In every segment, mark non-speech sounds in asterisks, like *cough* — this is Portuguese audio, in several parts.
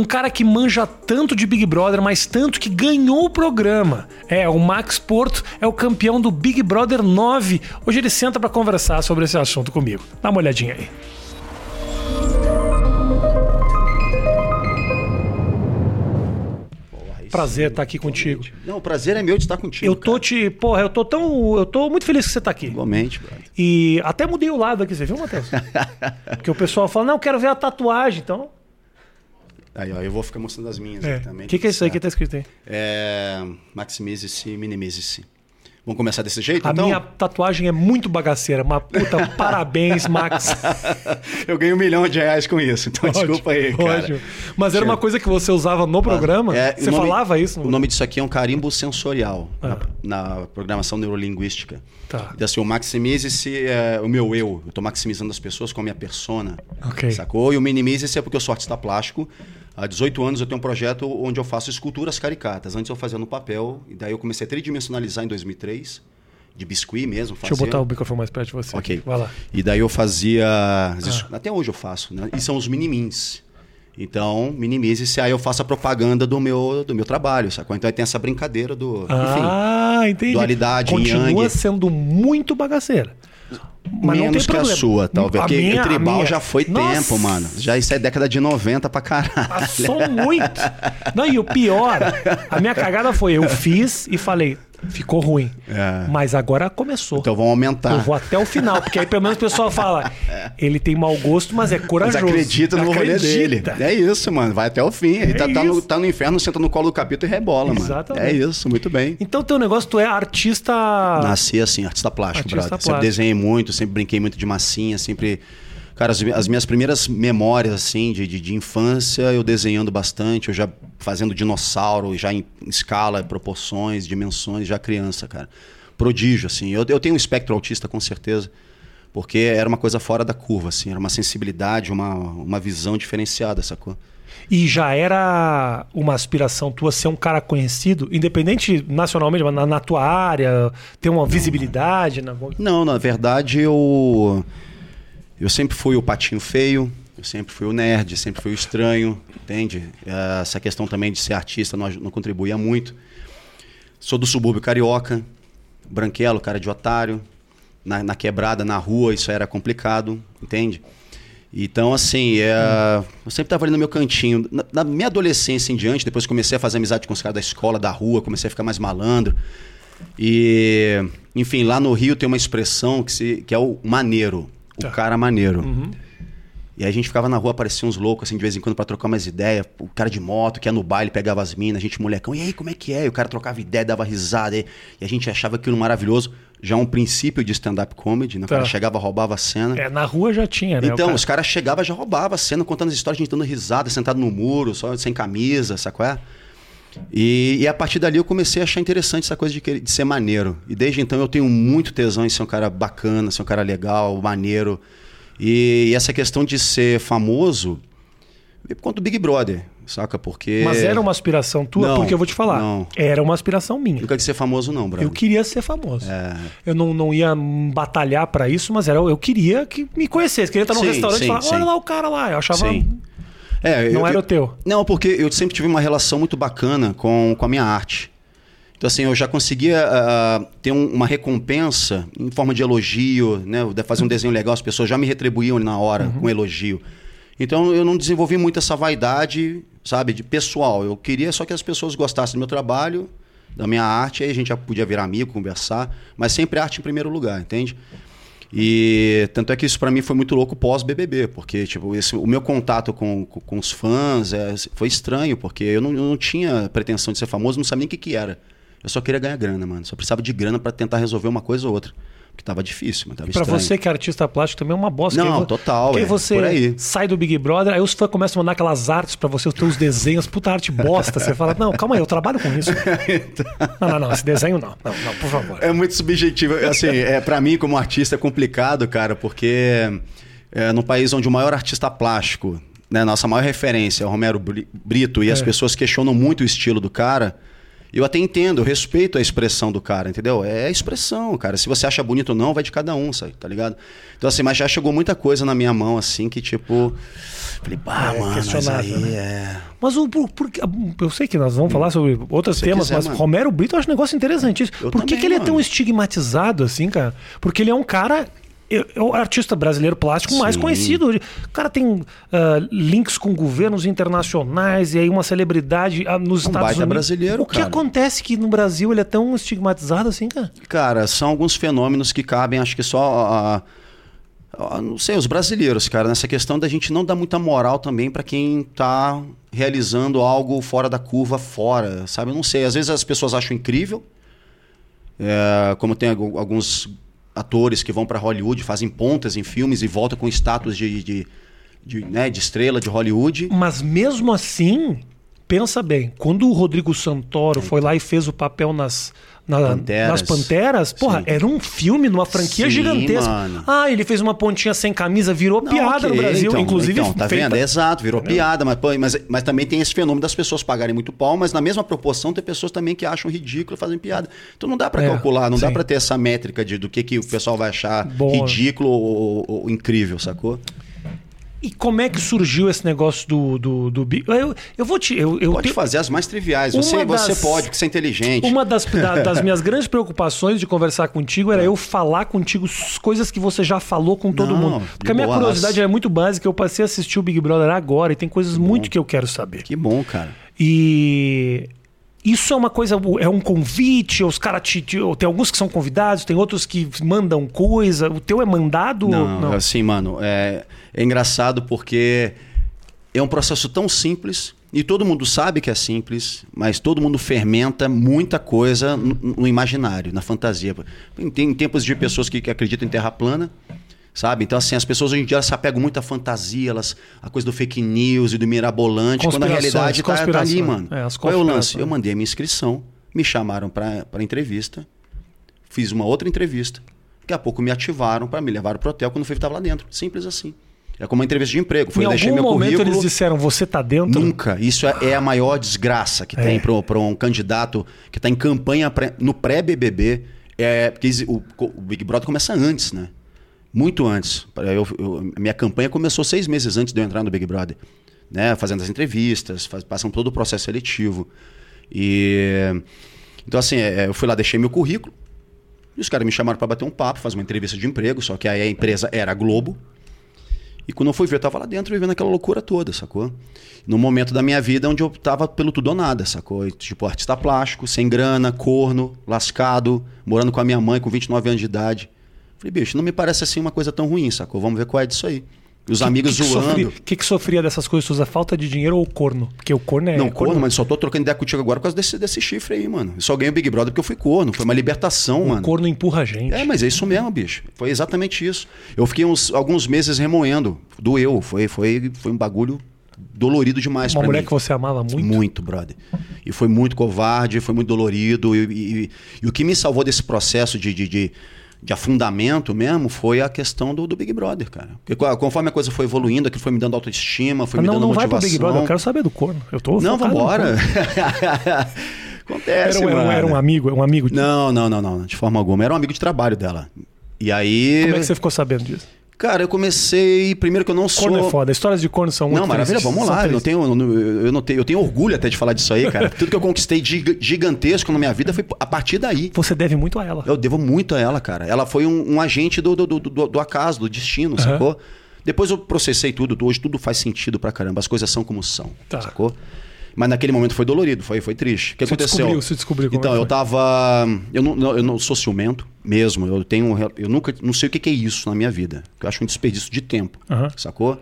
Um cara que manja tanto de Big Brother, mas tanto que ganhou o programa. É, o Max Porto é o campeão do Big Brother 9. Hoje ele senta para conversar sobre esse assunto comigo. Dá uma olhadinha aí. Prazer estar aqui contigo. Não, o prazer é meu de estar contigo. Eu tô cara. te. Porra, eu tô tão. Eu tô muito feliz que você tá aqui. Igualmente, brother. E até mudei o lado aqui, você viu, Matheus? *laughs* Porque o pessoal fala, não, quero ver a tatuagem, então. Aí, ó, eu vou ficar mostrando as minhas é. aqui também. O que, que é isso aí que tá escrito aí? É. Maximize-se, minimize-se. Vamos começar desse jeito, a então? A minha tatuagem é muito bagaceira. Mas, puta, *laughs* parabéns, Max. eu ganhei um milhão de reais com isso, então ótimo, desculpa aí, cara. Ótimo. Mas era uma coisa que você usava no programa? É, você nome, falava isso? No... O nome disso aqui é um carimbo sensorial ah. na, na, programação neurolinguística. Tá. Então, assim, o maximize-se é o meu eu. Eu tô maximizando as pessoas com a minha persona. Ok. Sacou? E o minimize-se é porque eu sou artista plástico. Há 18 anos eu tenho um projeto onde eu faço esculturas caricatas. Antes eu fazia no papel, e daí eu comecei a tridimensionalizar em 2003 de biscuit mesmo. Fazia. Deixa eu botar o microfone mais perto de você. Ok. Vai lá. E daí eu fazia. Ah. Até hoje eu faço, né? E são os minimins. Então, minimize-se, aí eu faço a propaganda do meu, do meu trabalho, sacou? Então aí tem essa brincadeira do. Ah, enfim, entendi. Dualidade, Continua yang. sendo muito bagaceira. Mas Menos que a sua, talvez. Porque minha, o tribal minha... já foi Nossa. tempo, mano. Já isso é década de 90 pra caralho. Passou muito. Não, e o pior, a minha cagada foi, eu fiz e falei, ficou ruim. É. Mas agora começou. Então vamos aumentar. Eu vou até o final, porque aí pelo menos o pessoal fala, ele tem mau gosto, mas é corajoso. Mas acredita no acredita. rolê dele. É isso, mano. Vai até o fim. Ele é tá, tá, no, tá, no, inferno, senta no colo do capítulo e rebola, Exatamente. mano. É isso, muito bem. Então teu negócio, tu é artista... Nasci assim, artista plástico, artista brother. Plástico. Sempre desenhei muito, sempre brinquei muito de massinha, sempre... Cara, as, as, minhas primeiras memórias, assim, de, de, de, infância, eu desenhando bastante, eu já fazendo dinossauro, já em escala, proporções, dimensões, já criança, cara. Prodígio, assim. Eu, eu tenho um espectro autista, com certeza, porque era uma coisa fora da curva, assim. Era uma sensibilidade, uma, uma visão diferenciada, sacou? E já era uma aspiração tua ser um cara conhecido, independente nacionalmente, mas na, na tua área, ter uma visibilidade? Na... Não, na verdade eu eu sempre fui o patinho feio, eu sempre fui o nerd, sempre fui o estranho, entende? Essa questão também de ser artista não, não contribuía muito. Sou do subúrbio carioca, branquelo, cara de otário. Na, na quebrada, na rua, isso era complicado, entende? Então, assim, é, eu sempre estava ali no meu cantinho. Na, na, minha adolescência em diante, depois comecei a fazer amizade com os caras da escola, da rua, comecei a ficar mais malandro. E, enfim, lá no Rio tem uma expressão que, se, que é o maneiro o tá. cara maneiro. Uhum. E a gente ficava na rua, aparecia uns loucos, assim, de vez em quando, pra trocar umas ideias. O cara de moto, que ia no baile, pegava as minas, a gente molecão, e aí, como é que é? E o cara trocava ideia, dava risada. E, e a gente achava aquilo maravilhoso. Já um princípio de stand-up comedy, né? O tá. cara chegava, roubava a cena. É, na rua já tinha, né? Então, cara... os caras chegavam, já roubavam a cena, contando as histórias, a gente dando risada, sentado no muro, só sem camisa, sacou? É? E, e, a partir dali eu comecei a achar interessante essa coisa de, de ser maneiro. E desde então eu tenho muito tesão em ser um cara bacana, ser um cara legal, maneiro. E, e essa questão de ser famoso veio por conta do Big Brother, saca? Porque. Mas era uma aspiração tua? Não, porque eu vou te falar. Não. Era uma aspiração minha. Nunca quis ser famoso, não, brother. Eu queria ser famoso. É. Eu não, não ia batalhar para isso, mas era, eu queria que me conhecesse. Queria estar num sim, restaurante sim, e falar: sim. olha lá o cara lá. Eu achava. Sim. É, não eu, era o teu. Não, porque eu sempre tive uma relação muito bacana com, com a minha arte. Então, assim, eu já conseguia uh, ter um, uma recompensa em forma de elogio, né? Fazer um desenho legal, as pessoas já me retribuíam na hora uhum. com elogio. Então, eu não desenvolvi muito essa vaidade, sabe, de pessoal. Eu queria só que as pessoas gostassem do meu trabalho, da minha arte, aí a gente já podia virar amigo, conversar, mas sempre arte em primeiro lugar, entende? E tanto é que isso para mim foi muito louco pós-BBB, porque tipo, esse, o meu contato com, com, com os fãs é, foi estranho, porque eu não, eu não tinha pretensão de ser famoso, não sabia nem o que, que era. Eu só queria ganhar grana, mano. Só precisava de grana para tentar resolver uma coisa ou outra. Porque tava difícil, mas tava e pra estranho. você que é artista plástico também é uma bosta. Não, total. Porque é, você sai do Big Brother, aí os fãs começam a mandar aquelas artes para você, os teus desenhos, puta arte bosta. Você fala, não, calma aí, eu trabalho com isso. *laughs* não, não, não, esse desenho não. Não, não, por favor. É muito subjetivo. Assim, é, para mim, como artista, é complicado, cara, porque é, no país onde o maior artista plástico, né, nossa maior referência é o Romero Brito, e é. as pessoas questionam muito o estilo do cara Eu até entendo, eu respeito a expressão do cara, entendeu? É a expressão, cara. Se você acha bonito ou não, vai de cada um, sabe? Tá ligado? Então, assim, mas já chegou muita coisa na minha mão, assim, que tipo. Falei, pá, É mano, mas aí né? é. Mas o, por, por- eu sei que nós vamos falar sobre outros Se temas, quiser, mas mano. Romero Brito eu acho um negócio interessantíssimo. Eu por que, também, que ele é tão estigmatizado assim, cara? Porque ele é um cara. É é o artista brasileiro plástico mais Sim. conhecido. hoje. O cara tem ah, links com governos internacionais e aí uma celebridade ah, nos Um Estados Unidos. brasileiro, o que cara. acontece que no Brasil ele é tão estigmatizado assim, cara? Cara, são alguns fenômenos que cabem, acho que só. a- a- não sei, os brasileiros, cara, nessa questão da gente não dar muita moral também pra quem tá realizando algo fora da curva, fora, sabe? Eu não sei. Às vezes as pessoas acham incrível, é, como tem algu- alguns atores que vão pra Hollywood, fazem pontas em filmes e voltam com status de, de, de, né, de estrela de Hollywood. Mas mesmo assim, pensa bem, quando o Rodrigo Santoro foi lá e fez o papel nas, na- Panteras. nas Panteras, porra, Sim. era um filme numa franquia Sim, gigantesca. mano. Ah, ele fez uma pontinha sem camisa, virou Não, piada no ok, Brasil, então, inclusive. Então, tá feita- vendo? É exato, virou piada, mas, mas, mas também tem esse fenômeno das pessoas pagarem muito pau, mas na mesma proporção tem pessoas também que acham ridículo e fazem piada. Então não dá pra É, calcular, não dá pra ter essa métrica de, do que, que o pessoal vai achar Boa. ridículo ou, ou- ou incrível, sacou? E como é que surgiu esse negócio do, do, do Big? Eu, eu vou te. Eu, eu Pode tenho- fazer as mais triviais, Uma você, você das- pode, porque você é inteligente. Uma das, da- *laughs* das minhas grandes preocupações de conversar contigo era eu falar contigo coisas que você já falou com todo Não, mundo. Porque a minha boas. curiosidade é muito básica. Eu passei a assistir o Big Brother agora e tem coisas muito que eu quero saber. Que bom, cara. E isso é uma coisa, é um convite, os caras te, te- Tem alguns que são convidados, tem outros que mandam coisa. O teu é mandado? Não, assim, mano, é, é engraçado porque é um processo tão simples e todo mundo sabe que é simples, mas todo mundo fermenta muita coisa no, no imaginário, na fantasia. Tem, tem tempos de pessoas que, que acreditam em terra plana, sabe? Então, assim, as pessoas hoje em dia elas se apegam muito à fantasia, elas, a coisa do fake news e do mirabolante, quando a realidade tá, tá ali, mano. É, Qual é o lance? Eu mandei a minha inscrição, me chamaram para entrevista, fiz uma outra entrevista. Daqui a pouco me ativaram para me levar pro hotel quando o Felipe estava lá dentro. Simples assim. É como uma entrevista de emprego. Foi, Em algum meu momento currículo. eles disseram, você tá dentro? Nunca. Isso é, é a maior desgraça que É. tem para um candidato que está em campanha pré- no pré-BBB. É, porque o, o Big Brother começa antes, né? Muito antes. Eu- eu- minha campanha começou seis meses antes de eu entrar no Big Brother. Né? Fazendo as entrevistas, faz, passam todo o processo seletivo. E. Então, assim, é, eu fui lá, deixei meu currículo. E os caras me chamaram para bater um papo, fazer uma entrevista de emprego, só que aí a empresa era a Globo. E quando eu fui ver, eu tava lá dentro vivendo aquela loucura toda, sacou? No momento da minha vida onde eu tava pelo tudo ou nada, sacou? Tipo, artista plástico, sem grana, corno, lascado, morando com a minha mãe com 29 anos de idade. Falei, bicho, não me parece assim uma coisa tão ruim, sacou? Vamos ver qual é disso aí. E os amigos que que zoando. O que, que sofria dessas coisas? Suza falta de dinheiro ou corno? Porque o corno é. Não, corno, mas só tô trocando ideia contigo agora por causa desse, desse chifre aí, mano. Eu só ganhei o Big Brother porque eu fui corno. Foi uma libertação, O mano. corno empurra a gente. É, mas é isso mesmo, bicho. Foi exatamente isso. Eu fiquei uns, alguns meses remoendo. Doeu. Foi, foi, foi um bagulho dolorido demais Uma pra mulher mim. que você amava muito. Muito, brother. E foi muito covarde, foi muito dolorido. E, e- e o que me salvou desse processo de, de, de, de afundamento mesmo foi a questão do, do Big Brother, cara. Porque co- conforme a coisa foi evoluindo, aquilo foi me dando autoestima, foi Mas me não, dando não vai motivação. pro Big Brother, eu quero saber do corno. Eu tô Não, vambora. *laughs* Acontece, Era, um- era, era um amigo, é um amigo. de- Não, não, não, não, de forma alguma. Era um amigo de trabalho dela. E aí. Como é que você ficou sabendo disso? Cara, eu comecei. Primeiro que eu não sou. Corno é foda. Histórias de corno são muito Não, maravilha, tristes, vamos lá. Eu, não tenho, eu, não tenho, eu tenho orgulho até de falar disso aí, cara. *laughs* Tudo que eu conquistei giga- gigantesco na minha vida foi a partir daí. Você deve muito a ela. Eu devo muito a ela, cara. Ela foi um, um agente do, do, do, do- acaso, do destino, Aham. sacou? Depois eu processei tudo, hoje tudo faz sentido pra caramba. As coisas são como são, Tá. sacou? Mas naquele momento foi dolorido, foi, foi triste. O que Você aconteceu? descobriu, você descobriu como Então, é que eu tava. Eu não, eu não sou ciumento mesmo. Eu tenho. Eu nunca. Não sei o que é isso na minha vida. Eu acho um desperdício de tempo. Aham. Sacou?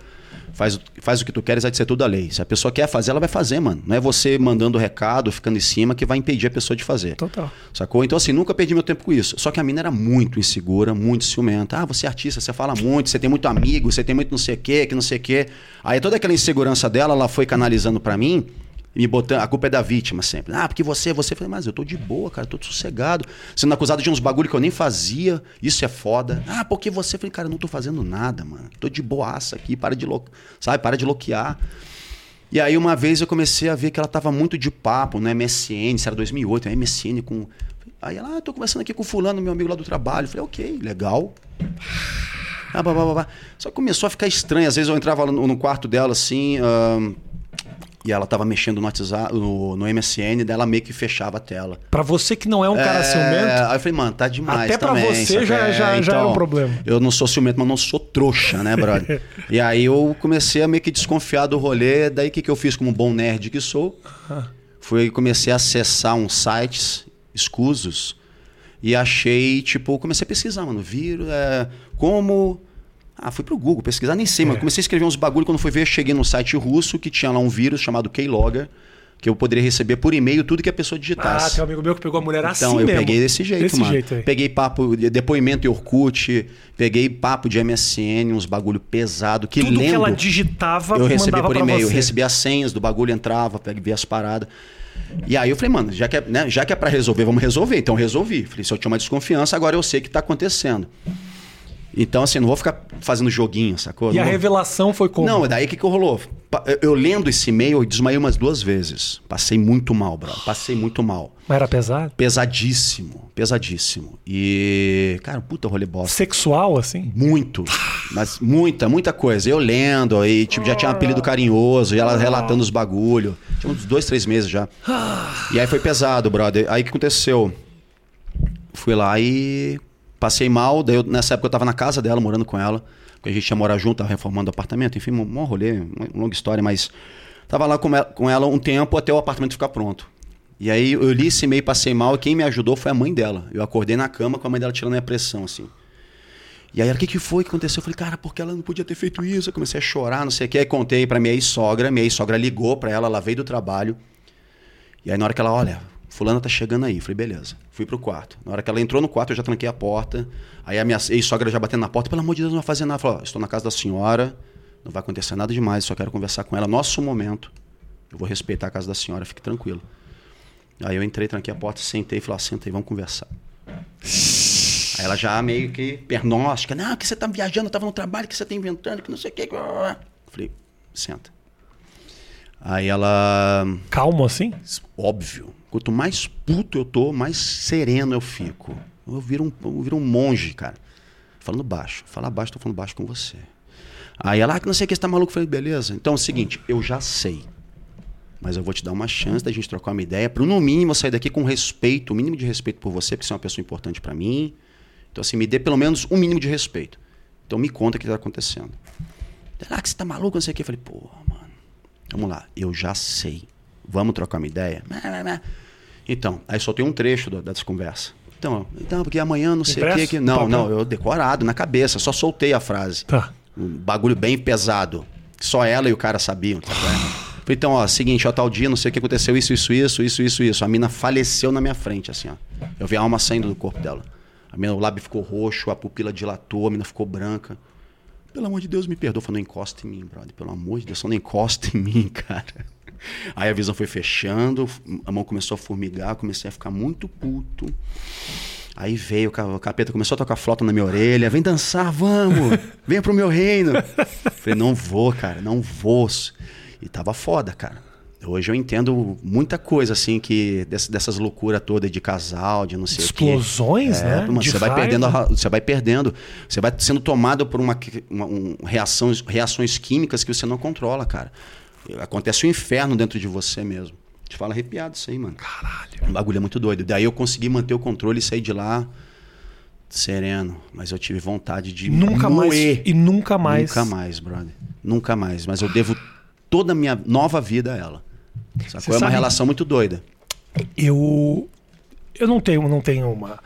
Faz, o- faz o que tu queres, vai ser tudo a lei. Se a pessoa quer fazer, ela vai fazer, mano. Não é você mandando recado, ficando em cima, que vai impedir a pessoa de fazer. Total. Sacou? Então, assim, nunca perdi meu tempo com isso. Só que a mina era muito insegura, muito ciumenta. Ah, você é artista, você fala muito, você tem muito amigo, você tem muito não sei o quê, que não sei o quê. Aí toda aquela insegurança dela, ela foi canalizando pra mim, me botando. A culpa é da vítima sempre. Ah, porque você, você. Eu falei, mas eu tô de boa, cara, tô sossegado. Sendo acusado de uns bagulho que eu nem fazia. Isso é foda. Ah, porque você. Eu falei, cara, eu não tô fazendo nada, mano. Tô de boaça aqui, para de louco. Sabe, para de loquear. E aí uma vez eu comecei a ver que ela tava muito de papo no MSN, isso era 2008, MSN com... Aí ela, ah, tô conversando aqui com o fulano, meu amigo lá do trabalho. Eu falei, ok, legal. Ah, blá, blá, blá. Só que começou a ficar estranho. Às vezes eu entrava no, no quarto dela assim, ahn, e ela tava mexendo no WhatsApp, no, no MSN, daí ela meio que fechava a tela. Pra você que não é um cara É, ciumento, Aí eu falei, mano, tá demais. Até pra também, você já- já- já é um problema. Eu não sou ciumento, mas não sou trouxa, né, brother? *laughs* e aí eu comecei a meio que desconfiar do rolê. Daí o que, que eu fiz como bom nerd que sou? Foi comecei a acessar uns sites escusos e achei, tipo, comecei a pesquisar, mano, vírus, é, como. Ah, fui pro Google pesquisar, nem sei, É. mas comecei a escrever uns bagulho. Quando fui ver, cheguei num site russo que tinha lá um vírus chamado Keylogger, que eu poderia receber por e-mail tudo que a pessoa ah, digitasse. tem um amigo meu que pegou a mulher assim Então, eu mesmo. peguei desse jeito, Desse mano. jeito aí. Peguei papo, depoimento em Orkut, peguei papo de MSN, uns bagulho pesado, que Tudo lendo, que ela digitava, eu recebia por e-mail, recebia as senhas do bagulho, entrava, via as paradas. E aí eu falei, mano, já que é, né, já que é pra resolver, vamos resolver. Então eu resolvi. Falei, se eu tinha uma desconfiança, agora eu sei o que tá acontecendo. Então, assim, não vou ficar fazendo joguinho, sacou? E Não a vou- revelação foi como? não, daí o que, que rolou? Eu- Eu lendo esse e-mail, eu desmaiei umas duas vezes. Passei muito mal, bro. Passei muito mal. Mas era pesado? Pesadíssimo, pesadíssimo. E, cara, puta rolê bosta. Sexual, assim? Muito, mas muita, muita coisa. Eu lendo, aí tipo, já tinha um apelido carinhoso, e ela relatando os bagulho. Tinha uns dois, três meses já. E aí foi pesado, brother. Aí o que aconteceu? Fui lá e passei mal. Daí eu- nessa época eu tava na casa dela, morando com ela. Porque a gente ia morar junto, tava reformando o apartamento. Enfim, um, um rolê, uma longa história, mas... Tava lá com ela, com ela um tempo até o apartamento ficar pronto. E aí eu li esse e-mail, passei mal, e quem me ajudou foi a mãe dela. Eu acordei na cama com a mãe dela tirando a minha pressão, assim. E aí, ela, o que, que foi que aconteceu? Eu falei, cara, porque ela não podia ter feito isso? Eu comecei a chorar, não sei o que. Aí contei pra minha ex-sogra, minha ex-sogra ligou pra ela, ela veio do trabalho. E aí, na hora que ela, olha, fulana tá chegando aí. Falei, beleza. Fui pro quarto. Na hora que ela entrou no quarto, eu já tranquei a porta. Aí a minha ex-sogra já batendo na porta, pelo amor de Deus, não vai fazer nada. Falou, ó, estou na casa da senhora, não vai acontecer nada demais, só quero conversar com ela. Nosso momento. Eu vou respeitar a casa da senhora, fique tranquilo. Aí eu entrei, tranquei a porta, sentei falei, ó, senta aí, vamos conversar. Aí ela já meio que pernóstica, não, que você tá viajando, eu tava no trabalho, que você tá inventando, que não sei o que. Falei, senta. Aí ela, Calmo, assim? óbvio, quanto mais puto eu tô, mais sereno eu fico. Eu viro um, eu viro um monge, cara. Falando baixo. Fala baixo, tô falando baixo com você. Aí ela, ah, não sei o que, você tá maluco? Eu falei, beleza. Então é o seguinte, eu já sei. Mas eu vou te dar uma chance da gente trocar uma ideia, para no mínimo eu sair daqui com respeito, o mínimo de respeito por você, porque você é uma pessoa importante para mim. Então, assim, me dê pelo menos um mínimo de respeito. Então, me conta o que está acontecendo. Ah, que você tá maluco, não sei o que. Eu falei, pô, mano, vamos lá, eu já sei. Vamos trocar uma ideia? Então, aí soltei um trecho do- dessa conversa. Então, então, porque amanhã não sei o que. Que... Não, não, eu decorado na cabeça, só soltei a frase. Tá. Um bagulho bem pesado. Só ela e o cara sabiam. Tá? Falei, então, ó, seguinte, ó, tal dia, não sei o que aconteceu, isso, isso, isso, isso, isso, isso. A mina faleceu na minha frente, assim, ó. Eu vi a alma saindo do corpo dela. A mina, o lábio ficou roxo, a pupila dilatou, a mina ficou branca. Pelo amor de Deus, me perdoa. Falei, não encosta em mim, brother. Pelo amor de Deus, só não encosta em mim, *laughs* cara. Aí a visão foi fechando, a mão começou a formigar, comecei a ficar muito puto. Aí veio, o ca- o capeta começou a tocar flauta na minha orelha. Vem dançar, vamos! Venha pro meu reino! Falei, não vou, cara, não vou. E tava foda, cara. Hoje eu entendo muita coisa, assim, que dess- dessas loucuras todas de casal, de não sei o quê. Explosões, né? mano, De você vai perdendo, a você vai perdendo, você vai sendo tomado por uma, uma- um, reações químicas que você não controla, cara. Acontece o inferno dentro de você mesmo. Te fala arrepiado isso aí, mano. Caralho. O bagulho é muito doido. Daí eu consegui manter o controle e sair de lá sereno. Mas eu tive vontade de Nunca mais. moer. E nunca mais. Nunca mais, brother. Nunca mais. Mas eu devo toda a minha nova vida a ela. Sacou? Você É uma sabe- relação muito doida. Eu. Eu não tenho, não tenho uma.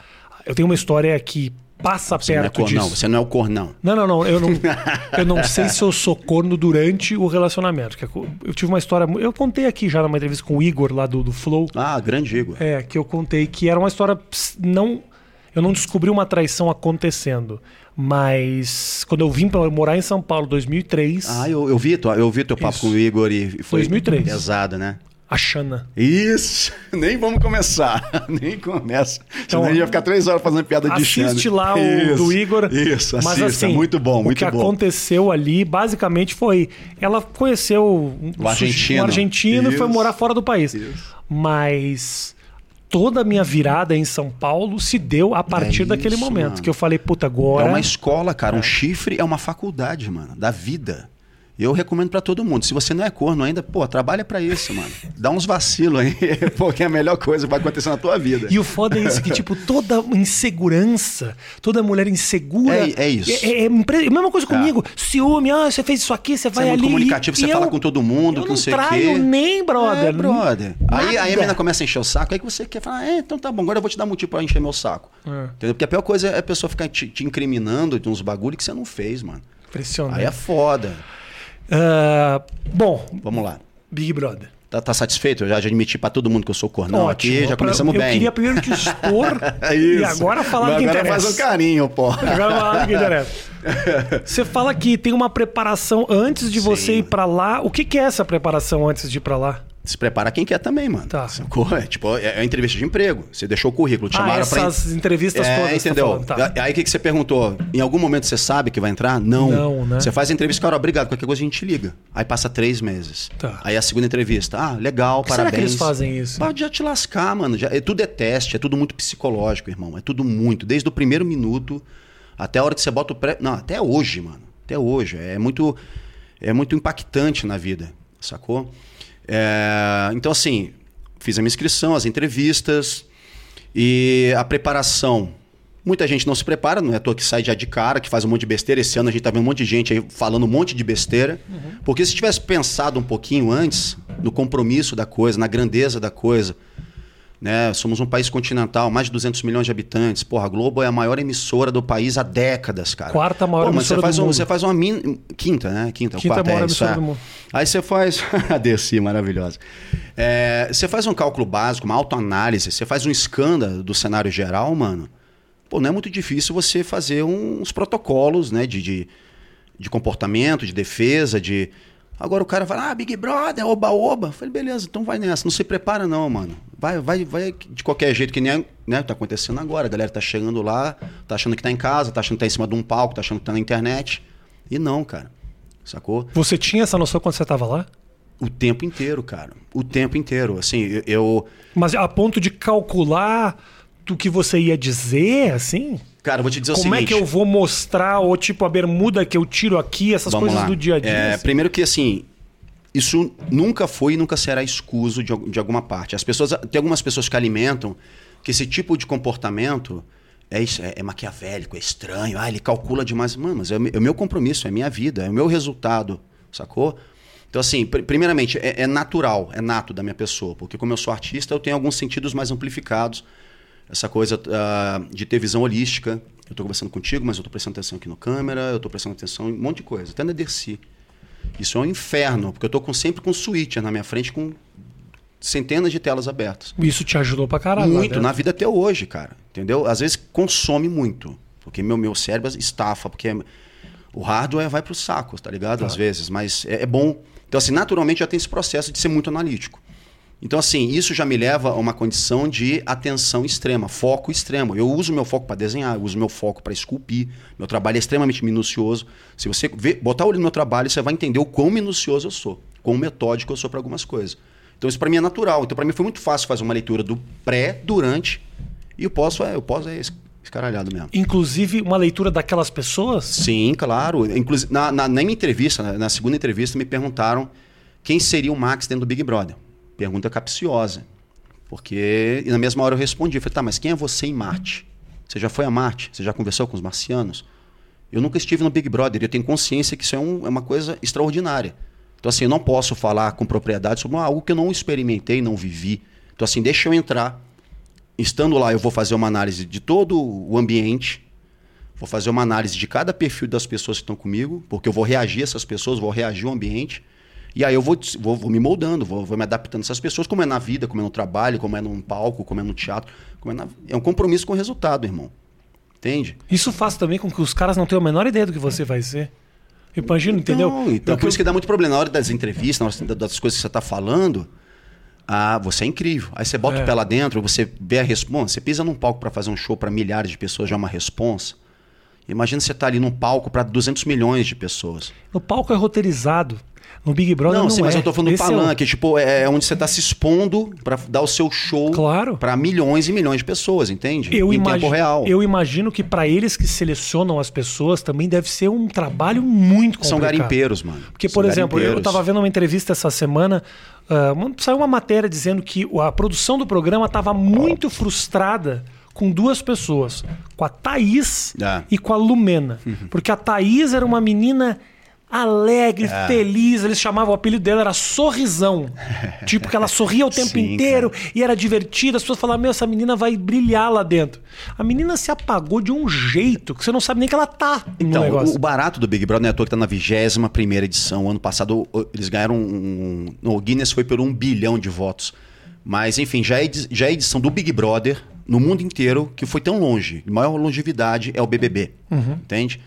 Eu tenho uma história que passa Você não é perto cornão. disso. Você não é o cornão. Não, não, não. Eu não, *laughs* eu não sei se eu sou corno durante o relacionamento. que Eu tive uma história. Eu contei aqui já numa entrevista com o Igor lá do, do Flow. Ah, grande Igor. É, que eu contei que era uma história. Não. Eu não descobri uma traição acontecendo. Mas quando eu vim para morar em São Paulo em 2003. Ah, eu, eu vi, eu vi teu papo Isso. com o Igor e e foi 2003. pesado, né? A Xana. Isso, *laughs* nem vamos começar, *laughs* nem começa. Então, Senão a gente vai ficar três horas fazendo piada de Xana. Assiste lá o Isso, do Igor. Isso, Mas assista, assim, muito bom, muito o que bom. aconteceu ali, basicamente, foi... Ela conheceu um, O argentino. um argentino e foi morar fora do país. Isso. Mas toda a minha virada em São Paulo se deu a partir É daquele isso, momento. mano. Que eu falei, puta, agora... É uma escola, cara. Um chifre é uma faculdade, mano, da vida. Eu recomendo pra todo mundo. Se você não é corno ainda, pô, trabalha pra isso, mano. Dá uns vacilos aí, *laughs* porque é a melhor coisa que vai acontecer na tua vida. E o foda é isso, que, tipo, toda insegurança, toda mulher insegura. É- é isso. É, é, impre- a mesma coisa comigo. Ciúme, ah, você fez isso aqui, você vai é muito ali. comunicativo, você e fala eu- com todo mundo, eu que não não sei o quê. nem, brother. É, brother. Aí, aí a menina começa a encher o saco, aí que você quer falar, é, então tá bom, agora eu vou te dar motivo pra encher meu saco. É. Entendeu? Porque a pior coisa é a pessoa ficar te, te incriminando de uns bagulho que você não fez, mano. Impressionante. Aí é foda. Ah, bom, Vamos lá. Big Brother. Tá, tá satisfeito? Eu já, admiti pra todo mundo que eu sou cornão Ótimo. aqui, já começamos eu bem. queria primeiro te expor *laughs* É e agora falar do que Agora interessa. faz um carinho, pô. Agora falar do que interessa. *laughs* Você fala que tem uma preparação antes de você Sim. ir pra lá. O que, que é essa preparação antes de ir pra lá? Se prepara quem quer também, mano. Tá. Sacou? É, tipo, é, é entrevista de emprego. Você deixou o currículo, te Ah, chamaram pra. essas entrevistas é, todas. tá entendeu? falando, tá. Aí o que, que você perguntou? Em algum momento você sabe que vai entrar? Não. Não, né? Você faz a entrevista, cara, obrigado, qualquer coisa a gente te liga. Aí passa três meses. Tá. Aí a segunda entrevista, ah, legal, que será parabéns. que eles fazem isso? Pode já te lascar, mano. Já, é, tudo é teste, é tudo muito psicológico, irmão. É tudo muito. Desde o primeiro minuto até a hora que você bota o pré. Não, até hoje, mano. Até hoje. É muito, é muito impactante na vida, sacou? É, então, assim, fiz a minha inscrição, as entrevistas e a preparação. Muita gente não se prepara, não é à toa que sai já de cara, que faz um monte de besteira. Esse ano a gente tá vendo um monte de gente aí falando um monte de besteira. Porque se tivesse pensado um pouquinho antes no compromisso da coisa, na grandeza da coisa, né? Somos um país continental, mais de 200 milhões de habitantes. Porra, a Globo é a maior emissora do país há décadas, cara. Quarta maior Pô, mas emissora você faz do um- mundo. Você faz uma min... quinta, né? Quinta, Quinta quarta, maior é, isso emissora é. do mundo. Aí você faz *laughs* a Desi, maravilhosa. É, você faz um cálculo básico, uma autoanálise, você faz um escândalo do cenário geral, mano. Pô, não é muito difícil você fazer uns protocolos, né, de, de, de comportamento, de defesa, de Agora o cara fala, ah, Big Brother, oba-oba. Eu Falei, beleza, então vai nessa. Não se prepara não, mano. Vai, vai, vai de qualquer jeito, que nem né, tá acontecendo agora. A galera tá chegando lá, tá achando que tá em casa, tá achando que tá em cima de um palco, tá achando que tá na internet. E não, cara. Sacou? Você tinha essa noção quando você estava lá? O tempo inteiro, cara. O tempo inteiro. Assim, eu Mas a ponto de calcular do que você ia dizer, assim? Cara, eu vou te dizer Como o é seguinte. que eu vou mostrar, ou tipo a bermuda que eu tiro aqui, essas coisas lá. do dia a dia? É, assim? primeiro que assim, isso nunca foi e nunca será escuso de, de alguma parte. As pessoas, tem algumas pessoas que alimentam que esse tipo de comportamento é, é, é maquiavélico, é estranho, ah, ele calcula demais. Mano, mas é é o meu compromisso, é a minha vida, é o meu resultado, sacou? Então, assim, pr- primeiramente, é, é natural, é nato da minha pessoa, porque como eu sou artista, eu tenho alguns sentidos mais amplificados. Essa coisa ah, de ter visão holística. Eu estou conversando contigo, mas eu estou prestando atenção aqui no câmera, eu estou prestando atenção em um monte de coisa, até na Dercy. Isso é um inferno, porque eu estou sempre com switcher na minha frente com centenas de telas abertas. Isso te ajudou pra caralho. muito, na vida até hoje, cara. Entendeu? Às vezes consome muito, porque meu, meu cérebro estafa, porque o hardware vai pro saco, tá ligado? Às vezes, mas é, é bom. Então, assim, naturalmente já tem esse processo de ser muito analítico. Então, assim, isso já me leva a uma condição de atenção extrema, foco extremo. Eu uso meu foco para desenhar, eu uso meu foco para esculpir. Meu trabalho é extremamente minucioso. Se você ver, botar o olho no meu trabalho, você vai entender o quão minucioso eu sou, quão metódico eu sou para algumas coisas. Então, isso para mim é natural. Então, para mim foi muito fácil fazer uma leitura do pré, durante e o pós é, o pós é es- escaralhado mesmo. Inclusive, uma leitura daquelas pessoas? Sim, claro. Inclusive, na, na, na minha entrevista, na, na segunda entrevista, me perguntaram quem seria o Max dentro do Big Brother. Pergunta capciosa. Porque. E na mesma hora eu respondi. Falei, tá, mas quem é você em Marte? Você já foi a Marte? Você já conversou com os marcianos? Eu nunca estive no Big Brother eu tenho consciência que isso é, um- é uma coisa extraordinária. Então, assim, eu não posso falar com propriedade sobre algo que eu não experimentei, não vivi. Então, assim, deixa eu entrar. Estando lá, eu vou fazer uma análise de todo o ambiente, vou fazer uma análise de cada perfil das pessoas que estão comigo, porque eu vou reagir a essas pessoas, vou reagir ao ambiente. E aí eu vou, vou, vou me moldando, vou, vou me adaptando a essas pessoas, como é na vida, como é no trabalho, como é num palco, como é no teatro. Como é, na- é um compromisso com o resultado, irmão. Entende? Isso faz também com que os caras não tenham a menor ideia do que você vai ser. Imagina, entendeu? Então, então Eu- por isso que dá muito problema. Na hora das entrevistas, na hora das coisas que você está falando, Ah, você é incrível. Aí você bota É. o pé lá dentro, você vê a responsa. Você pisa num palco para fazer um show para milhares de pessoas, já é uma responsa. Imagina você tá ali num palco para 200 milhões de pessoas. No palco é roteirizado. No Big Brother não, não, sim, mas é. eu tô falando do Esse é o- palanque, tipo, é onde você tá se expondo para dar o seu show Claro. para milhões e milhões de pessoas, entende? Eu, em imagi- tempo real. eu imagino que para eles que selecionam as pessoas também deve ser um trabalho muito complicado. São garimpeiros, mano. Porque, São por exemplo, eu estava vendo uma entrevista essa semana, uma- saiu uma matéria dizendo que a produção do programa estava muito frustrada com duas pessoas, com a Thaís Ah. e com a Lumena. Porque a Thaís era uma menina alegre, Ah. feliz, eles chamavam o apelido dela era sorrisão. *laughs* tipo que ela sorria o tempo Sim, inteiro e era divertida, as pessoas falavam: "Meu, essa menina vai brilhar lá dentro". A menina se apagou de um jeito que você não sabe nem que ela tá Então, o, o barato do Big Brother não é à toa que tá na 21 primeira edição. Ano passado o- eles ganharam um, um. No Guinness foi por um bilhão de votos. Mas, enfim, já é, já é edição do Big Brother no mundo inteiro que foi tão longe. Maior longevidade é o BBB. Entende?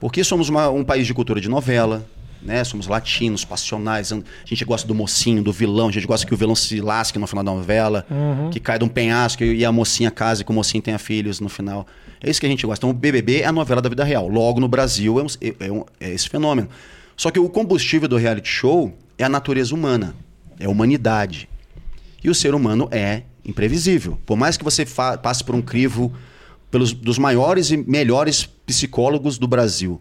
Porque somos uma- um país de cultura de novela. Né? Somos latinos, passionais. A gente gosta do mocinho, do vilão. A gente gosta que o vilão se lasque no final da novela. Que cai de um penhasco e a mocinha case e que o mocinho tenha filhos no final. É isso que a gente gosta. Então, o BBB é a novela da vida real. Logo, no Brasil, é, um- é- é um- é esse fenômeno. Só que o combustível do reality show é a natureza humana. É a humanidade. E o ser humano é imprevisível. Por mais que você passe por um crivo pelos, dos maiores e melhores psicólogos do Brasil,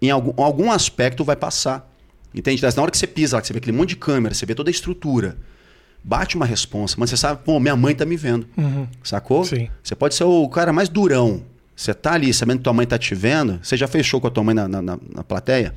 em algum, algum aspecto vai passar. Entende? Mas Na hora que você pisa lá, que você vê aquele monte de câmera, você vê toda a estrutura, bate uma responsa, mas você sabe, pô, minha mãe tá me vendo. Sacou? Sim. Você pode ser o cara mais durão. Você tá ali sabendo que tua mãe tá te vendo. Você já fechou com a tua mãe na, na, na- na plateia?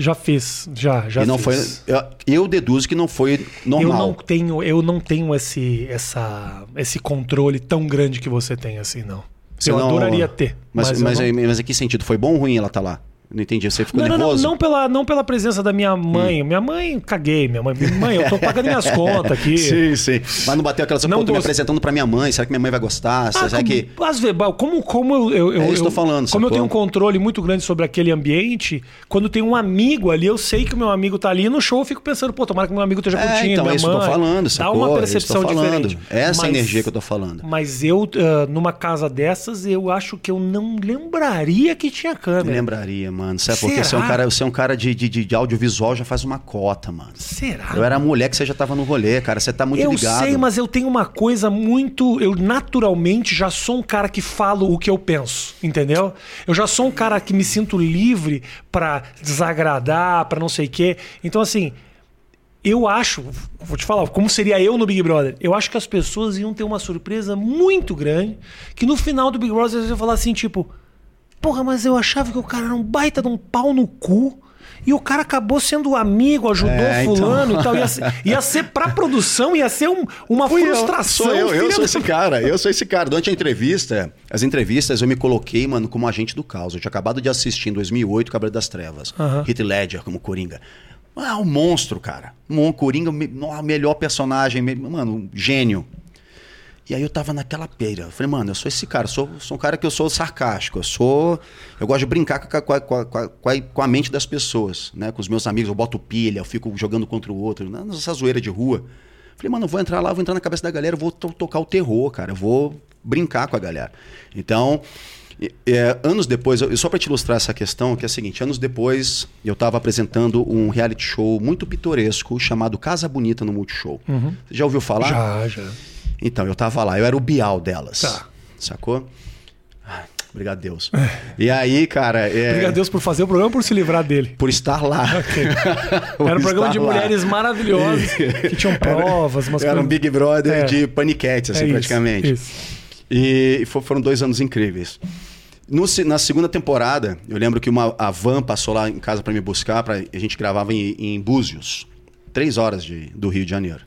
Já fiz, já, já e não fiz. foi. Eu, eu deduzo que não foi normal. Eu não tenho, eu não tenho esse, essa, esse controle tão grande que você tem assim, não. Você eu não- adoraria ter. Mas, Mas, mas, não... mas em que sentido? Foi bom ou ruim ela tá lá? Não entendi. Você ficou Não, não, não, nervoso? não pela, não pela presença da minha mãe. Minha mãe, caguei. Minha mãe, mãe, eu tô pagando minhas *laughs* contas aqui. Sim, sim. Mas não bateu aquela. Não Pô, tô me apresentando pra minha mãe. Será que minha mãe vai gostar? Ah, Será como, que. às vezes, como, como eu, eu, É isso eu falando, Como eu tenho um controle muito grande sobre aquele ambiente, quando tem um amigo ali, eu sei que o meu amigo tá ali e no show eu fico pensando, pô, tomara que meu amigo esteja É, curtindo. então, é isso que eu tô mãe. falando, Dá sacou? uma É percepção falando. diferente. É essa Mas- energia que eu tô falando. Mas eu, ah, numa casa dessas, eu acho que eu não lembraria que tinha Me câmera. lembraria, mano. Sabe por quê? Você é um cara, você é um cara de, de, de audiovisual, já faz uma cota, mano. Será? Eu era mulher que você já tava no rolê, cara. Você tá muito eu ligado. sei, mas eu tenho uma coisa muito. Eu naturalmente já sou um cara que falo o que eu penso, entendeu? Eu já sou um cara que me sinto livre pra desagradar, pra não sei o quê. Então, assim, eu acho, vou te falar, como seria eu no Big Brother? Eu acho que as pessoas iam ter uma surpresa muito grande, que no final do Big Brother eles iam falar assim, tipo, porra, mas eu achava que o cara era um baita de um pau no cu. E o cara acabou sendo amigo, ajudou É, então. fulano e tal. Ia ser, ia ser pra produção, ia ser um- uma Fui eu, frustração. Sou eu, eu sou da- esse cara, eu sou esse cara. Durante a entrevista, as entrevistas, eu me coloquei, mano, como agente do caos. Eu tinha acabado de assistir em 2008 Cabra das Trevas. Aham. Heath Ledger como Coringa. Ah, um monstro, cara. Um Coringa, melhor personagem, mano, um gênio. E aí eu tava naquela peira. Eu falei, mano, eu sou esse cara, eu sou, sou um cara que eu sou sarcástico, eu sou. Eu gosto de brincar com a, com a- com a- com a- mente das pessoas, né? Com os meus amigos, eu boto pilha, eu fico jogando contra o outro, né? nessa zoeira de rua. Falei, mano, eu vou entrar lá, eu vou entrar na cabeça da galera, eu vou to- tocar o terror, cara, eu vou brincar com a galera. Então, é, anos depois, eu- só para te ilustrar essa questão, que é a seguinte: anos depois, eu estava apresentando um reality show muito pitoresco chamado Casa Bonita no Multishow. Você já ouviu falar? Já, já. Então, eu tava lá, eu era o Bial delas. Tá. Sacou? Ai, Obrigado, Deus. E aí, cara. É, Obrigado a Deus por fazer o programa por se livrar dele. Por estar lá. *laughs* Por Era um programa de lá. mulheres maravilhosas que tinham provas, umas Era um Big Brother É. de paniquete, assim, É isso, praticamente. isso. E fo- foram dois anos incríveis. No na segunda temporada, eu lembro que uma, a van passou lá em casa para me buscar, pra, a gente gravava em, em Búzios, três horas de, do Rio de Janeiro.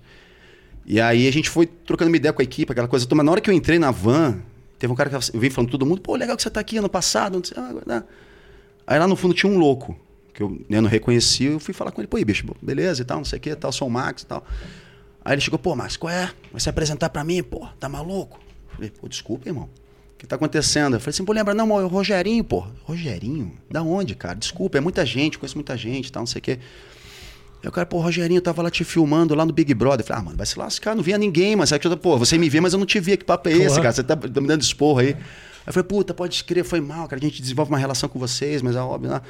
E aí a gente foi trocando uma ideia com a equipe, aquela coisa. Mas na hora que eu entrei na van, teve um cara que eu vim falando todo mundo, pô, legal que você tá aqui ano passado. Não sei, ah, agora- Aí lá no fundo tinha um louco, que eu né, não reconhecia. Eu fui falar com ele, pô, aí, bicho, beleza e tal, não sei o que, tal, sou o Max e tal. Aí ele chegou, pô, Max, qual é? Vai se apresentar pra mim, pô, tá maluco? Eu falei, pô, desculpa, irmão. O que tá acontecendo? Eu falei assim, pô, lembra, não, é o Rogerinho, pô. Rogerinho? Da onde, cara? Desculpa, é muita gente, conheço muita gente e tal, não sei o quê. Aí o cara, pô, Rogerinho, tava lá te filmando lá no Big Brother. Eu falei, ah, mano, vai se lascar, não via ninguém, mas aí, pô, você me vê, mas eu não te via, que papo é esse, cara? Você tá, tá me dando esporro aí. Aí eu falei, puta, pode crer, foi mal, cara, a gente desenvolve uma relação com vocês, mas é óbvio, né?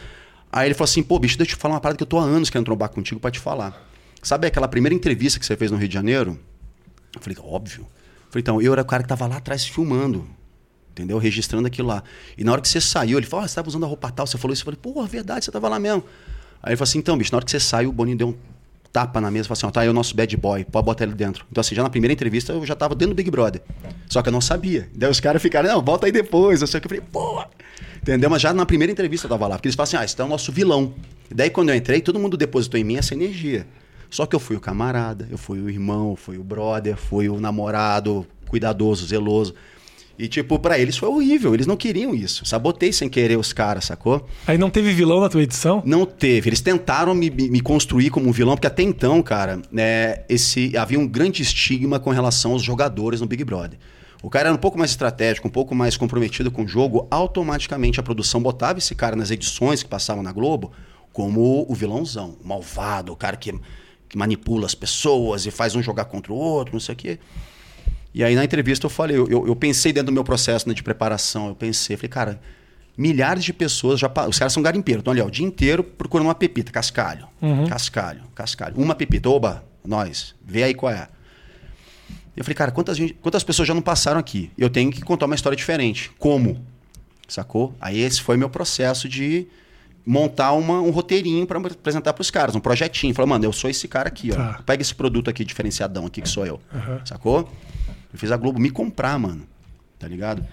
Aí ele falou assim, pô, bicho, deixa eu te falar uma parada que eu tô há anos querendo trombar contigo pra te falar. Sabe aquela primeira entrevista que você fez no Rio de Janeiro? Eu falei, óbvio. Eu falei, então, eu era o cara que tava lá atrás filmando, entendeu? Registrando aquilo lá. E na hora que você saiu, ele falou, ah, você tava usando a roupa tal, você falou isso. Eu falei, pô, verdade, você tava lá mesmo. Aí ele falou assim, então, bicho, na hora que você saiu, o Boninho deu um tapa na mesa e falou assim, ó, tá aí o nosso bad boy, pode botar ele dentro. Então, assim, já na primeira entrevista eu já tava dentro do Big Brother. Só que eu não sabia. Daí os caras ficaram, não, volta aí depois, não sei que. Eu falei, pô. Entendeu? Mas já na primeira entrevista eu tava lá. Porque eles falam assim, ah, esse é o nosso vilão. E daí quando eu entrei, todo mundo depositou em mim essa energia. Só que eu fui o camarada, eu fui o irmão, fui o brother, fui o namorado, cuidadoso, zeloso. E, tipo, para eles foi horrível. Eles não queriam isso. Sabotei sem querer os caras, sacou? Aí não teve vilão na tua edição? Não teve. Eles tentaram me, me construir como um vilão, porque até então, cara, né, esse, havia um grande estigma com relação aos jogadores no Big Brother. O cara era um pouco mais estratégico, um pouco mais comprometido com o jogo, automaticamente a produção botava esse cara nas edições que passavam na Globo como o vilãozão, o malvado, o cara que, que manipula as pessoas e faz um jogar contra o outro, não sei o quê. E aí na entrevista eu falei, eu, eu pensei dentro do meu processo né, de preparação, eu pensei, falei, cara, milhares de pessoas já. Os caras são garimpeiros, estão ali ó, o dia inteiro procurando uma pepita, cascalho, uhum. cascalho, cascalho. Uma pepita, oba, nós, vê aí qual é. Eu falei, cara, quantas, quantas pessoas já não passaram aqui? Eu tenho que contar uma história diferente. Como? Sacou? Aí esse foi meu processo de montar uma, um roteirinho para apresentar para os caras, um projetinho. Falar, mano, eu sou esse cara aqui, ó. Tá. Pega esse produto aqui diferenciadão aqui que sou eu. Uhum. Sacou? Eu fiz a Globo me comprar, mano. Tá ligado?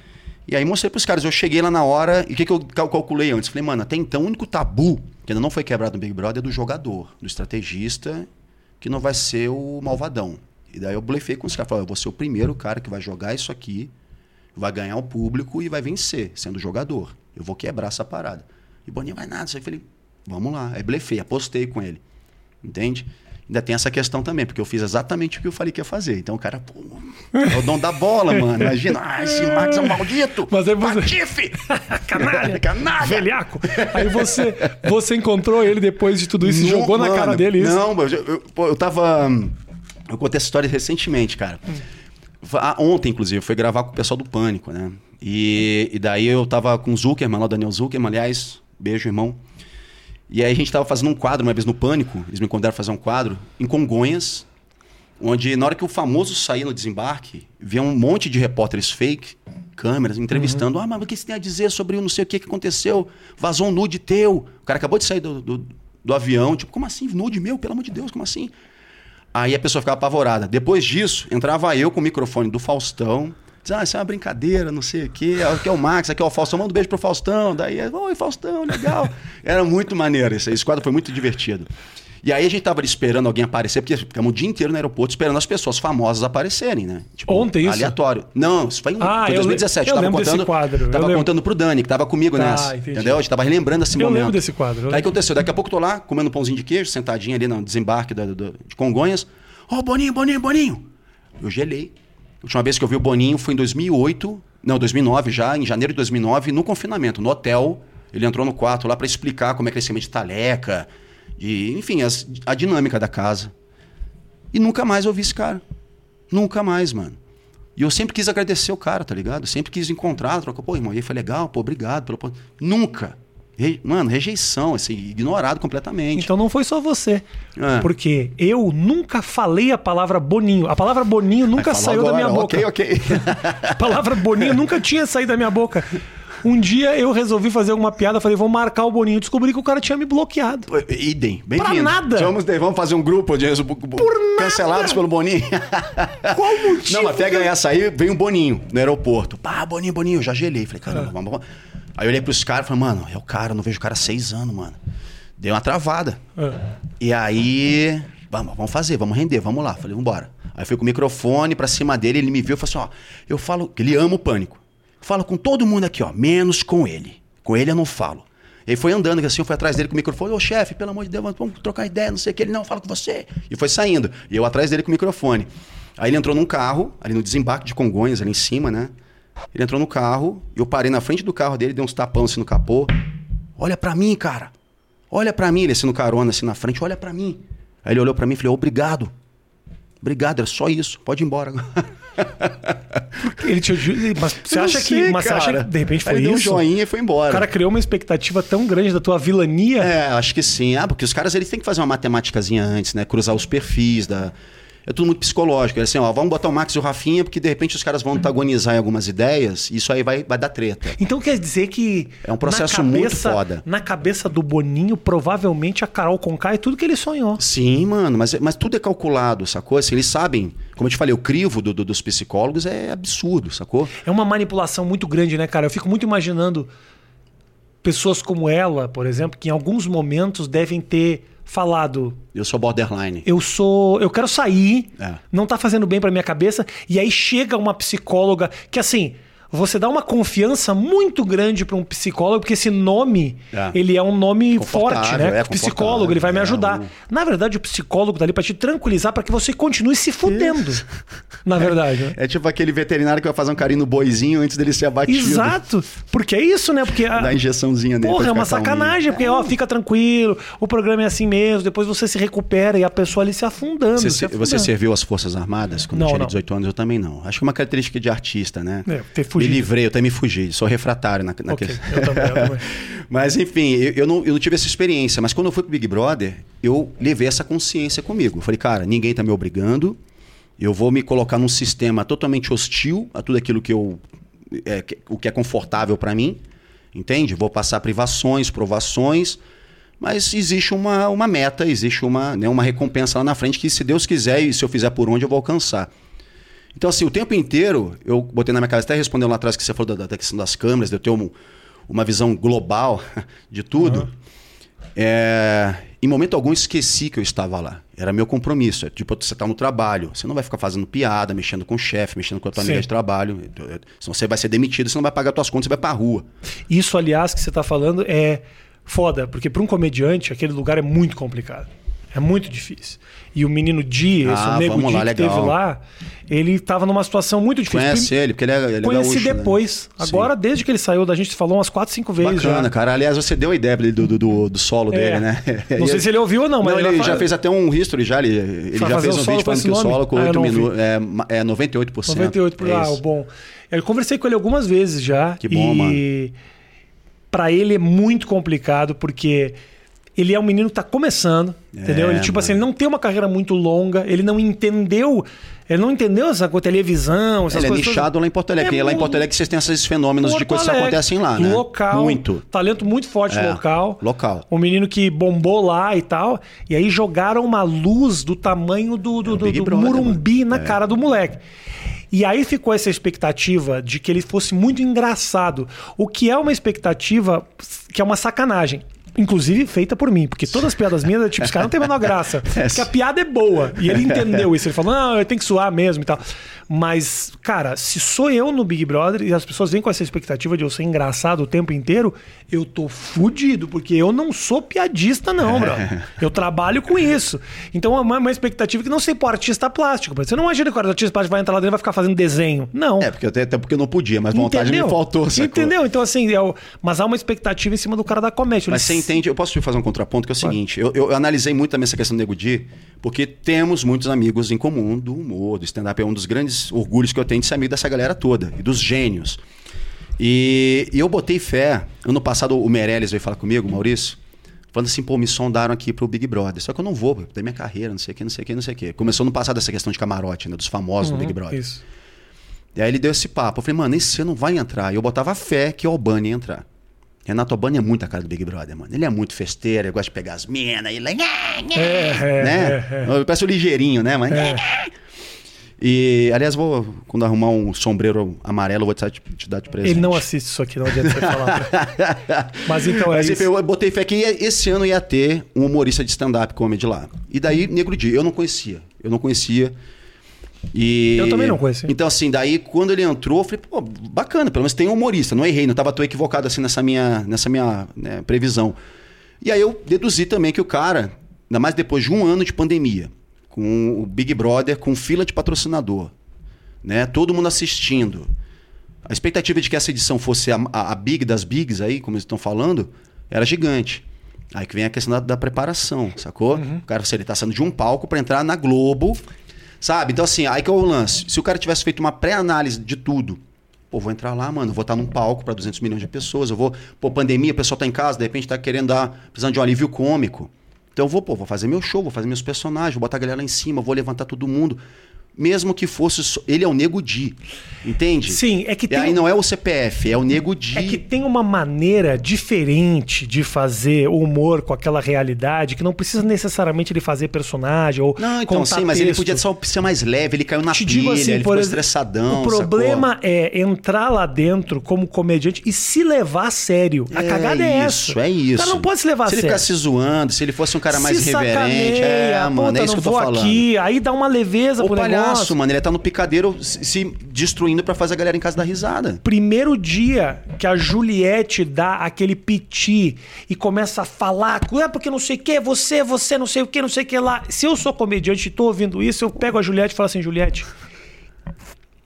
E aí mostrei pros caras. Eu cheguei lá na hora. E o que, que eu calculei antes? Falei, mano, até então o único tabu que ainda não foi quebrado no Big Brother é do jogador, do estrategista, que não vai ser o malvadão. E daí eu blefei com os caras. Falei, eu vou ser o primeiro cara que vai jogar isso aqui, vai ganhar o público e vai vencer, sendo jogador. Eu vou quebrar essa parada. E Boninho vai nada. Eu falei, vamos lá. Aí blefei, apostei com ele. Entende? Ainda tem essa questão também, porque eu fiz exatamente o que eu falei que ia fazer. Então o cara, pô, é o dom da bola, mano. Imagina, ah, esse Max é um maldito! Mas aí você... Patife! *laughs* canalha! *laughs* canalha! Velhaco! Aí você, você encontrou ele depois de tudo isso e jogou mano, na cara dele isso? Não, eu, eu, eu, eu tava. Eu contei essa história recentemente, cara. Hum. Ontem, inclusive, foi gravar com o pessoal do Pânico, né? E, e daí eu tava com o Zuckerman, lá o Daniel Zuckerman, aliás, beijo, irmão. E aí a gente estava fazendo um quadro uma vez no Pânico, eles me convidaram a fazer um quadro, em Congonhas, onde na hora que o famoso saía no desembarque, via um monte de repórteres fake, câmeras, entrevistando. Uhum. Ah, mas o que você tem a dizer sobre o não sei o que, que aconteceu? Vazou um nude teu. O cara acabou de sair do, do, do avião. Tipo, como assim? Nude meu? Pelo amor de Deus, como assim? Aí a pessoa ficava apavorada. Depois disso, entrava eu com o microfone do Faustão, ah, isso é uma brincadeira, não sei o quê. Aqui é o Max, aqui é o Faustão. Manda um beijo pro Faustão. Daí, oi, Faustão, legal. Era muito maneiro. Esse, esse quadro foi muito divertido. E aí a gente tava esperando alguém aparecer, porque ficamos o dia inteiro no aeroporto esperando as pessoas famosas aparecerem, né? Tipo, Ontem isso? Aleatório. Não, isso foi em ah, foi 2017. Eu, eu tava contando, quadro. Tava contando pro Dani, que tava comigo tá, nessa. Entendi. Entendeu? A gente tava relembrando esse eu momento. Eu lembro desse quadro. Aí aconteceu, daqui a pouco eu tô lá, comendo um pãozinho de queijo, sentadinho ali no desembarque da, da, de Congonhas. Ó, oh, Boninho, Boninho, Boninho. Eu gelei. A última vez que eu vi o Boninho foi em 2008, não, 2009 já, em janeiro de 2009, no confinamento, no hotel. Ele entrou no quarto lá para explicar como é crescimento de taleca, de, enfim, as, a dinâmica da casa. E nunca mais eu vi esse cara. Nunca mais, mano. E eu sempre quis agradecer o cara, tá ligado? Sempre quis encontrar, trocar, pô, irmão, e aí foi legal, pô, obrigado pelo. Nunca. Re... Mano, rejeição, assim, ignorado completamente. Então não foi só você. É. Porque eu nunca falei a palavra Boninho. A palavra Boninho nunca saiu agora. da minha boca. Ok, ok. *laughs* a palavra Boninho nunca tinha saído da minha boca. Um dia eu resolvi fazer alguma piada, falei, vou marcar o Boninho. Descobri que o cara tinha me bloqueado. Idem, bem Pra nada. Vamos, vamos fazer um grupo de cancelados nada. pelo Boninho. *laughs* Qual motivo? Não, mas pega essa aí, vem um Boninho no aeroporto. Pá, Boninho, Boninho, já gelei. Falei, caramba, é. vamos, vamos. Aí eu olhei pros caras e falei, mano, é o cara, não vejo o cara há seis anos, mano. Deu uma travada. É. E aí, vamos, vamos fazer, vamos render, vamos lá. Falei, vambora. Aí fui com o microfone pra cima dele, ele me viu e falou assim: ó, eu falo, ele ama o pânico. Falo com todo mundo aqui, ó, menos com ele. Com ele eu não falo. Ele foi andando assim, eu fui atrás dele com o microfone. Ô chefe, pelo amor de Deus, vamos trocar ideia, não sei o que. Ele não, fala com você. E foi saindo. E eu atrás dele com o microfone. Aí ele entrou num carro, ali no desembarque de Congonhas, ali em cima, né? Ele entrou no carro, eu parei na frente do carro dele, dei uns tapão assim no capô. Olha pra mim, cara. Olha pra mim, ele assim no carona, assim na frente, olha pra mim. Aí ele olhou para mim e falou: obrigado. Obrigado, era só isso. Pode ir embora. Ele te Mas você acha sei, que. Mas você acha que de repente foi Aí isso? Deu um joinha e foi embora. O cara criou uma expectativa tão grande da tua vilania. É, acho que sim. Ah, porque os caras eles têm que fazer uma matemáticazinha antes, né? Cruzar os perfis da. É tudo muito psicológico. É assim, ó, vamos botar o Max e o Rafinha, porque de repente os caras vão antagonizar em algumas ideias, e isso aí vai, vai dar treta. Então quer dizer que. É um processo cabeça, muito foda. Na cabeça do Boninho, provavelmente a Carol Conká é tudo que ele sonhou. Sim, mano, mas, mas tudo é calculado, sacou? Assim, eles sabem, como eu te falei, o crivo do, do- dos psicólogos é absurdo, sacou? É uma manipulação muito grande, né, cara? Eu fico muito imaginando pessoas como ela, por exemplo, que em alguns momentos devem ter falado: Eu sou borderline. eu sou, eu quero sair, É. não tá fazendo bem pra minha cabeça, e aí chega uma psicóloga que assim, você dá uma confiança muito grande pra um psicólogo, porque esse nome, É. ele é um nome forte, né? é, psicólogo, ele vai me confortável, ajudar. é, Na verdade, o psicólogo tá ali pra te tranquilizar pra que você continue se fudendo. *laughs* Na verdade, né? É tipo aquele veterinário que vai fazer um carinho no boizinho antes dele ser abatido. Exato. Porque é isso, né? Porque a- Dá injeçãozinha nele. Porra, é uma sacanagem, porque, ó, fica tranquilo, o programa é assim mesmo, depois você se recupera e a pessoa ali se afundando. Você, se afundando. você serviu as Forças Armadas quando Não, tinha não. 18 anos? Eu também não. Acho que é uma característica de artista, né? É, ter fugido. Me livrei, eu até me fugi. Sou refratário na, Ok, naquele... eu também, eu também. *laughs* Mas enfim, eu, eu não, eu não tive essa experiência. Mas quando eu fui pro Big Brother, eu levei essa consciência comigo. Eu falei, cara, ninguém tá me obrigando. Eu vou me colocar num sistema totalmente hostil a tudo aquilo que eu. é, que- o que é confortável para mim. Entende? Vou passar privações, provações. Mas existe uma, uma meta, existe uma, né, uma recompensa lá na frente que, se Deus quiser e se eu fizer por onde, eu vou alcançar. Então, assim, o tempo inteiro, eu botei na minha cabeça, até respondendo lá atrás que você falou da, da questão das câmeras, de eu ter um- uma visão global *laughs* de tudo. É, em momento algum, esqueci que eu estava lá. Era meu compromisso. É tipo, você está no trabalho. Você não vai ficar fazendo piada, mexendo com o chefe, mexendo com a tua Sim. amiga de trabalho. Senão você vai ser demitido, você não vai pagar suas contas, você vai pra rua. Isso, aliás, que você tá falando é foda, porque para um comediante aquele lugar é muito complicado. É muito difícil. E o menino Di, esse Ah, o nego Di lá, que teve lá, ele tava numa situação muito difícil. Conhece ele, porque ele é, ele é Conheci gaúcho, né? depois. Sim. Agora, desde que ele saiu da gente, falou umas 4, 5 vezes Bacana, já. cara. Aliás, você deu a ideia do, do, do, do solo É. dele, né? Não sei se ele ouviu ou não, mas Não, ele ele já fa- fez até um history já. Ele, ele já fez um vídeo falando que o solo com Ah, eu 8 não vi. minutos. É, é 98%. 98 por é ah, o bom. Eu conversei com ele algumas vezes já. Que bom, e Pra ele é muito complicado, porque ele é um menino que tá começando, É, entendeu? Ele, tipo mano. assim, ele não tem uma carreira muito longa, ele não entendeu. Ele não entendeu essa coisa, televisão, essas Ele é coisas. nichado lá em Porto Alegre. É lá em Porto Alegre vocês têm esses fenômenos de Porto coisas que Alegre, acontecem lá, né? Local. Muito. Talento muito forte É, local. local. Um menino que bombou lá e tal. E aí jogaram uma luz do tamanho do, do, É do- do Brother, Murumbi mano. na É. cara do moleque. E aí ficou essa expectativa de que ele fosse muito engraçado. O que é uma expectativa que é uma sacanagem. Inclusive feita por mim, porque todas as piadas minhas, é tipo, esse cara não tem a menor graça. *laughs* Porque a piada é boa. E ele entendeu isso. Ele falou, não, eu tenho que suar mesmo e tal. Mas, cara, se sou eu no Big Brother e as pessoas vêm com essa expectativa de eu ser engraçado o tempo inteiro, eu tô fudido, porque eu não sou piadista, não, bro. Eu trabalho com isso. Então é uma, uma expectativa que não sei pro artista plástico. Você não imagina que o artista plástico vai entrar lá dentro e vai ficar fazendo desenho. Não. É, porque até, até porque eu não podia, mas vontade me faltou, sacou? Entendeu? Então, assim, é mas há uma expectativa em cima do cara da comédia. Mas Ele- entende, eu posso te fazer um contraponto, que é o seguinte, eu, eu analisei muito também essa questão do Nego Di, porque temos muitos amigos em comum do humor, do stand-up, é um dos grandes orgulhos que eu tenho de ser amigo dessa galera toda, e dos gênios. E, e eu botei fé, ano passado o Meirelles veio falar comigo, Maurício, falando assim, pô, me sondaram aqui pro Big Brother, só que eu não vou, da minha carreira, não sei o que, não sei o que, não sei o que. Começou no passado essa questão de camarote, né, dos famosos Uhum, no Big Brother. Isso. E aí ele deu esse papo. Eu falei, mano, esse ano vai entrar. E eu botava fé que o Albani ia entrar. Renato Albani é muito a cara do Big Brother, mano. Ele é muito festeiro, ele gosta de pegar as minas, ele É, é, né? é, é. Parece o ligeirinho, né? Mas... E, aliás, vou, quando arrumar um sombreiro amarelo, eu vou te, te dar de presente. Ele não assiste isso aqui, não adianta você falar. *laughs* Mas então é Mas isso. eu botei fé que esse ano ia ter um humorista de stand-up comedy lá. E daí, Negro Di, eu não conhecia. Eu não conhecia. E... Eu também não conhecia. Então, assim, daí quando ele entrou, eu falei, pô, bacana, pelo menos tem um humorista. Não errei, não estava tão equivocado assim nessa minha, nessa minha né, previsão. E aí eu deduzi também que o cara, ainda mais depois de um ano de pandemia, com o Big Brother, com fila de patrocinador, né? Todo mundo assistindo. A expectativa de que essa edição fosse a, a- a Big das Bigs aí, como eles estão falando, era gigante. Aí que vem a questão da, da preparação, sacou? O cara, se ele tá saindo de um palco pra entrar na Globo, sabe? Então, assim, aí que é o lance. Se o cara tivesse feito uma pré-análise de tudo, pô, vou entrar lá, mano, vou estar num palco pra 200 milhões de pessoas, eu vou, pô, pandemia, o pessoal tá em casa, de repente tá querendo dar, precisando de um alívio cômico. Então eu vou, pô, vou fazer meu show, vou fazer meus personagens, vou botar a galera lá em cima, vou levantar todo mundo. Mesmo que fosse. só- Ele é o Nego Di. Entende? Sim, é que E tem. aí não é o CPF, é o Nego Di. É que tem uma maneira diferente de fazer humor com aquela realidade que não precisa necessariamente ele fazer personagem ou Não, então sim, mas ele texto. podia só ser mais leve, ele caiu na Te pilha, assim, ele ficou exemplo, estressadão. o problema é entrar lá dentro como comediante e se levar a sério. A cagada é essa. Isso, é isso. O cara não pode se levar Se a ele sério. ficasse zoando, se ele fosse um cara mais se reverente. sacaneia, é, mano, é isso que eu tô falando. aqui, aí dá uma leveza O pro palhaço, negócio. mano, ele tá no picadeiro se, destruindo pra fazer a galera em casa dar risada. Primeiro dia que a Juliette dá aquele piti e começa a falar, é porque não sei o que, você, você, não sei o que, não sei o que lá. Se eu sou comediante e tô ouvindo isso, eu pego a Juliette e falo assim, Juliette,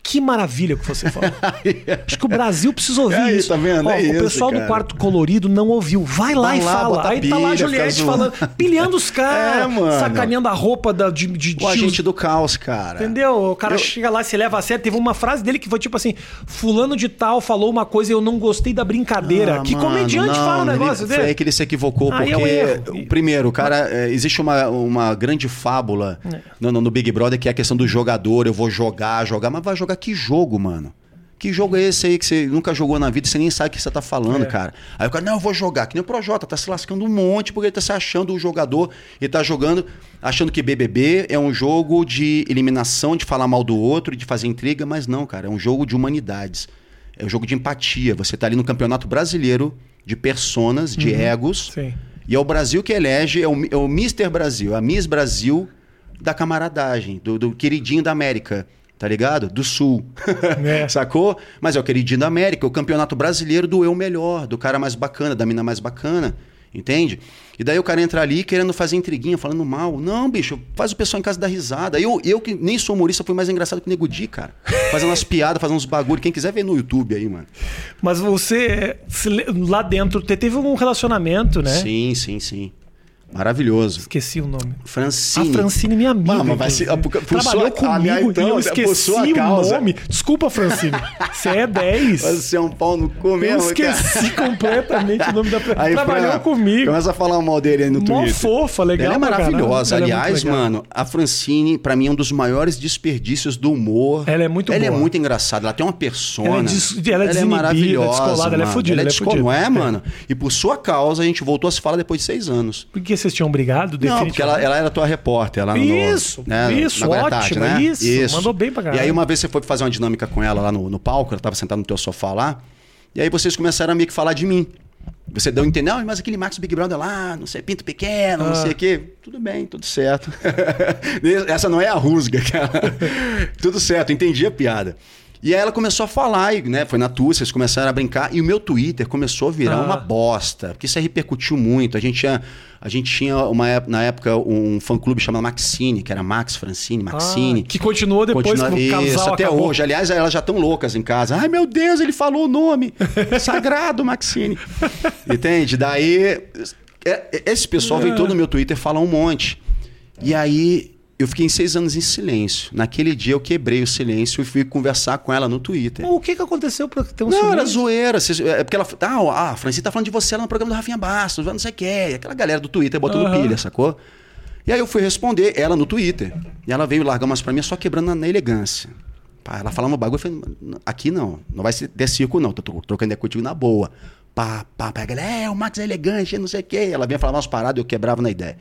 que maravilha que você falou. *laughs* Acho que o Brasil precisa ouvir É aí, isso. tá vendo? Ó, É o isso, pessoal do cara. é quarto colorido não ouviu. Vai lá Vai e lá, fala. Aí tá lá a pilha, Juliette falando, pilhando os *laughs* caras, É, sacaneando a roupa da, de, de, O de- agente do caos, cara. Entendeu? O cara Eu- chega lá, se leva a sério. Teve uma frase dele que foi tipo assim: Fulano de Tal falou uma coisa e eu não gostei da brincadeira. Ah, que mano, comediante não, fala um negócio ele, dele? Foi aí que ele se equivocou, Aí é porque, primeiro, o cara, é, existe uma, uma grande fábula É. no- no Big Brother que é a questão do jogador. Eu vou jogar, jogar, mas vai jogar que jogo, mano? Que jogo é esse aí que você nunca jogou na vida, você nem sabe o que você tá falando, É. cara? Aí o cara, não, eu vou jogar, que nem o Projota, tá se lascando um monte porque ele tá se achando o jogador, ele tá jogando, achando que BBB é um jogo de eliminação, de falar mal do outro, de fazer intriga, mas não, cara, é um jogo de humanidades. É um jogo de empatia. Você tá ali no Campeonato Brasileiro de personas, de egos. Sim. E é o Brasil que elege, é o, é o Mr. Brasil, a Miss Brasil da camaradagem, do, do queridinho da América, tá ligado? Do Sul. *laughs* É. Sacou? Mas é o queridinho da América, o campeonato brasileiro do eu melhor, do cara mais bacana, da mina mais bacana. Entende? E daí o cara entra ali querendo fazer intriguinha, falando mal. Não, bicho, faz o pessoal em casa dar risada. Eu, eu que nem sou humorista, fui mais engraçado que o Nego Di, cara. Fazendo umas piadas, fazendo uns bagulho. Quem quiser ver no YouTube aí, mano. Mas você, lá dentro, te- teve um relacionamento, né? Sim, sim, sim. Maravilhoso. Esqueci o nome. Francine. A Francine, minha amiga. Mano, mas vai ser- por- por Trabalhou sua- comigo Ah, então, eu esqueci o causa. nome. Desculpa, Francine. Você é 10. Você é um pau no cu Eu mesmo, cara. esqueci completamente o nome da. Aí, Trabalhou Fran, comigo. Começa a falar mal dele aí no Mó Twitter. fofa, legal Ela é maravilhosa. Ela é Aliás, legal. mano, a Francine, pra mim, é um dos maiores desperdícios do humor. Ela é muito Ela boa. é muito engraçada. Ela tem uma persona. Ela é des- ela é desinibida, descolada, ela é mano. fodida, Ela é ela é fodida. Não é, É. mano? E por sua causa, a gente voltou a se falar depois de seis anos. Por que vocês tinham brigado? Não, porque ela, ela era tua repórter no. Isso, né, isso, Guarda Tarde, né? isso. Mandou bem pra caralho. E aí uma vez você foi fazer uma dinâmica com ela lá no, no palco, ela tava sentada no teu sofá lá, e aí vocês começaram a meio que falar de mim. Você deu a entender, "Ah, mas aquele Max Big Brother lá, não sei, pinto pequeno, não Ah. sei o quê. Tudo bem, tudo certo. *laughs* Essa não é a rusga, *laughs* cara. tudo certo, entendi a piada. E aí ela começou a falar, e, né? Foi na tua, vocês começaram a brincar, e o meu Twitter começou a virar Ah. uma bosta, porque isso aí repercutiu muito. A gente tinha, a gente tinha uma, na época um fã-clube chamado Maxine, que era Max Francine, Maxine. Ah, que continuou depois Continua- que o casal Isso, até acabou. hoje. Aliás, elas já estão loucas em casa. Ai, meu Deus, ele falou o nome. Sagrado, Maxine. *laughs* Entende? Daí, é- esse pessoal vem todo no meu Twitter falar um monte. E aí, eu fiquei seis anos em silêncio. Naquele dia, eu quebrei o silêncio e fui conversar com ela no Twitter. O que que aconteceu pra ter um Não, era silêncio? zoeira. Vocês- É porque ela. Ah, a Francine tá falando de você lá no programa do Rafinha Bastos, não sei o que. Aquela galera do Twitter botando Aham. pilha, sacou? E aí eu fui responder ela no Twitter. E ela veio largar umas pra mim só quebrando na, na elegância. Pá, ela falava um bagulho, eu falei, aqui não, não vai ser ter circo não, tô tro- trocando ideia contigo na boa. Pá, pá, pá, a galera, é, o Max é elegante, não sei o quê. Ela vinha falar umas paradas, eu quebrava na ideia.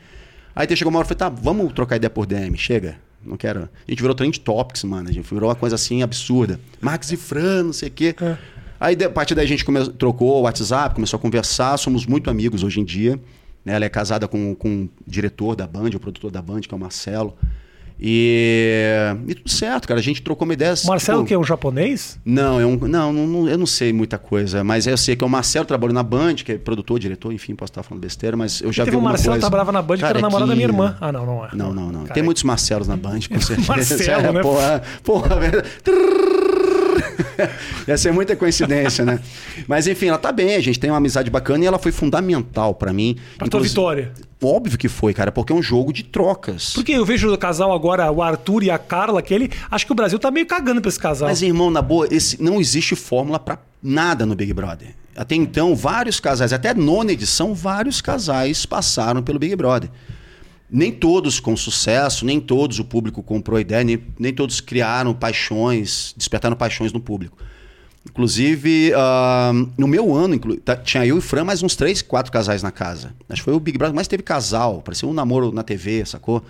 Aí chegou uma hora, eu falei, tá, vamos trocar ideia por DM, chega. Não quero. A gente virou trend topics, mano. A gente virou uma coisa assim absurda. Max e Fran, não sei o quê. É. Aí, a partir daí, a gente come- trocou o WhatsApp, começou a conversar. Somos muito amigos hoje em dia. né? Ela é casada com, com o diretor da Band, o produtor da Band, que é o Marcelo. E, e tudo certo, cara. A gente trocou uma ideia. O Marcelo, tipo, que é um japonês? Não, é um, não, não, eu não sei muita coisa. Mas eu sei que é o Marcelo trabalhou na Band, que é produtor, diretor, enfim, posso estar falando besteira, mas eu já vi Teve um alguma Marcelo que coisa. trabalhava na Band, que era Carequinha. namorado da minha irmã. Ah, não, não é. Não, não, não. Cara, Tem muitos Marcelos na Band, com *laughs* certeza. Marcelo, É, né? *laughs* Porra, porra, *laughs* velho. *laughs* Ia ser muita coincidência, né? Mas enfim, ela tá bem, a gente tem uma amizade bacana e ela foi fundamental para mim. Pra tua vitória. Óbvio que foi, cara, porque é um jogo de trocas. Porque eu vejo o casal agora, o Arthur e a Carla, aquele. Acho que o Brasil tá meio cagando pra esse casal. Mas, irmão, na boa, esse, não existe fórmula para nada no Big Brother. Até então, vários casais, até nona edição, vários casais passaram pelo Big Brother. Nem todos com sucesso, nem todos o público comprou a ideia, nem, nem todos criaram paixões, despertaram paixões no público. Inclusive, uh, no meu ano, tá, tinha eu e Fran mais uns três, quatro casais na casa. Acho que foi o Big Brother, mas teve casal, parecia um namoro na TV, sacou?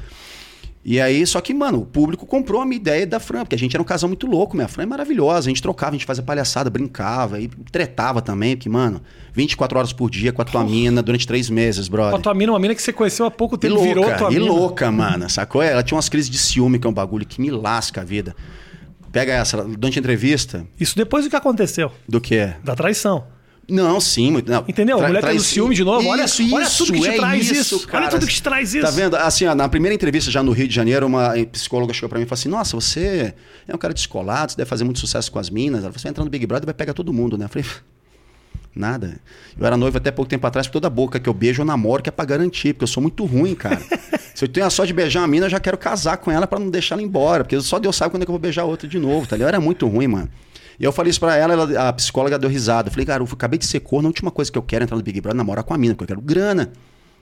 E aí, só que, mano, o público comprou a minha ideia da Fran, porque a gente era um casal muito louco, minha Fran é maravilhosa, a gente trocava, a gente fazia palhaçada, brincava e tretava também, porque, mano, 24 horas por dia com a tua mina durante três meses, brother. Com a tua mina, uma mina que você conheceu há pouco tempo, e louca, virou tua e mina. louca, mano, sacou? Ela tinha umas crises de ciúme, que é um bagulho que me lasca a vida. Pega essa, durante a entrevista. Isso depois do que aconteceu. Do que? Da traição. Não, sim. Não. Entendeu? A mulher tem o ciúme de novo. Olha, isso, olha tudo que te é traz isso. isso. Cara. Olha tudo que te traz isso. Tá vendo? Assim, ó, na primeira entrevista já no Rio de Janeiro, uma psicóloga chegou pra mim e falou assim: Nossa, você é um cara descolado, você deve fazer muito sucesso com as minas. Ela falou: Você vai entrar no Big Brother vai pegar todo mundo, né? Eu falei: Nada. Eu era noivo até pouco tempo atrás, porque toda boca que eu beijo eu namoro, que é pra garantir, porque eu sou muito ruim, cara. *laughs* Se eu tenho a sorte de beijar uma mina, eu já quero casar com ela para não deixar ela embora, porque só Deus sabe quando é que eu vou beijar outra de novo, tá ligado? Eu era muito ruim, mano. E eu falei isso pra ela, ela a psicóloga deu risada. Eu falei, cara, eu acabei de ser corno, a última coisa que eu quero é entrar no Big Brother namorar com a mina, porque eu quero grana.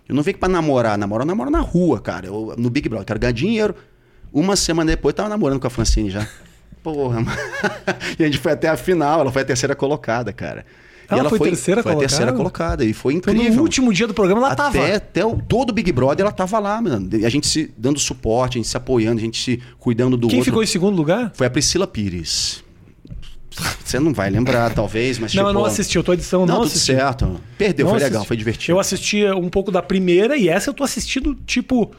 Eu não venho pra namorar, namorar, eu namoro na rua, cara. Eu, no Big Brother, eu quero ganhar dinheiro. Uma semana depois, eu tava namorando com a Francine já. *laughs* Porra, mano. *laughs* E a gente foi até a final, ela foi a terceira colocada, cara. E Ela foi terceira foi a terceira colocada? colocada. E foi Então, incrível. no último dia do programa, ela até, tava. até o, todo o Big Brother ela tava lá, mano. E A gente se dando suporte, a gente se apoiando, a gente se cuidando do Quem outro. ficou em segundo lugar? Foi a Priscila Pires. Você não vai lembrar, talvez, mas *laughs* não, tipo, eu não assisti. Eu tô edição, Não, não, tudo assisti. certo. Perdeu, Não foi legal, assisti. foi divertido. Eu assisti um pouco da primeira e essa eu tô assistindo, tipo,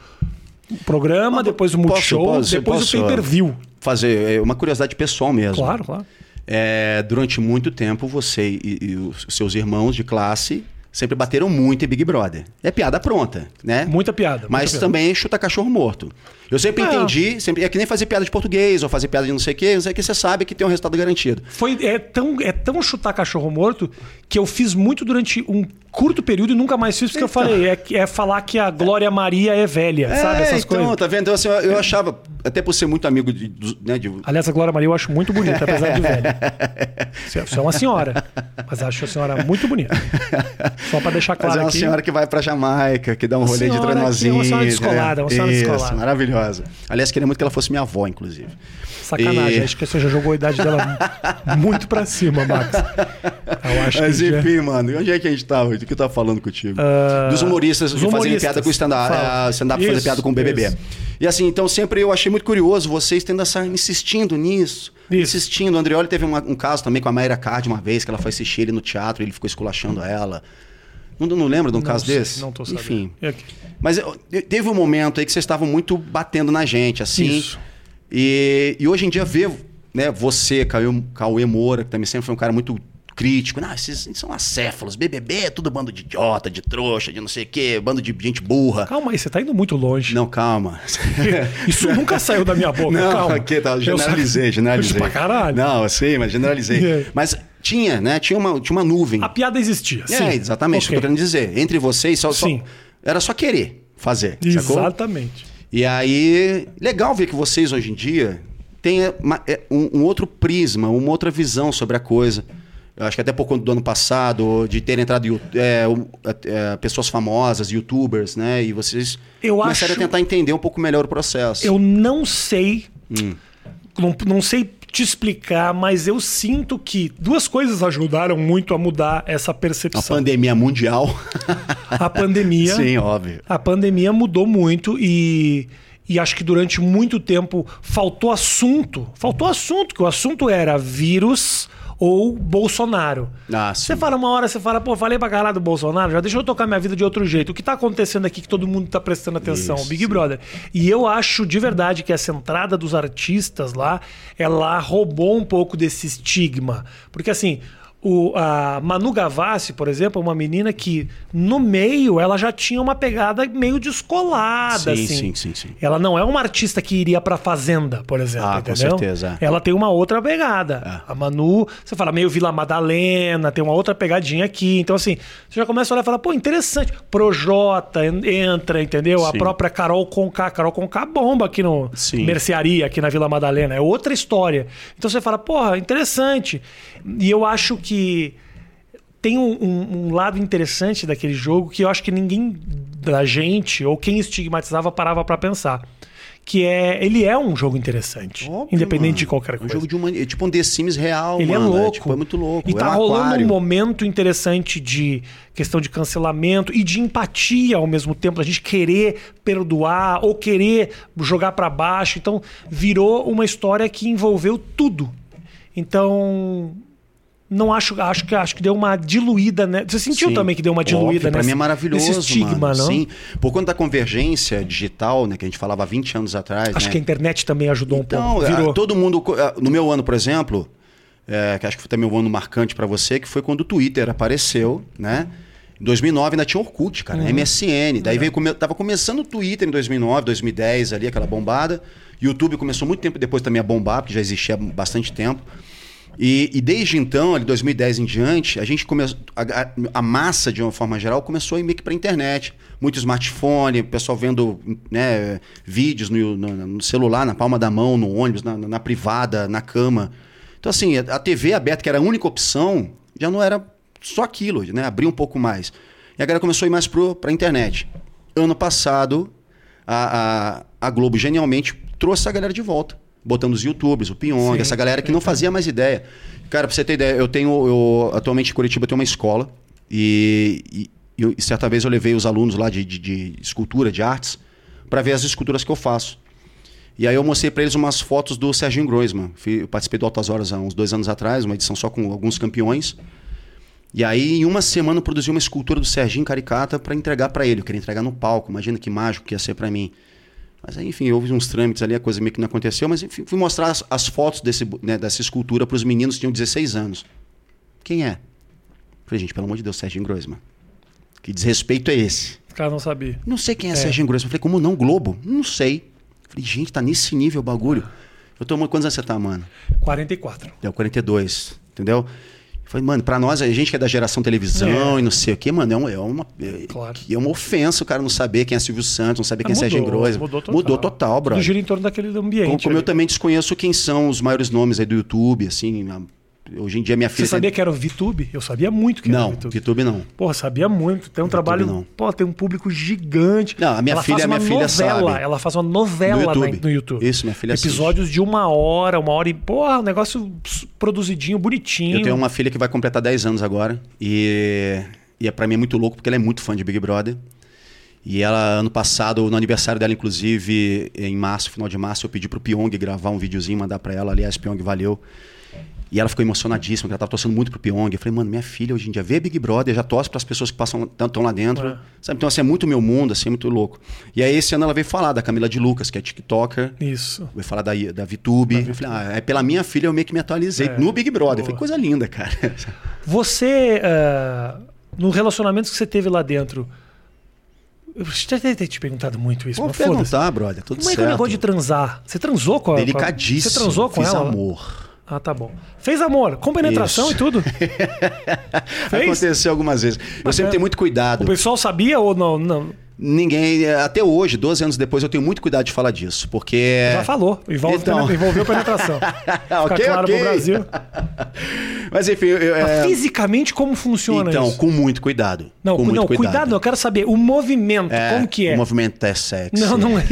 o programa, Ah, depois o posso- Multishow, posso- depois posso- o pay-per-view. Fazer é, uma curiosidade pessoal mesmo. Claro, claro. É, durante muito tempo, você e, e os seus irmãos de classe sempre bateram muito em Big Brother. É piada pronta, né? Muita piada. Mas muita piada. também chuta cachorro morto. Eu sempre É. entendi, sempre, é que nem fazer piada de português ou fazer piada de não sei o quê, não sei o que, você sabe que tem um resultado garantido. Foi, é, tão, é tão chutar cachorro morto que eu fiz muito durante um curto período e nunca mais fiz, porque eu falei, é, é falar que a Glória Maria é velha, sabe? Essas então, coisas. tá vendo? Então, assim, eu, eu achava, até por ser muito amigo de, né, de- Aliás, a Glória Maria eu acho muito bonita, apesar de velha. *laughs* Você você é uma senhora, mas acho a senhora muito bonita. Só pra deixar Mas claro é uma aqui. senhora que vai pra Jamaica, que dá um rolê de que é trenozinho. uma senhora descolada, uma senhora Isso, descolada. maravilhosa. Aliás, queria muito que ela fosse minha avó, inclusive. Sacanagem, E- acho que você já jogou a idade dela muito pra cima, Max. Eu acho Mas que já- enfim, mano, onde é que a gente tava? Do que eu tava falando contigo? Ah, Dos humoristas os humoristas. piada com o stand-up, é, stand-up fazer Isso, piada com o BBB. isso. E assim, então sempre eu achei muito curioso vocês tendo essa, insistindo nisso. Isso. Insistindo. O Andreoli teve uma- um caso também com a Mayra Card uma vez, que ela foi assistir ele no teatro e ele ficou esculachando ela. Não, não lembra de um Não caso sei, desse? Não tô sabendo. Enfim. É- Mas eu- eu- teve um momento aí que vocês estavam muito batendo na gente, assim. Isso. E, e hoje em dia ver né, você, Cauê, Cauê Moura, que também sempre foi um cara muito crítico. Não, esses são acéfalos. BBB é tudo bando de idiota, de trouxa, de não sei o quê, bando de gente burra. Calma aí, você tá indo muito longe. Não, calma. *laughs* Isso nunca saiu da minha boca, Não, calma. aqui tá, Eu generalizei, só- generalizei. Pra caralho. Não, sim, mas generalizei. E *laughs* aí? Mas tinha, né? Tinha uma, tinha uma nuvem. A piada existia, sim. É, exatamente, Ok. o que eu tô querendo dizer. Entre vocês, só, só- Sim. era só querer fazer. Sacou? Exatamente. E aí, legal ver que vocês hoje em dia têm uma- é, um, um outro prisma, uma outra visão sobre a coisa. Acho que até por conta do ano passado, de ter entrado é, é, pessoas famosas, youtubers, né? E vocês Eu começaram acho- a tentar entender um pouco melhor o processo. Eu não sei. Hum. Não, não sei te explicar, mas eu sinto que duas coisas ajudaram muito a mudar essa A percepção. pandemia mundial. A pandemia. *laughs* Sim, óbvio. A pandemia mudou muito e, e acho que durante muito tempo faltou assunto. Faltou assunto, que o assunto era vírus ou Bolsonaro. Ah. Você fala uma hora, você fala, pô, falei pra caralho do Bolsonaro, já deixa eu tocar minha vida de outro jeito. O que tá acontecendo aqui que todo mundo tá prestando atenção? Isso, Big Brother. E eu acho de verdade que essa entrada dos artistas lá, ela roubou um pouco desse estigma. Porque assim, O, a Manu Gavassi, por exemplo, é uma menina que no meio ela já tinha uma pegada meio descolada, Sim, assim. sim, sim, sim. Ela não é uma artista que iria pra Fazenda, por exemplo, Ah, com entendeu? certeza, é. Ela tem uma outra pegada. A Manu, você fala meio Vila Madalena, tem uma outra pegadinha aqui. Então, assim, você já começa a olhar e fala, pô, interessante. Projota en- entra, entendeu? A Sim. própria Carol Conká. Carol Conká bomba aqui no Sim. Mercearia, aqui na Vila Madalena. É outra história. Então você fala, porra, interessante. E eu acho que tem um, um- um lado interessante daquele jogo que eu acho que ninguém da gente ou quem estigmatizava parava pra pensar. Que é, ele é um jogo interessante, Óbvio, independente mano. de qualquer É um coisa. jogo de uma, é tipo um The Sims real, Ele mano. é louco. tipo, é muito louco. E tá é um rolando aquário. um momento interessante de questão de cancelamento e de empatia ao mesmo tempo, a gente querer perdoar ou querer jogar pra baixo. Então, virou uma história que envolveu tudo. Então, não acho, acho que acho que deu uma diluída, né? Você sentiu Sim. também que deu uma diluída, né? Pra mim é maravilhoso, Esse estigma, mano. não? Sim. Por conta da convergência digital, né, que a gente falava há 20 anos atrás, Acho né? que a internet também ajudou um Então, pouco. ah, Virou. todo mundo. ah, No meu ano, por exemplo, é, que acho que foi também um ano marcante pra você, que foi quando o Twitter apareceu, né? Em 2009 ainda tinha Orkut, cara, MSN. Daí veio come... tava começando o Twitter em 2009, 2010 ali, aquela bombada. YouTube começou muito tempo depois também a bombar, porque já existia há bastante tempo. E, e desde então, ali 2010 em diante, a gente começou. A, a- a massa, de uma forma geral, começou a ir meio que pra internet. Muito smartphone, pessoal vendo né, vídeos no, no- no celular, na palma da mão, no ônibus, na, na privada, na cama. Então, assim, a, a TV aberta, que era a única opção, já não era só aquilo, né? Abriu um pouco mais. E a galera começou a ir mais pro, pra internet. Ano passado, a, a, a Globo genialmente trouxe a galera de volta. Botando os youtubers, o Pyong, essa galera que não fazia mais ideia. Cara, pra você ter ideia, eu tenho. Eu, atualmente em Curitiba tenho uma escola. E, e, e certa vez eu levei os alunos lá de, de, de escultura, de artes, para ver as esculturas que eu faço. E aí eu mostrei para eles umas fotos do Serginho Groisman. Eu participei do Altas Horas há uns dois anos atrás, uma edição só com alguns campeões. E aí, em uma semana, eu produzi uma escultura do Serginho Caricata para entregar para ele. Eu queria entregar no palco. Imagina que mágico que ia ser para mim. Mas aí, enfim, houve uns trâmites ali, a coisa meio que não aconteceu. Mas enfim, fui mostrar as, as fotos desse, né, dessa escultura para os meninos que tinham 16 anos. Quem é? Falei, gente, pelo amor de Deus, Serginho Groisman. Que desrespeito é esse? O cara não sabia. Não sei quem é, Serginho Groisman. Falei, como não? Globo? Não sei. Falei, gente, tá nesse nível o bagulho. Eu tô. Quantos anos você tá, mano? 44. Deu 42, entendeu? Falei, mano, pra nós, a gente que é da geração televisão É. e não sei o quê, mano, é, um- é uma, é, Claro. é uma ofensa o cara não saber quem é Silvio Santos, não saber quem é Serginho Groisman. Mudou total. Mudou total, Tudo brother. gira em torno daquele ambiente. Como, como eu também desconheço quem são os maiores nomes aí do YouTube, assim. Hoje em dia minha Você filha. sabia tem- que era o VTube? Eu sabia muito que era o Não, VTube. YouTube não. Porra, sabia muito. Tem um trabalho. não. Pô, tem um público gigante. Não, a minha ela filha- faz a minha uma filha novela. sabe. Ela faz uma novela No na- YouTube. no YouTube. Isso, minha filha assiste. Episódios de uma hora, uma hora e. Porra, um negócio produzidinho, bonitinho. Eu tenho uma filha que vai completar 10 anos agora. E, e é, pra mim é muito louco porque ela é muito fã de Big Brother. E ela, ano passado, no aniversário dela, inclusive, em março, final de março, eu pedi pro Pyong gravar um videozinho, mandar pra ela. Aliás, Pyong, valeu. E ela ficou emocionadíssima, porque ela tava torcendo muito pro Pyong. Eu falei, mano, minha filha hoje em dia vê Big Brother, já torce pras pessoas que passam estão lá dentro. É. Sabe? Então, assim, é muito meu mundo, assim, é muito louco. E aí, esse ano ela veio falar da Camila de Lucas, que é TikToker. Isso. Veio falar da, da VTube. Eu falei, ah, é pela minha filha eu meio que me atualizei É, no Big Brother. boa. Foi coisa linda, cara. *laughs* Você, ah, no relacionamento que você teve lá dentro, eu já ter te perguntado muito isso, Vou perguntar, brother. Tudo Como é que é o certo. negócio de transar? Você transou com a com a- Delicadíssimo. Você transou com Fiz ela? amor. Ah, tá bom. Fez amor, com penetração Isso. e tudo? *laughs* Aconteceu algumas vezes. Eu sempre tenho muito O cuidado. pessoal sabia ou não? não? Ninguém, até hoje, 12 anos depois, eu tenho muito cuidado de falar disso, porque... Já falou. Envolve, Então. Envolveu penetração. *laughs* Fica Ok, claro ok. pro Brasil. *laughs* Mas enfim, eu, Mas é... Fisicamente, como funciona então, isso? com muito cuidado. Não, com não cuidado. não. Eu quero saber o movimento, É, como que é? O movimento é sexy. Não, não é.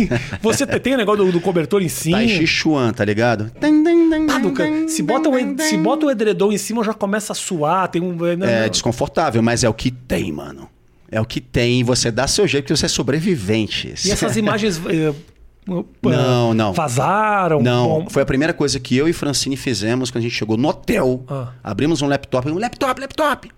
Você te- tem o negócio do, do cobertor em cima. Chi Chuan, tá ligado? Ah, do ca- se, bota o, se bota o edredom em cima, já começa a suar. Tem um. não, É não. desconfortável, mas é o que tem, mano. É o que tem, você dá seu jeito, porque você é sobrevivente. E essas imagens. *laughs* eh, Não, não. Vazaram? Não, Bom, foi a primeira coisa que eu e Francine fizemos quando a gente chegou no hotel. Ah. Abrimos um laptop, um laptop, laptop.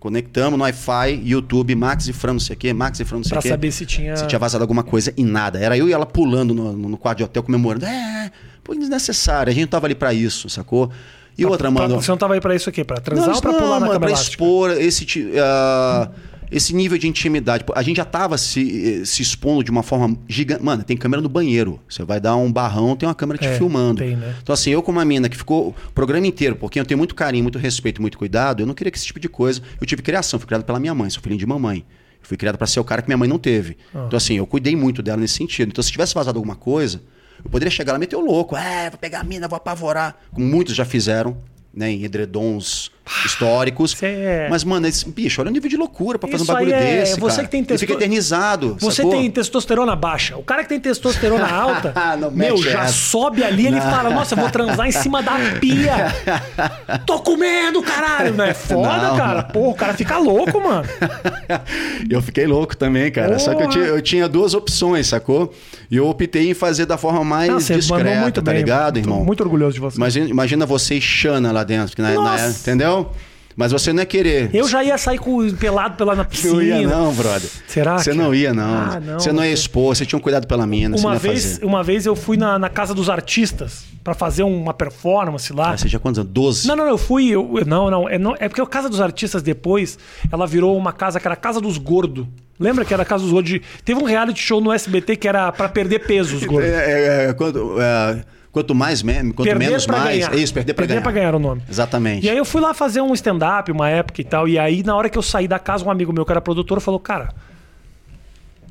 Conectamos no Wi-Fi, YouTube, Max e Fran, não sei o quê, Max e Fran, não sei Pra o quê. saber se tinha. Se tinha vazado alguma coisa e nada. Era eu e ela pulando no, no quarto de hotel comemorando. É, pô, desnecessário. A gente não tava ali pra isso, sacou? E outra, Pra- mano. Você não tava aí pra isso aqui? Pra transar ou pra não, pular na mano, cama pra elástica? expor esse, ti- ah, esse nível de intimidade. A gente já tava se, eh, se expondo de uma forma gigante. Mano, tem câmera no banheiro. Você vai dar um barrão, tem uma câmera te É, filmando. tem, né? Então, assim, eu como uma mina que ficou o programa inteiro, porque eu tenho muito carinho, muito respeito, muito cuidado, eu não queria que esse tipo de coisa. Eu tive criação, fui criado pela minha mãe, sou filhinho de mamãe. Eu fui criado pra ser o cara que minha mãe não teve. Ah. Então, assim, eu cuidei muito dela nesse sentido. Então, se tivesse vazado alguma coisa, eu poderia chegar lá e meter o louco. É, vou pegar a mina, vou apavorar. Como muitos já fizeram, né, em edredons históricos. É- Mas, mano, esse, bicho, olha o nível de loucura pra fazer Isso um bagulho é- desse. você cara. que tem Ele fica testo- eternizado. Você sacou? tem testosterona baixa. O cara que tem testosterona *laughs* alta, Não meu, já essa. sobe ali ele fala: Nossa, eu vou transar em cima da pia. *laughs* Tô comendo, caralho. Não é foda, Não. cara? Pô, o cara fica louco, mano. *laughs* Eu fiquei louco também, cara. Só que eu Porra. tinha, eu tinha duas opções, sacou? E eu optei em fazer da forma mais Não, discreta, tá bem. ligado, irmão? Muito orgulhoso de você. Mas imagina você e Xana lá dentro, que na, na- Nossa. Entendeu? Mas você não é querer. Eu já ia sair com, pelado pela na piscina. *laughs* Não ia não, brother. Será Você não ia não. Ah, não, Você não ia expor, você tinha um cuidado pela mina, Uma vez, uma vez eu fui na, na casa dos artistas pra fazer uma performance lá. Ah, você tinha quantos anos? 12? Não, não, não, eu fui. eu- não, não é, não. É porque a Casa dos Artistas depois, ela virou uma casa que era a Casa dos Gordos. Lembra que era a Casa dos Gordos? de- Teve um reality show no SBT que era pra perder peso, os gordos. *laughs* É, é, é, quanto, é, quanto mais, me- quanto Perder menos mais. ganhar. É isso, perder pra Perder ganhar. pra ganhar o nome. Exatamente. E aí eu fui lá fazer um stand-up uma época e tal. E aí, na hora que eu saí da casa, um amigo meu que era produtor falou: Cara,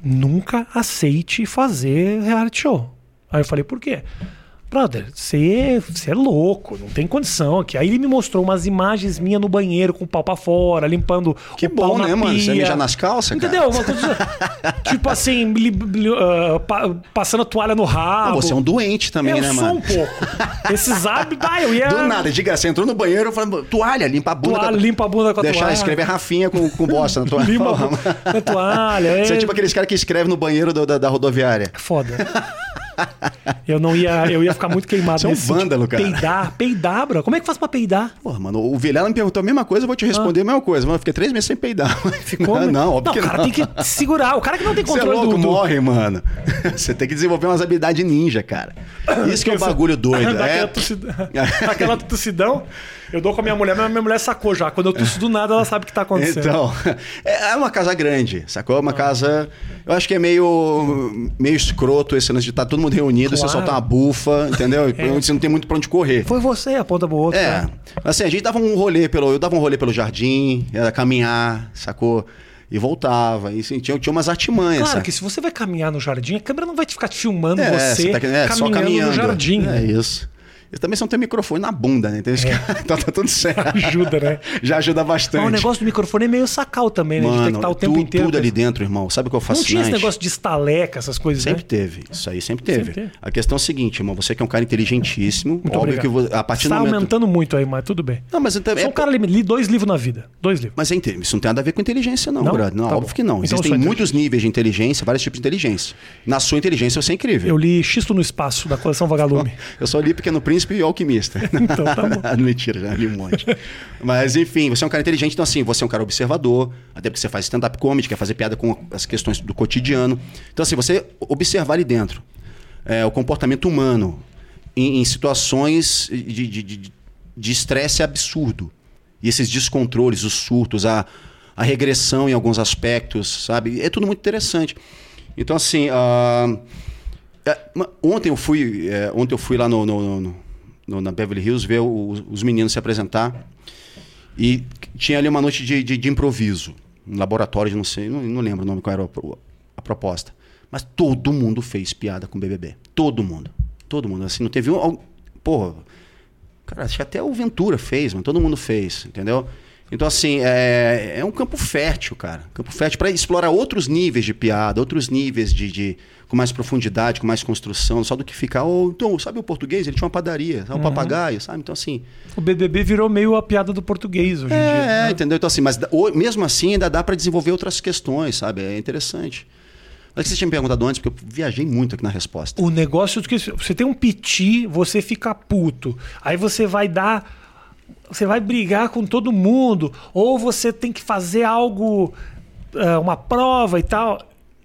nunca aceite fazer reality show. Aí eu falei: Por quê? Brother, você é louco, não tem condição aqui. Aí ele me mostrou umas imagens minhas no banheiro com o pau pra fora, limpando Que o pau bom, na né, mano? Você mijar nas calças, cara? Entendeu? Coisa, *laughs* tipo assim, li- li- ah, pa- passando toalha no rabo. Não, você é um doente também, eu né, sou mano? um pouco. Esses hábitos, ah, eu ia... Do nada, diga, você entrou no banheiro falando, toalha, limpa a bunda. Toalha, a... limpa a bunda com a Deixar, toalha. escrever Rafinha com, com bosta na *laughs* toalha. Limpa a bunda com a toalha. Você é é- tipo aqueles caras que escrevem no banheiro do- da, da rodoviária. Foda. *laughs* *laughs* Eu não ia, eu ia ficar muito queimado Você é um vândalo, cara. Peidar, peidar, bro. Como é que faz pra peidar? Porra, mano, o Vilela me perguntou a mesma coisa, eu vou te responder a mesma coisa. Mano, eu fiquei três meses sem peidar. *laughs* Ficou? Não, não, óbvio não, que o cara não. tem que *laughs* segurar. O cara que não tem Você é controle louco, do, morre, mano. Você tem que desenvolver umas habilidades ninja, cara. Isso que é o bagulho doido. Daquela, É... Daquela tossidão, eu dou com a minha mulher, mas minha mulher sacou já. Quando eu tusso do nada, ela sabe o que tá acontecendo. Então, *laughs* é uma casa grande, sacou? É Ah. uma casa. Eu acho que é meio, meio escroto esse lance de estar todo mundo reunido, você Claro. soltar uma bufa, entendeu? *laughs* Você não tem muito pra onde correr. Foi você, a ponta pro outro. É. né? Assim, a gente dava um rolê pelo. Eu dava um rolê pelo jardim, ia caminhar, sacou? E voltava. E assim, tinha, tinha umas artimanhas. Claro sabe? que se você vai caminhar no jardim, a câmera não vai te ficar te filmando É, você, tá- é, só caminhando, caminhando no jardim. É né? isso. E também só tem microfone na bunda, né? Então, que- *laughs* então tá tudo certo. Ajuda, né? Já ajuda Mas bastante. o negócio do microfone é meio sacal também, né? de ter que Mano, estar o tempo tu- inteiro. tudo ali dentro, irmão. Sabe o que eu faço? Não tinha esse negócio de estaleca, essas coisas, Sempre né? teve. Isso aí sempre teve. Sempre teve. A questão é a seguinte, irmão. Você que é um cara inteligentíssimo. Muito óbvio obrigado. que a partir Você tá do momento... aumentando muito aí, mas tudo bem. Não, mas então, Sou é, um cara, li- li dois livros na vida. Dois livros. mas é inte- isso não tem nada a ver com inteligência, não, Não? brother. Não, Tá óbvio bom. que não. Então eu Existem sou muitos níveis de inteligência, vários tipos de inteligência. Na sua inteligência você é incrível. Eu li Xisto no Espaço, da coleção Vagalume. *laughs* Eu só li Pequeno Príncipe e Alquimista. *laughs* Então, tá bom. *laughs* Mentira, já li um monte. Mas, enfim, você é um cara inteligente, então, assim, você é um cara observador, até porque você faz stand-up comedy, quer fazer piada com as questões do cotidiano. Então, assim, você observar ali dentro é, o comportamento humano em, em situações de estresse absurdo. E esses descontroles, os surtos, a, a regressão em alguns aspectos, sabe? É tudo muito interessante. Então, assim. ma- ontem eu fui, é, ontem eu fui lá no, no- no- no- na Beverly Hills ver os, os meninos se apresentar. E tinha ali uma noite de, de- de improviso, um laboratório não sei, não, não lembro o nome qual era a, a proposta, mas todo mundo fez piada com o BBB, todo mundo, todo mundo, assim não teve um, porra, cara, acho que até o Ventura fez, mas todo mundo fez, entendeu? Então, assim, é, é um campo fértil, cara. Campo fértil para explorar outros níveis de piada, outros níveis de, de- com mais profundidade, com mais construção, só do que ficar. Oh, então, sabe o português? Ele tinha uma padaria, Uhum. um papagaio, sabe? Então, assim. O BBB virou meio a piada do português hoje em dia. É, né? entendeu? Então, assim, mas mesmo assim ainda dá para desenvolver outras questões, sabe? É interessante. Mas que você tinha me perguntado antes, porque eu viajei muito aqui na resposta. O negócio é que você tem um piti, você fica puto. Aí você vai dar. Você vai brigar com todo mundo. Ou você tem que fazer algo, eh, uma prova e tal.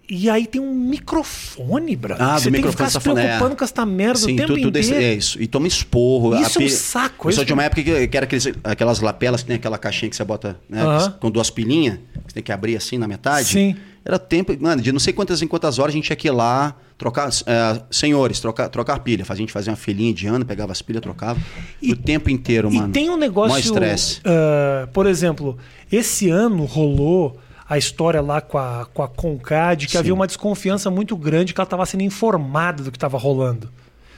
E aí tem um microfone, brother. Ah, Você tem que ficar se tá é. preocupando com essa merda Sim, o tempo tudo esse- inteiro. é isso. E toma esporro. Isso é um saco, Eu sou de uma época que, que era aqueles, aquelas lapelas que tem aquela caixinha que você bota né, Aham. com duas pilhinhas, que você tem que abrir assim na metade. Sim. Era tempo, mano, de não sei quantas em quantas horas a gente tinha que ir lá, trocar, é, senhores, trocar, trocar pilha. A gente fazia uma filhinha de ano, pegava as pilhas, trocava. E, o tempo inteiro, E mano. tem um negócio. Estresse. ah, por exemplo, esse ano rolou a história lá com a, com a Concad, que Sim. havia uma desconfiança muito grande que ela estava sendo informada do que estava rolando.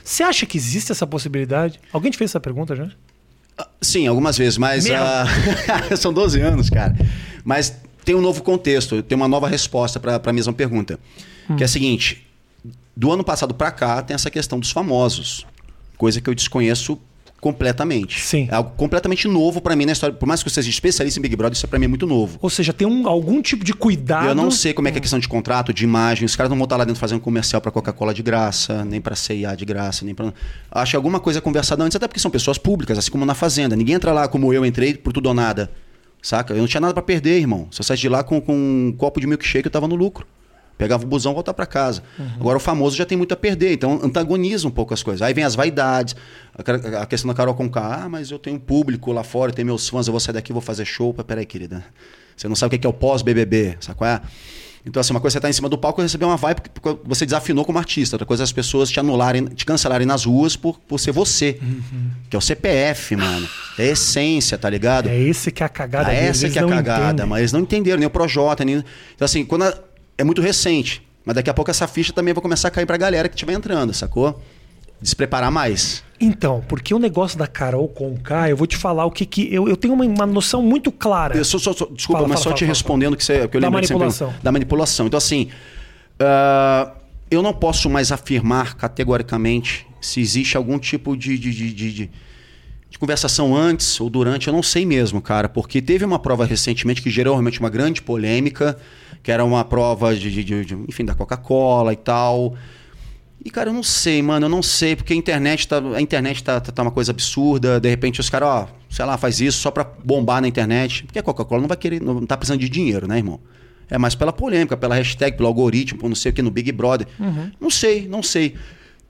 Você acha que existe essa possibilidade? Alguém te fez essa pergunta já? Sim, algumas vezes, mas ah, *laughs* são 12 anos, cara. Mas tem um novo contexto, tem uma nova resposta para a mesma pergunta, Hum. que é a seguinte: do ano passado para cá tem essa questão dos famosos, coisa que eu desconheço completamente. Sim. É algo completamente novo para mim na história. Por mais que eu seja especialista em Big Brother, isso para mim é muito novo. Ou seja, tem um, algum tipo de cuidado. Eu não sei como é que é a questão de contrato, de imagem. Os caras não vão estar lá dentro fazendo comercial para Coca-Cola de graça, nem para CIA de graça, nem para. Acho que alguma coisa é conversada antes, até porque são pessoas públicas, assim como na Fazenda. Ninguém entra lá como eu entrei por tudo ou nada. Saca? Eu não tinha nada para perder, irmão. Se eu saísse de lá com, com um copo de milkshake, eu tava no lucro. Pegava o busão e voltava para casa. Agora o famoso já tem muito a perder, então antagoniza um pouco as coisas. Aí vem as vaidades, a, a questão da Carol com K. Ah, mas eu tenho um público lá fora, eu tenho meus fãs, eu vou sair daqui, vou fazer show. Peraí, querida. Você não sabe o que é o pós-BBB, qual é? Então, assim, uma coisa é você estar em cima do palco e receber uma vibe porque você desafinou como artista. Outra coisa é as pessoas te anularem, te cancelarem nas ruas por, por ser você. Que é o CPF, mano. É a essência, tá ligado? É esse que é a cagada deles, essa que é a cagada, entendem. mas eles não entenderam, nem o Projota, nem. Então, assim, quando a- é muito recente. Mas daqui a pouco essa ficha também vai começar a cair pra galera que estiver entrando, sacou? Despreparar mais. Então, porque o negócio da Carol com K, eu vou te falar o que que. Eu, eu tenho uma, uma noção muito clara. Eu só, só- só- desculpa, Fala, mas fala, só fala, te respondendo que você. Que eu Da manipulação. perguntou. Da manipulação. Então, assim. ah, eu não posso mais afirmar categoricamente se existe algum tipo de, de, de, de- de- conversação antes ou durante. Eu não sei mesmo, cara, porque teve uma prova recentemente que gerou realmente uma grande polêmica, que era uma prova de- de- de- enfim, da Coca-Cola e tal. E, cara, eu não sei, mano, eu não sei, porque a internet tá, a internet tá, tá, tá uma coisa absurda. De repente os caras, ó, sei lá, faz isso só pra bombar na internet. Porque a Coca-Cola não vai querer, não tá precisando de dinheiro, né, irmão? É mais pela polêmica, pela hashtag, pelo algoritmo, por não sei o que, no Big Brother. Não sei, não sei.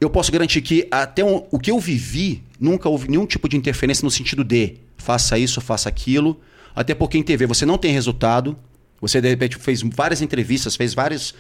Eu posso garantir que até o, o que eu vivi, nunca houve nenhum tipo de interferência no sentido de faça isso, faça aquilo. Até porque em TV você não tem resultado. Você, de repente, fez várias entrevistas, fez vários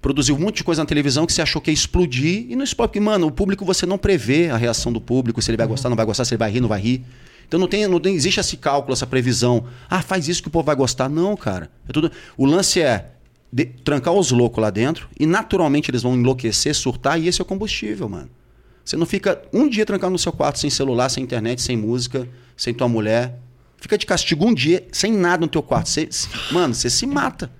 produziu um monte de coisa na televisão que você achou que ia explodir e não explode. Porque, mano, o público você não prevê a reação do público, se ele vai gostar, não vai gostar, se ele vai rir, não vai rir. Então não tem, não tem, existe esse cálculo, essa previsão. Ah, faz isso que o povo vai gostar. Não, cara. É tudo, o lance é de- trancar os loucos lá dentro e naturalmente eles vão enlouquecer, surtar e esse é o combustível, mano. Você não fica um dia trancado no seu quarto sem celular, sem internet, sem música, sem tua mulher. Fica de castigo um dia sem nada no teu quarto. Você- mano, você se mata.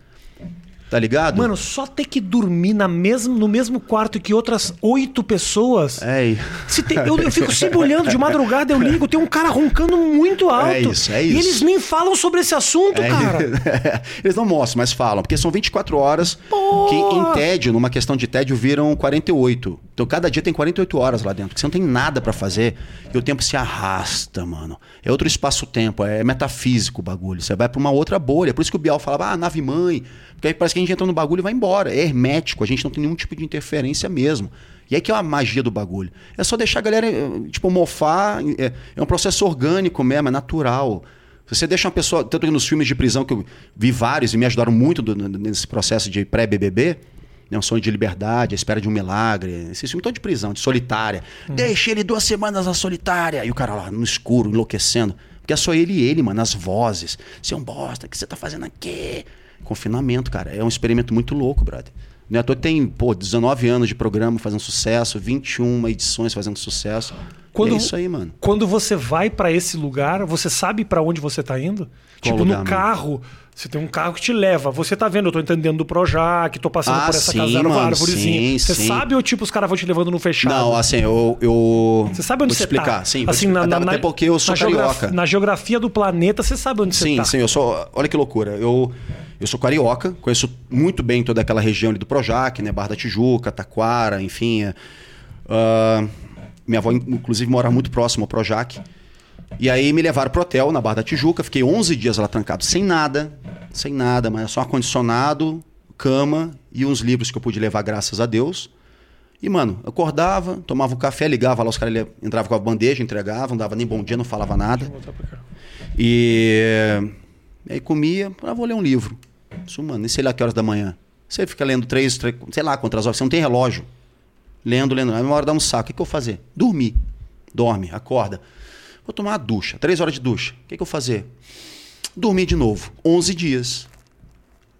Tá ligado? Mano, só ter que dormir na mesmo, no mesmo quarto que outras oito pessoas. É, Se tem- eu, eu fico se olhando de madrugada, eu ligo, tem um cara roncando muito alto. É isso, é E isso. eles nem falam sobre esse assunto, É, cara. *laughs* Eles não mostram, mas falam, porque são 24 horas Porra! que em tédio, numa questão de tédio, viram 48. Então cada dia tem 48 horas lá dentro, porque você não tem nada pra fazer e o tempo se arrasta, mano. É outro espaço-tempo, é metafísico o bagulho. Você vai pra uma outra bolha. Por isso que o Bial falava, ah, nave mãe. Porque aí parece que a gente entra no bagulho e vai embora. É hermético, a gente não tem nenhum tipo de interferência mesmo. E aí que é a magia do bagulho. É só deixar a galera, eh, tipo, mofar. É, é um processo orgânico mesmo, é natural. Se você deixa uma pessoa, tanto que nos filmes de prisão que eu vi vários e me ajudaram muito do- nesse processo de pré-BBB, né, um sonho de liberdade, a espera de um milagre, esse filme todo de prisão, de solitária. Deixa ele duas semanas na solitária. E o cara lá no escuro, enlouquecendo. Porque é só ele e ele, mano, as vozes. Você é um bosta, o que você tá fazendo aqui? Confinamento, cara. É um experimento muito louco, brother. Não é à tem, pô, 19 anos de programa fazendo sucesso, 21 edições fazendo sucesso. Quando- é isso aí, mano. Quando você vai pra esse lugar, você sabe pra onde você tá indo? tipo, lugar, no mano? Você tem um carro que te leva. Você tá vendo, eu tô entendendo do Projac, tô passando Ah, por essa sim, casa mano, árvorezinha. sim, Você sim. sabe ou tipo os caras vão te levando no fechado? Não, assim, eu. eu Você sabe onde você explicar, tá? sim. vou te assim, explicar. na, Até- na, até porque eu sou na carioca. Na geografia do planeta, você sabe onde Sim, você tá. sim, eu sou. Olha que loucura. Eu, eu sou carioca, conheço muito bem toda aquela região ali do Projac, né? Barra da Tijuca, Taquara, enfim. ah, minha avó, inclusive, mora muito próximo ao Projac. E aí me levaram pro hotel na Barra da Tijuca, fiquei 11 dias lá trancado, sem nada, sem nada, mas só ar-condicionado, cama e uns livros que eu pude levar, graças a Deus. E, mano, acordava, tomava um café, ligava lá, os caras entravam com a bandeja, entregavam, não dava nem bom dia, não falava nada. E, e aí comia, ah, vou ler um livro. Isso, mano, nem sei lá que horas da manhã. Você fica lendo três, três sei lá quantas horas, você não tem relógio. Lendo, lendo. Aí uma hora dá um saco. O que, que eu vou fazer? Dormir. Dorme, acorda. Vou tomar uma ducha, três horas de ducha. O que, que eu vou fazer? Dormir de novo. 11 dias.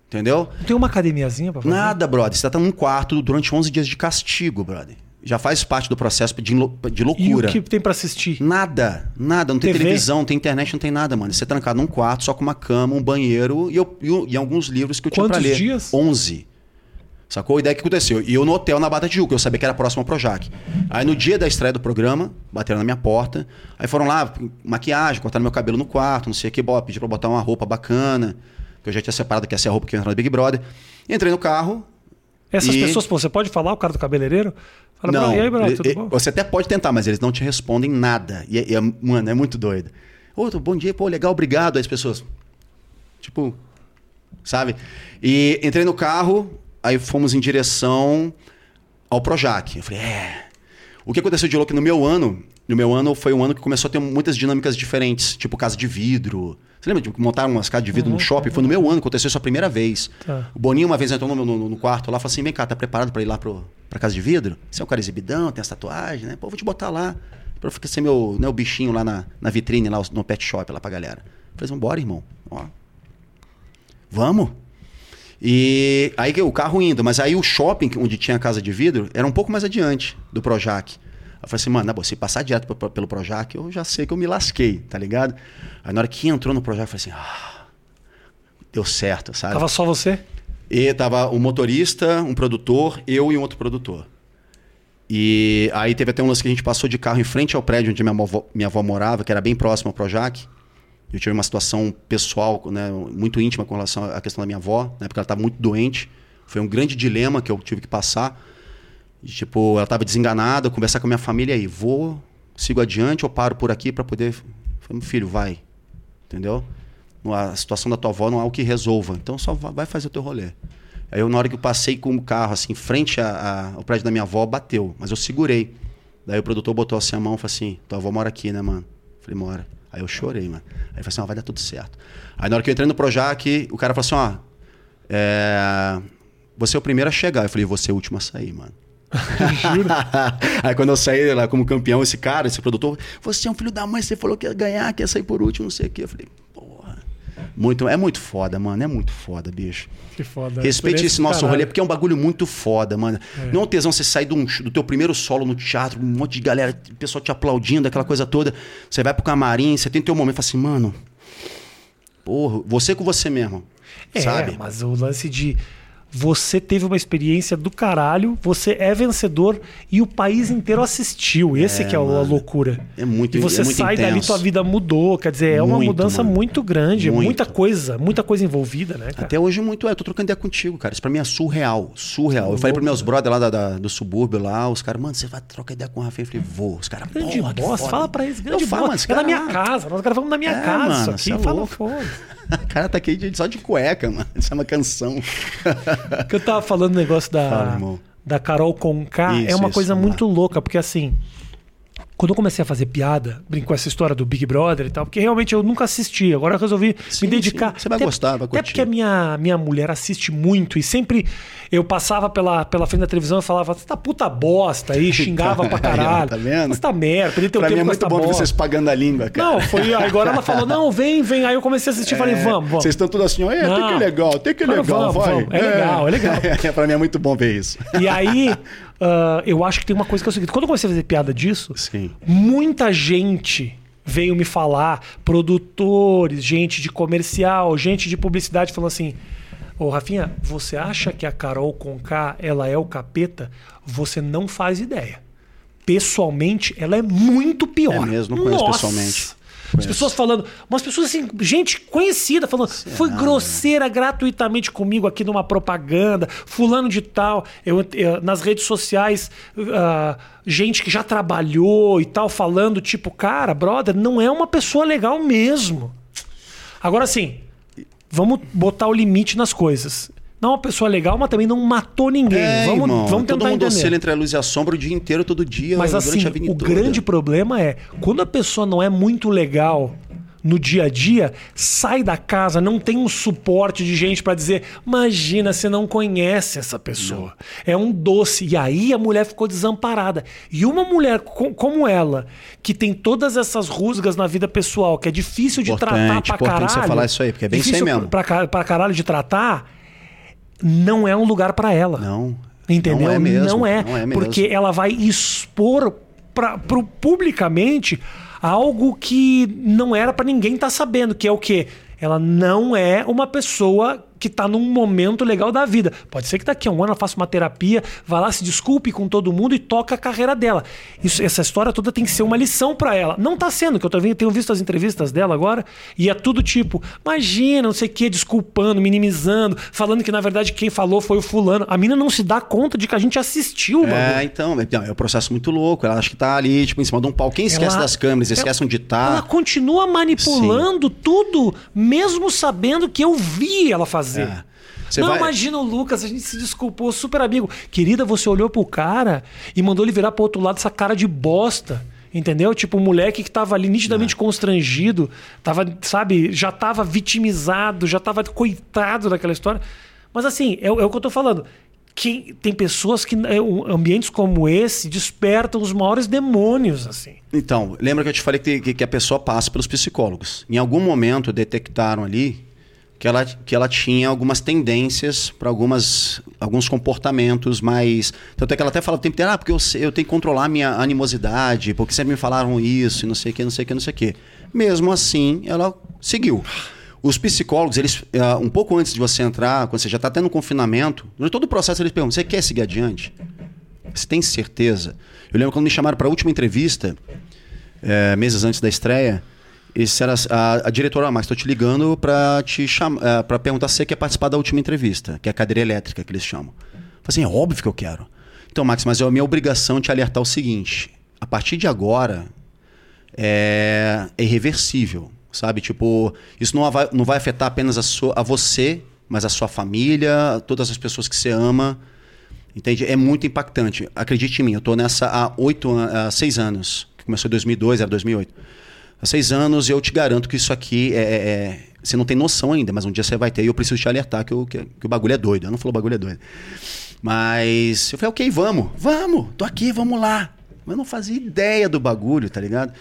Entendeu? Não tem uma academiazinha pra fazer? Nada, brother. Você tá num quarto durante 11 dias de castigo, brother. Já faz parte do processo de, de loucura. E o que tem para assistir? Nada, nada. Não tem TV? televisão, não tem internet, não tem nada, mano. Você é trancado num quarto só com uma cama, um banheiro e, eu, e, e alguns livros que eu tinha Quantos pra ler. dias? 11. Sacou? E daí o que aconteceu? E eu no hotel na Bata Tijuca, eu sabia que era próximo ao Projac. Aí no dia da estreia do programa, bateram na minha porta. Aí foram lá, maquiagem, cortaram meu cabelo no quarto, não sei o que, pediram pra botar uma roupa bacana que eu já tinha separado que essa é a roupa que ia entrar no Big Brother. Entrei no carro. Essas e... pessoas, pô, você pode falar o cara do cabeleireiro? Fala, não, e aí, brother, tudo bom? Você até pode tentar, mas eles não te respondem nada. E, e mano, é muito doido. Outro, bom dia, pô, legal, obrigado. Aí as pessoas, tipo, sabe? E entrei no carro, aí fomos em direção ao Projac. Eu falei, é. O que aconteceu de louco no meu ano? No meu ano foi um ano que começou a ter muitas dinâmicas diferentes, tipo casa de vidro, você lembra de montar umas casas de vidro uhum, no shopping? Foi no meu ano que aconteceu isso a primeira vez. Tá. O Boninho uma vez entrou no, no, no quarto lá e falou assim: vem cá, tá preparado para ir lá pro, pra casa de vidro? Você é um cara exibidão, tem as tatuagens, né? Pô, vou te botar lá. Pra ficar ser meu né, o bichinho lá na, na vitrine, lá no pet shop, lá pra galera. Eu falei, vambora, irmão. Ó. Vamos. E aí o carro indo, mas aí o shopping onde tinha a casa de vidro era um pouco mais adiante do Projac. Eu falei assim, mano, se passar direto pelo Projac, eu já sei que eu me lasquei, tá ligado? Aí na hora que entrou no Projac, eu falei assim, ah, deu certo, sabe? Tava só você? E tava um motorista, um produtor, eu e um outro produtor. E aí teve até um lance que a gente passou de carro em frente ao prédio onde minha avó, minha avó morava, que era bem próximo ao Projac. Eu tive uma situação pessoal, né, muito íntima com relação à questão da minha avó, né, porque ela estava muito doente. Foi um grande dilema que eu tive que passar. E, tipo, ela estava desenganada, conversar com a minha família aí, vou, sigo adiante ou paro por aqui para poder. Falei, filho, vai. Entendeu? A situação da tua avó não é o que resolva. Então só vai fazer o teu rolê. Aí eu, na hora que eu passei com o carro, assim, frente ao prédio da minha avó, bateu. Mas eu segurei. Daí o produtor botou assim a mão e falou assim: tua avó mora aqui, né, mano? falei, mora. Aí eu chorei, mano. Aí ele falou assim: ó, vai dar tudo certo. Aí na hora que eu entrei no Projac, o cara falou assim: ó, é... você é o primeiro a chegar. Eu falei, você é o último a sair, mano. *laughs* Aí quando eu saí lá como campeão, esse cara, esse produtor, você é um filho da mãe, você falou que ia ganhar, que ia sair por último, não sei o quê. Eu falei. Muito, é muito foda, mano. É muito foda, bicho. Que foda. Respeite esse nosso caralho. rolê, porque é um bagulho muito foda, mano. É. Não é um tesão você sair do, do teu primeiro solo no teatro, um monte de galera, pessoal te aplaudindo, aquela coisa toda. Você vai pro camarim, você tem teu momento fala assim, mano. Porra, você com você mesmo. É, sabe? mas o lance de você teve uma experiência do caralho, você é vencedor e o país inteiro assistiu. Esse é, que é mano, a loucura. É muito E você é muito sai intenso. dali, tua vida mudou. Quer dizer, é muito, uma mudança mano. muito grande, muito. muita coisa, muita coisa envolvida, né? Cara? Até hoje muito é. Eu tô trocando ideia contigo, cara. Isso pra mim é surreal. Surreal. eu falei pros meus brothers lá da, da, do subúrbio lá, os caras, mano, você vai trocar ideia com o Rafael? Eu falei, vou. Os caras, grande bosta, fala pra eles, grande bosta. É da minha casa. Nós gravamos na minha é, casa. Mano, aqui, é fala foda. *laughs* O cara tá aqui só de cueca, mano. Isso é uma canção. que eu tava falando do negócio da, Fala, da Carol Conká. É uma isso, coisa muito lá. louca, porque assim. Quando eu comecei a fazer piada, brinco com essa história do Big Brother e tal, porque realmente eu nunca assisti. Agora eu resolvi sim, me dedicar. Sim. Você vai até, gostar, vai curtir. Até porque a minha, minha mulher assiste muito e sempre eu passava pela, pela frente da televisão e falava, você tá puta bosta aí, *laughs* xingava pra caralho. tá vendo? Você tá merda, perdi teu pra tempo mim é muito bom bosta. vocês pagando a língua, cara. Não, foi. Agora ela falou, não, vem, vem. Aí eu comecei a assistir e é, falei, vamos, vamos. Vocês estão tudo assim, olha, tem que é legal, tem que é legal, vamos, vai. Vamos. É, é legal, é legal. É, *laughs* pra mim é muito bom ver isso. E aí, uh, *laughs* eu acho que tem uma coisa que é o seguinte: quando eu comecei a fazer piada disso, Sim. Muita gente veio me falar, produtores, gente de comercial, gente de publicidade, falando assim. Ô, Rafinha, você acha que a Carol Conká ela é o capeta? Você não faz ideia. Pessoalmente, ela é muito pior. É mesmo, não conheço Nossa. pessoalmente. As pessoas falando, umas pessoas assim, gente conhecida falando, Será, foi grosseira né? gratuitamente comigo aqui numa propaganda, fulano de tal, eu, eu nas redes sociais, uh, gente que já trabalhou e tal, falando, tipo, cara, brother, não é uma pessoa legal mesmo. Agora sim, vamos botar o limite nas coisas. Não é uma pessoa legal, mas também não matou ninguém. É, vamos, irmão, vamos tentar todo mundo entender. oscila entre a luz e a sombra o dia inteiro, todo dia, Mas durante assim, o toda. grande problema é quando a pessoa não é muito legal no dia a dia, sai da casa, não tem um suporte de gente pra dizer, imagina, você não conhece essa pessoa. É um doce. E aí a mulher ficou desamparada. E uma mulher co- como ela, que tem todas essas rusgas na vida pessoal, que é difícil de Importante, tratar pra importante caralho. você falar isso aí, porque é bem isso aí difícil mesmo. Pra, pra caralho de tratar, não é um lugar pra ela. Não. Entendeu? Não é mesmo. Não é, Não é mesmo. porque ela vai expor pra, pro, publicamente algo que não era pra ninguém estar sabendo, que é o quê? Ela não é uma pessoa que tá num momento legal da vida. Pode ser que daqui a um ano ela faça uma terapia, vá lá, se desculpe com todo mundo e toca a carreira dela. Isso, essa história toda tem que ser uma lição pra ela. Não tá sendo, que eu vendo- tenho visto as entrevistas dela agora, e é tudo tipo, imagina, não sei o que, desculpando, minimizando, falando que na verdade quem falou foi o fulano. A mina não se dá conta de que a gente assistiu o É, então, é, é um processo muito louco. Ela acha que tá ali, tipo, em cima de um pau. Quem esquece Ela- das câmeras, ela- esquece onde Ela tá. continua manipulando tudo, mesmo sabendo que eu vi ela fazer. É. Você não, vai- imagina o Lucas, a gente se desculpou, super amigo. Querida, você olhou pro cara e mandou ele virar pro outro lado essa cara de bosta. Entendeu? Tipo, um moleque que tava ali nitidamente É. constrangido, tava, sabe, já tava vitimizado, já tava coitado daquela história. Mas assim, é, o- é o que eu tô falando. Quem, tem pessoas que, é, ambientes como esse, despertam os maiores demônios, assim. Então, lembra que eu te falei que, que- que a pessoa passa pelos psicólogos. Em algum momento detectaram ali que ela, que ela tinha algumas tendências para algumas alguns comportamentos mais. Tanto é que ela até fala o tempo inteiro, ah, porque eu, eu tenho que controlar minha animosidade, porque sempre me falaram isso, e não sei o que, não sei o que, não sei o que. Mesmo assim, ela seguiu. Os psicólogos, eles, ah, um pouco antes de você entrar, quando você já está tendo confinamento, durante todo o processo eles perguntam: você quer seguir adiante? Você tem certeza? Eu lembro quando me chamaram para a última entrevista, é, meses antes da estreia, disseram assim, a, a diretora, ah, mas estou te ligando para te chamar, para perguntar se você quer participar da última entrevista, que é a cadeira elétrica que eles chamam. Falei assim, é óbvio que eu quero. Então, Max, mas é a minha obrigação te alertar o seguinte: a partir de agora é, é irreversível, sabe? Tipo, isso não vai, não vai afetar apenas a, sua, a você, mas a sua família, todas as pessoas que você ama. Entende? É muito impactante. Acredite em mim, eu tô nessa há oito, seis anos. Que começou em 2002, era 2008. Há seis anos eu te garanto que isso aqui é, é- é- Você não tem noção ainda, mas um dia você vai ter e eu preciso te alertar que, o- que- que o bagulho é doido. Eu não falo o bagulho é doido. Mas eu falei, ok, vamos, vamos, tô aqui, vamos lá. Mas eu não fazia ideia do bagulho, tá ligado?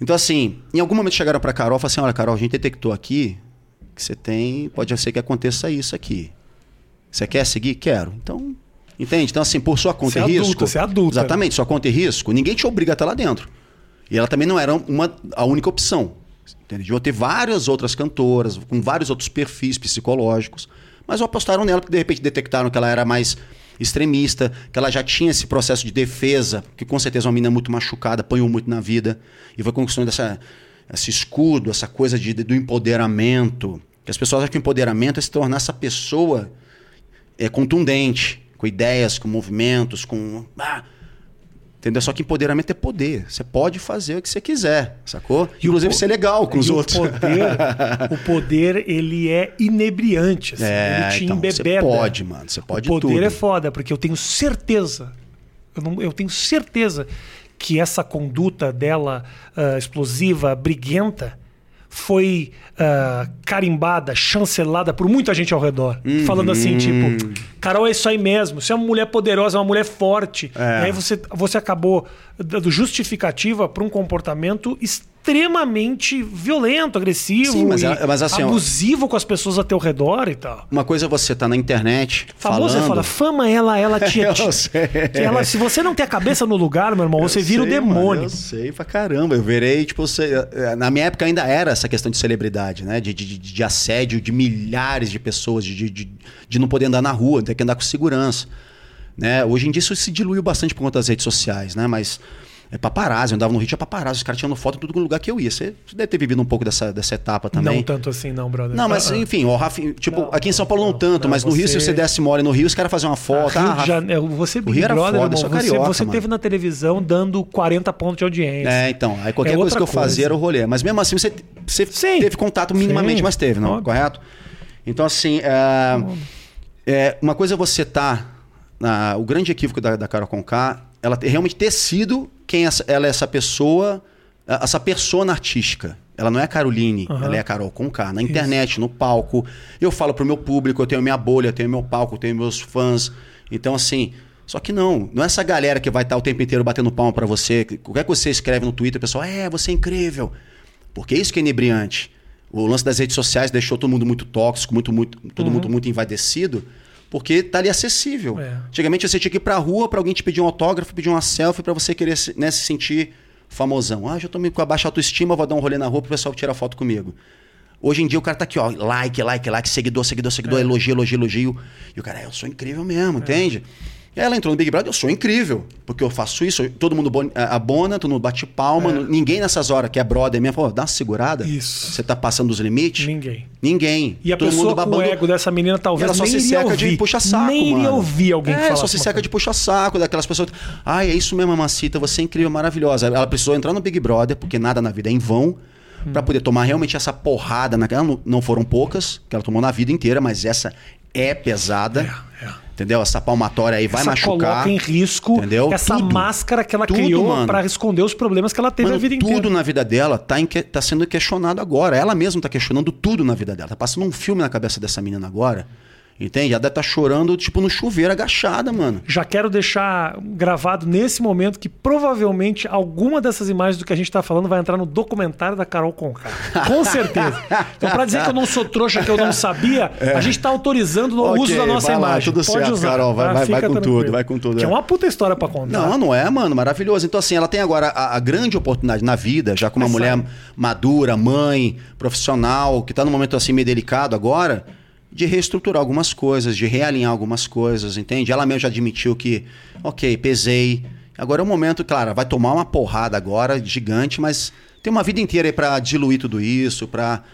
Então, assim, em algum momento chegaram pra Carol e falaram assim: olha, Carol, a gente detectou aqui que você tem. Pode ser que aconteça isso aqui. Você quer seguir? Quero. Então, entende? Então, assim, por sua conta Você e é risco. adulta, você é adulta. Exatamente, sua conta e risco, ninguém te obriga a estar lá dentro. E ela também não era uma, a única opção. Entende? Ter várias outras cantoras, com vários outros perfis psicológicos, mas apostaram nela porque de repente detectaram que ela era mais extremista, que ela já tinha esse processo de defesa, que com certeza é uma menina muito machucada, apanhou muito na vida, e foi conquistando essa, esse escudo, essa coisa de, do empoderamento. Que as pessoas acham que o empoderamento é se tornar essa pessoa é, contundente, com ideias, com movimentos, com. Ah, entendeu? Só que empoderamento é poder. Você pode fazer o que você quiser, sacou? E o Inclusive ser legal com os outros. O poder, *laughs* o poder, ele é inebriante. Assim. É, ele te então, você embebeda. pode, mano. Você pode o poder tudo. é foda, porque eu tenho certeza, eu, não- eu tenho certeza que essa conduta dela ah, explosiva, briguenta, foi ah, carimbada, chancelada por muita gente ao redor. Uhum. Falando assim, tipo, Carol, é isso aí mesmo. Você é uma mulher poderosa, é uma mulher forte. É. E aí você, você acabou dando justificativa para um comportamento extremamente violento, agressivo, Sim, mas é- mas assim, abusivo com as pessoas ao teu redor e tal. Uma coisa é você tá na internet Famoso falando... é fala, fama ela, ela te. *laughs* Ela, se você não tem a cabeça no lugar, meu irmão, você Eu vira o sei, mano, demônio. eu sei pra caramba. Eu virei, tipo, você- na minha época ainda era essa questão de celebridade, né? De, de, de- assédio de milhares de pessoas, de, de, de, de não poder andar na rua, ter que andar com segurança. Né? Hoje em dia isso se diluiu bastante por conta das redes sociais, né? Mas é paparazzi, eu andava no Rio, tinha paparazzi, os caras tirando foto em todo lugar que eu ia. Você você deve ter vivido um pouco dessa, dessa etapa também. Não tanto assim, não, brother. Não, mas Ah, ah. enfim, o Rafa, tipo, Não, aqui em São Paulo não, não, tanto, não, mas no Rio, se você- desse mole no Rio, os caras faziam uma foto. Rio ah, Rafa- Janeiro, você Big Rio era Brother, foda, irmão, sou você, carioca, você mano. teve na televisão dando 40 pontos de audiência. É, então, aí qualquer É coisa que eu fazia coisa. era o rolê. Mas mesmo assim, você, você Sim. teve contato minimamente, Sim. mas teve, não? Óbvio. Correto? Então, assim, é, É, uma coisa é você tá. na- o grande equívoco da, da Carol Conká, ela realmente ter sido quem essa- ela é essa pessoa, essa persona artística. Ela não é a Caroline, Aham. ela é a Carol Conká. Na internet, no palco. Eu falo pro meu público, eu tenho minha bolha, eu tenho meu palco, eu tenho meus fãs. Então, assim. Só que não, não é essa galera que vai estar o tempo inteiro batendo palma pra você. Qualquer que você escreve no Twitter, o pessoal, é, você é incrível. Porque é isso que é inebriante. O lance das redes sociais deixou todo mundo muito tóxico, muito, muito, todo mundo muito envaidecido, porque tá ali acessível. É. Antigamente você tinha que ir pra rua pra alguém te pedir um autógrafo, pedir uma selfie pra você querer se- né, se sentir famosão. Ah, já tô com a baixa autoestima, vou dar um rolê na rua pro pessoal tirar foto comigo. Hoje em dia o cara tá aqui, ó, like, like, like, seguidor, seguidor, seguidor, elogio, elogio, elogio. E o cara, "É, eu sou incrível mesmo, entende? E ela entrou no Big Brother, eu sou incrível, porque eu faço isso, todo mundo a- abona, todo mundo bate palma, n- ninguém nessas horas que é brother mesmo, falou, dá uma segurada. Isso. Você tá passando dos limites? Ninguém. Ninguém. E a todo pessoa mundo com o babando. ego dessa menina talvez ela só nem se seca ouvir. de puxa-saco, Nem iria mano. ouvir alguém é, falar só se seca coisa. de puxa-saco, daquelas pessoas. Ai, é isso mesmo, Mamacita, você é incrível, maravilhosa. Ela precisou entrar no Big Brother, porque nada na vida é em vão, Hum. pra poder tomar realmente essa porrada naquela. Não, não foram poucas que ela tomou na vida inteira, mas essa é pesada. É, é. Entendeu? Essa palmatória aí vai Essa machucar. coloca em risco entendeu? essa Tudo. máscara que ela Tudo, criou pra esconder os problemas que ela teve Mano, a vida tudo inteira. na vida dela tá, em tá sendo questionado agora. Ela mesma tá questionando tudo na vida dela. Tá passando um filme na cabeça dessa menina agora. Entende? Ela deve tá chorando, tipo, no chuveiro, agachada, mano. Já quero deixar gravado nesse momento que provavelmente alguma dessas imagens do que a gente tá falando vai entrar no documentário da Carol Conká. Com certeza. Então, pra dizer que eu não sou trouxa, que eu não sabia, a gente tá autorizando o É. Ok, uso da nossa vai lá, imagem. tudo Pode certo, usar. Carol, vai- tá? vai- vai com tranquilo. tudo, vai com tudo, Que é é. uma puta história pra contar. Não, não é, mano, maravilhoso. Então, assim, ela tem agora a, a grande oportunidade na vida, já como uma mulher sabe. madura, mãe, profissional, que tá num momento assim meio delicado agora, de reestruturar algumas coisas, de realinhar algumas coisas, entende? Ela mesmo já admitiu que, ok, pesei. Agora é o momento, claro, vai tomar uma porrada agora, gigante, mas tem uma vida inteira aí pra diluir tudo isso, pra,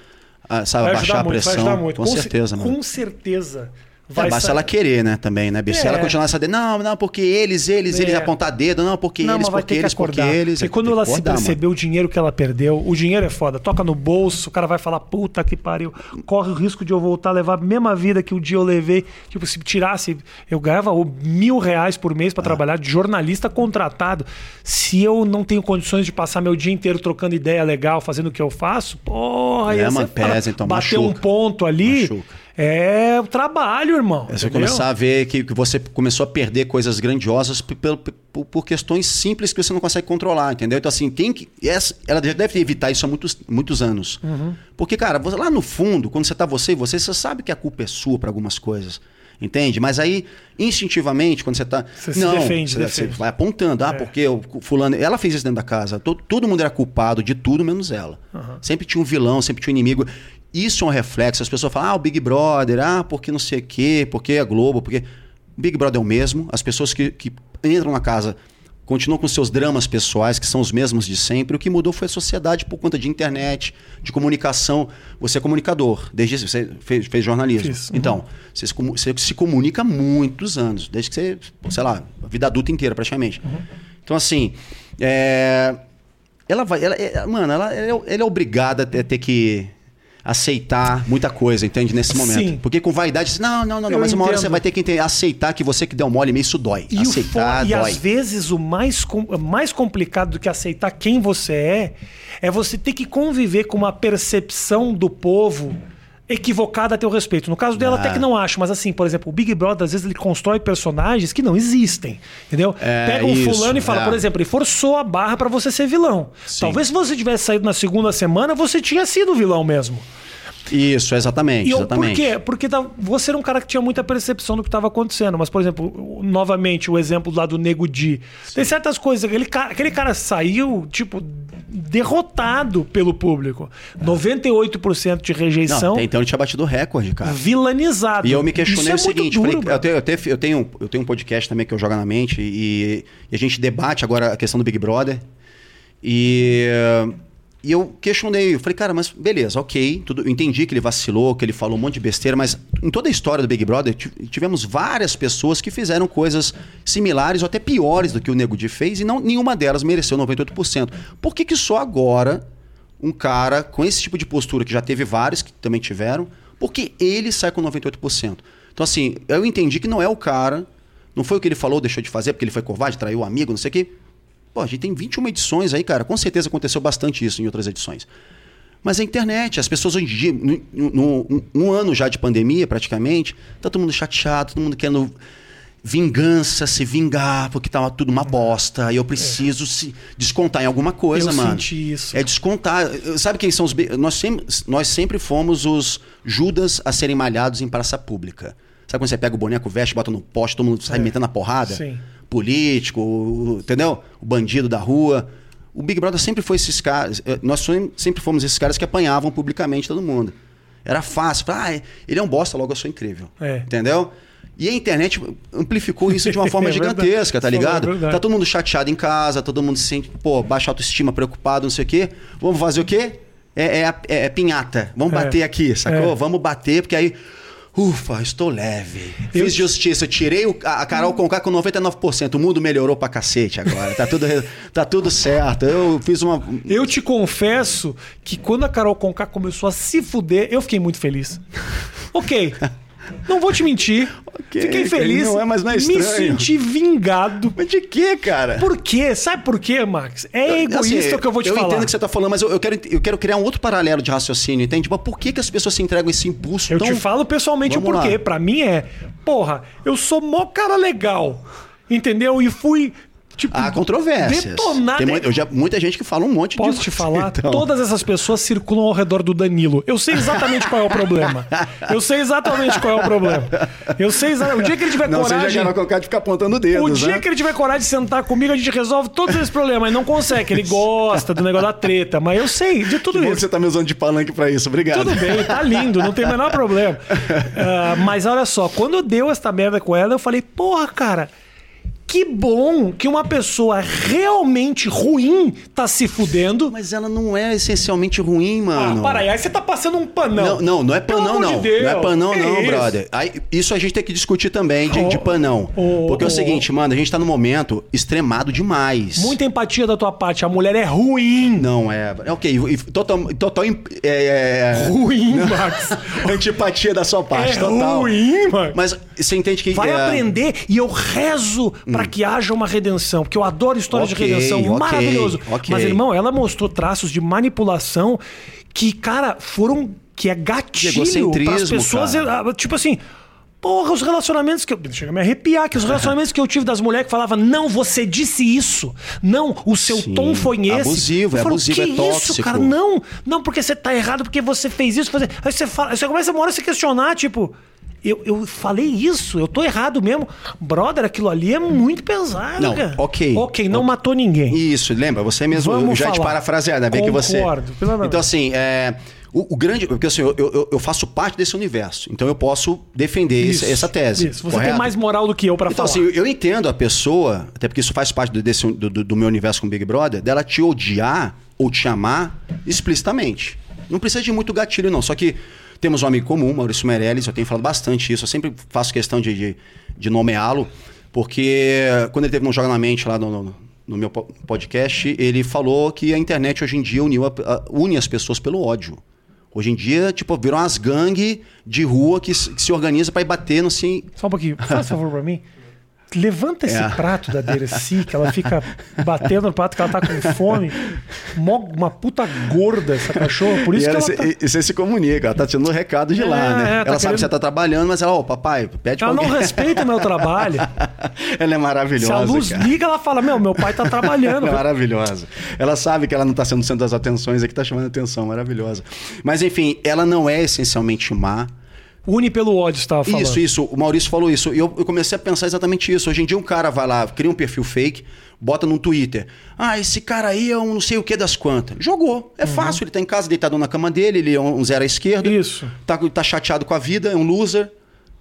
ah, sabe, baixar ajudar a muito, pressão. muito. Com, ce- certeza, mano. Com certeza. É, Vai basta sa- ela querer, né, também, né, Bi? Se É. ela continuar essa de não, não, porque eles, eles, É. eles apontar dedo, não, porque Não, eles, porque eles, porque acordar. eles. E quando Tem que ela se acordar, mano. percebeu o dinheiro que ela perdeu, o dinheiro é foda, toca no bolso, o cara vai falar, puta que pariu, corre o risco de eu voltar a levar a mesma vida que o dia eu levei. Tipo, se tirasse, eu ganhava mil reais por mês Ah. pra trabalhar de jornalista contratado. Se eu não tenho condições de passar meu dia inteiro trocando ideia legal, fazendo o que eu faço, porra, É, ia mano, pesa, então, Bater machuca. um ponto ali Machuca. É o trabalho, irmão. É você entendeu? começar a ver que, que você começou a perder coisas grandiosas p- pelo- p- por, por questões simples que você não consegue controlar, entendeu? Então, assim, tem que. essa- ela já deve evitar isso há muitos, muitos anos. Uhum. Porque, cara, você- lá no fundo, quando você tá você e você, você sabe que a culpa é sua para algumas coisas. Entende? Mas aí, instintivamente, quando você tá. Você se não, defende, você, defende. você vai apontando, ah, É. porque o fulano. Ela fez isso dentro da casa. Todo, todo mundo era culpado de tudo, menos ela. Sempre tinha um vilão, sempre tinha um inimigo. Isso é um reflexo. As pessoas falam, ah, o Big Brother, ah, porque não sei o quê, porque a Globo, porque. Big Brother é o mesmo. As pessoas que, que entram na casa continuam com seus dramas pessoais, que são os mesmos de sempre. O que mudou foi a sociedade por conta de internet, de comunicação. Você é comunicador, desde você fez, fez jornalismo. Uhum. Então, você se, você se comunica há muitos anos, desde que você, sei lá, a vida adulta inteira praticamente. Uhum. Então, assim, é, ela vai, ela, é- mano, ela, ela é, ela é obrigada a ter que aceitar muita coisa, entende? Nesse momento. Sim. Porque com vaidade, não, não, não, não mas uma hora entendo. você vai ter que entender, aceitar que você que deu mole, isso dói. E, aceitar fo- e dói. às vezes o mais, com- mais complicado do que aceitar quem você é é você ter que conviver com uma percepção do povo equivocada a teu respeito. No caso dela, Ah. até que não acho, mas assim, por exemplo, o Big Brother, às vezes ele constrói personagens que não existem, entendeu? É, Pega um isso, fulano e fala, é. por exemplo, ele forçou a barra pra você ser vilão. Sim. Talvez se você tivesse saído na segunda semana, você tinha sido vilão mesmo. Isso, exatamente, E eu- exatamente. por quê? Porque você era um cara que tinha muita percepção do que estava acontecendo. Mas, por exemplo, novamente, o exemplo lá do Nego Di. Tem certas coisas. Aquele cara, aquele cara saiu, tipo, derrotado pelo público. 98% de rejeição, Não, até então ele tinha batido recorde, cara. vilanizado. E eu me questionei Isso é o seguinte: muito falei, duro, eu, tenho, eu, tenho, eu, tenho, eu tenho um podcast também que eu jogo na mente e, e a gente debate agora a questão do Big Brother. E, e eu questionei, eu falei, cara, mas beleza, ok, tudo, eu entendi que ele vacilou, que ele falou um monte de besteira, mas em toda a história do Big Brother ti- tivemos várias pessoas que fizeram coisas similares ou até piores do que o Nego Di fez e não, nenhuma delas mereceu 98%. Por que, que só agora um cara com esse tipo de postura, que já teve vários que também tiveram, porque ele sai com 98%. Então, assim, eu entendi que não é o cara, não foi o que ele falou, deixou de fazer, porque ele foi covarde, traiu o amigo, não sei o quê. Pô, a gente tem 21 edições aí, cara. Com certeza aconteceu bastante isso em outras edições. Mas a internet, as pessoas hoje em dia, no, no, um ano já de pandemia, praticamente, tá todo mundo chateado, todo mundo querendo vingança, se vingar, porque tava tudo uma bosta, e eu preciso é. se descontar em alguma coisa, eu mano. Senti isso. É descontar. Sabe quem são os. Nós sempre, nós sempre fomos os Judas a serem malhados em praça pública. Sabe quando você pega o boneco, veste, bota no poste, todo mundo sai é. metendo a porrada? Sim. Político, entendeu? O bandido da rua. O Big Brother sempre foi esses caras. Eh, nós sempre fomos esses caras que apanhavam publicamente todo mundo. Era fácil. Ah, ele é um bosta, logo eu sou incrível. É. Entendeu? E a internet amplificou isso de uma forma *laughs* é gigantesca, tá ligado? É tá todo mundo chateado em casa, todo mundo se sente, pô, baixa autoestima, preocupado, não sei o quê. Vamos fazer o quê? É, é, é, é pinhata. Vamos é. bater aqui, sacou? Vamos bater, porque aí Ufa, estou leve. Eu... Fiz justiça, tirei o, a Carol Conká com 99%. O mundo melhorou pra cacete agora. Tá tudo, tá tudo certo. Eu fiz uma. Eu te confesso que quando a Carol Conká começou a se fuder, eu fiquei muito feliz. ok. Não vou te mentir. Okay, Fiquei feliz. Não é, mas não é estranho. Me senti vingado. Mas de quê, cara? Por quê? Sabe por quê, Max? É egoísta assim, o que eu vou te eu falar. Eu entendo o que você tá falando, mas eu, eu, quero, eu quero criar um outro paralelo de raciocínio, entende? Mas por que, que as pessoas se entregam esse impulso Eu tão... te falo pessoalmente Vamos o porquê. Lá. Pra mim é, porra, eu sou mó cara legal. Entendeu? E fui Tipo, Há controvérsias. Detonar. Tem muita, já, muita gente que fala um monte Posso de Posso te *laughs* falar? Então. Todas essas pessoas circulam ao redor do Danilo. Eu sei exatamente qual é o problema. Eu sei exatamente qual é o problema. Eu sei exatamente. O dia que ele tiver não, coragem. Você já colocar de ficar apontando dedos. O dia né? que ele tiver coragem de sentar comigo, a gente resolve todos esses problemas. Ele não consegue, ele gosta do negócio da treta. Mas eu sei de tudo que isso. Você tá me usando de palanque para isso. Obrigado. Tudo bem, tá lindo, não tem o menor problema. Uh, *laughs* mas olha só, quando deu esta merda com ela, eu falei, porra, cara que bom que uma pessoa realmente ruim tá se fudendo. Mas ela não é essencialmente ruim, mano. Ah, para aí. Aí você tá passando um panão. Não, não, não é panão, não. De não é panão, não, brother. Aí, isso a gente tem que discutir também de, oh, de panão. Oh, Porque oh, é o seguinte, mano, a gente tá num momento extremado demais. Muita empatia da tua parte. A mulher é ruim. Não é. É ok. Total. total é, é, ruim, Max. *laughs* Antipatia da sua parte, é total. ruim, Max. Mas você entende que. Vai é... aprender e eu rezo hum para que haja uma redenção, porque eu adoro histórias okay, de redenção, okay, maravilhoso. Okay. Mas irmão, ela mostrou traços de manipulação que, cara, foram que é gatilho para as pessoas, cara. Ah, tipo assim, Porra, os relacionamentos que eu. Chega a me arrepiar, que os *laughs* relacionamentos que eu tive das mulheres que falavam, não, você disse isso. Não, o seu Sim, tom foi esse. Abusivo, é abusivo, que é tóxico. isso, cara? Não, não, porque você tá errado, porque você fez isso. Fazer... Aí você fala, você começa uma hora a se questionar, tipo. Eu, eu falei isso, eu tô errado mesmo. Brother, aquilo ali é muito pesado, não, cara. Ok. Ok, não okay. matou ninguém. Isso, lembra? Você mesmo Vamos já falar. te parafrasear, né? Bem que você. Então, assim, é. O, o, grande. Porque assim, eu, eu, eu, faço parte desse universo. Então eu posso defender isso, essa, essa, tese. Isso. Você correto? tem mais moral do que eu para então, falar. Então, assim, eu entendo a pessoa, até porque isso faz parte desse, do, do, do meu universo com Big Brother, dela te odiar ou te amar explicitamente. Não precisa de muito gatilho, não. Só que temos um amigo comum, Maurício Meirelles, eu tenho falado bastante isso, eu sempre faço questão de, de, de nomeá-lo, porque quando ele teve no Joga na Mente lá no, no, no, meu podcast, ele falou que a internet hoje em dia uniu a, a, une as pessoas pelo ódio. Hoje em dia, tipo, viram umas gangues de rua que, que se organiza para ir bater no assim. Só um pouquinho, faz *laughs* favor para mim. Levanta esse é. prato da Dercy, que ela fica batendo no prato que ela tá com fome. uma puta gorda essa cachorra. Por isso e que ela. Se, tá... E você se comunica, ela tá tirando um recado de é, lá, né? É, ela tá sabe querendo... que você tá trabalhando, mas ela, ó, oh, papai, pede Ela não respeita o meu trabalho. *laughs* ela é maravilhosa. Se a luz cara. liga, ela fala: Meu, meu pai tá trabalhando. é *laughs* maravilhosa. Ela sabe que ela não tá sendo centro das atenções, é que tá chamando atenção, maravilhosa. Mas enfim, ela não é essencialmente má Une pelo ódio, estava falando. Isso, isso. O Maurício falou isso. E eu, eu, comecei a pensar exatamente isso. Hoje em dia um cara vai lá, cria um perfil fake, bota no Twitter. Ah, esse cara aí é um não sei o que das quantas. Jogou. É uhum. fácil. Ele tá em casa, deitado na cama dele, ele é um zero à esquerda. Isso. Tá, tá chateado com a vida, é um loser.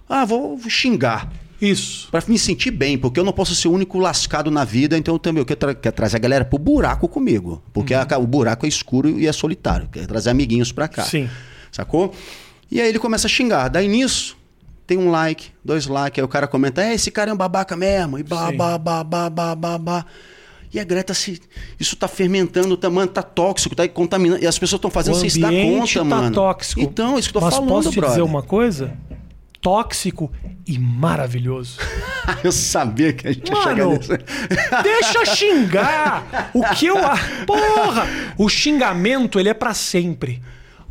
Ah, vou, vou xingar. Isso. Para me sentir bem, porque eu não posso ser o único lascado na vida, então eu também eu quero, tra quero trazer a galera pro buraco comigo. Porque uhum. a, o buraco é escuro e é solitário. Quero trazer amiguinhos pra cá. Sim. Sacou? E aí ele começa a xingar. Daí nisso, tem um like, dois likes, aí o cara comenta, é, esse cara é um babaca mesmo, e bah, bah, bah, bah, bah, bah, bah. E a Greta, se, isso tá fermentando, tá, mano, tá tóxico, tá contaminando. E as pessoas estão fazendo sem se dar conta, tá mano. tóxico. Então, isso que eu tô Mas falando, posso te brother. dizer uma coisa? tóxico e maravilhoso. *laughs* Eu sabia que a gente ia chegar Mano, nisso. *laughs* deixa xingar. O que eu. Porra! O xingamento, ele é pra sempre.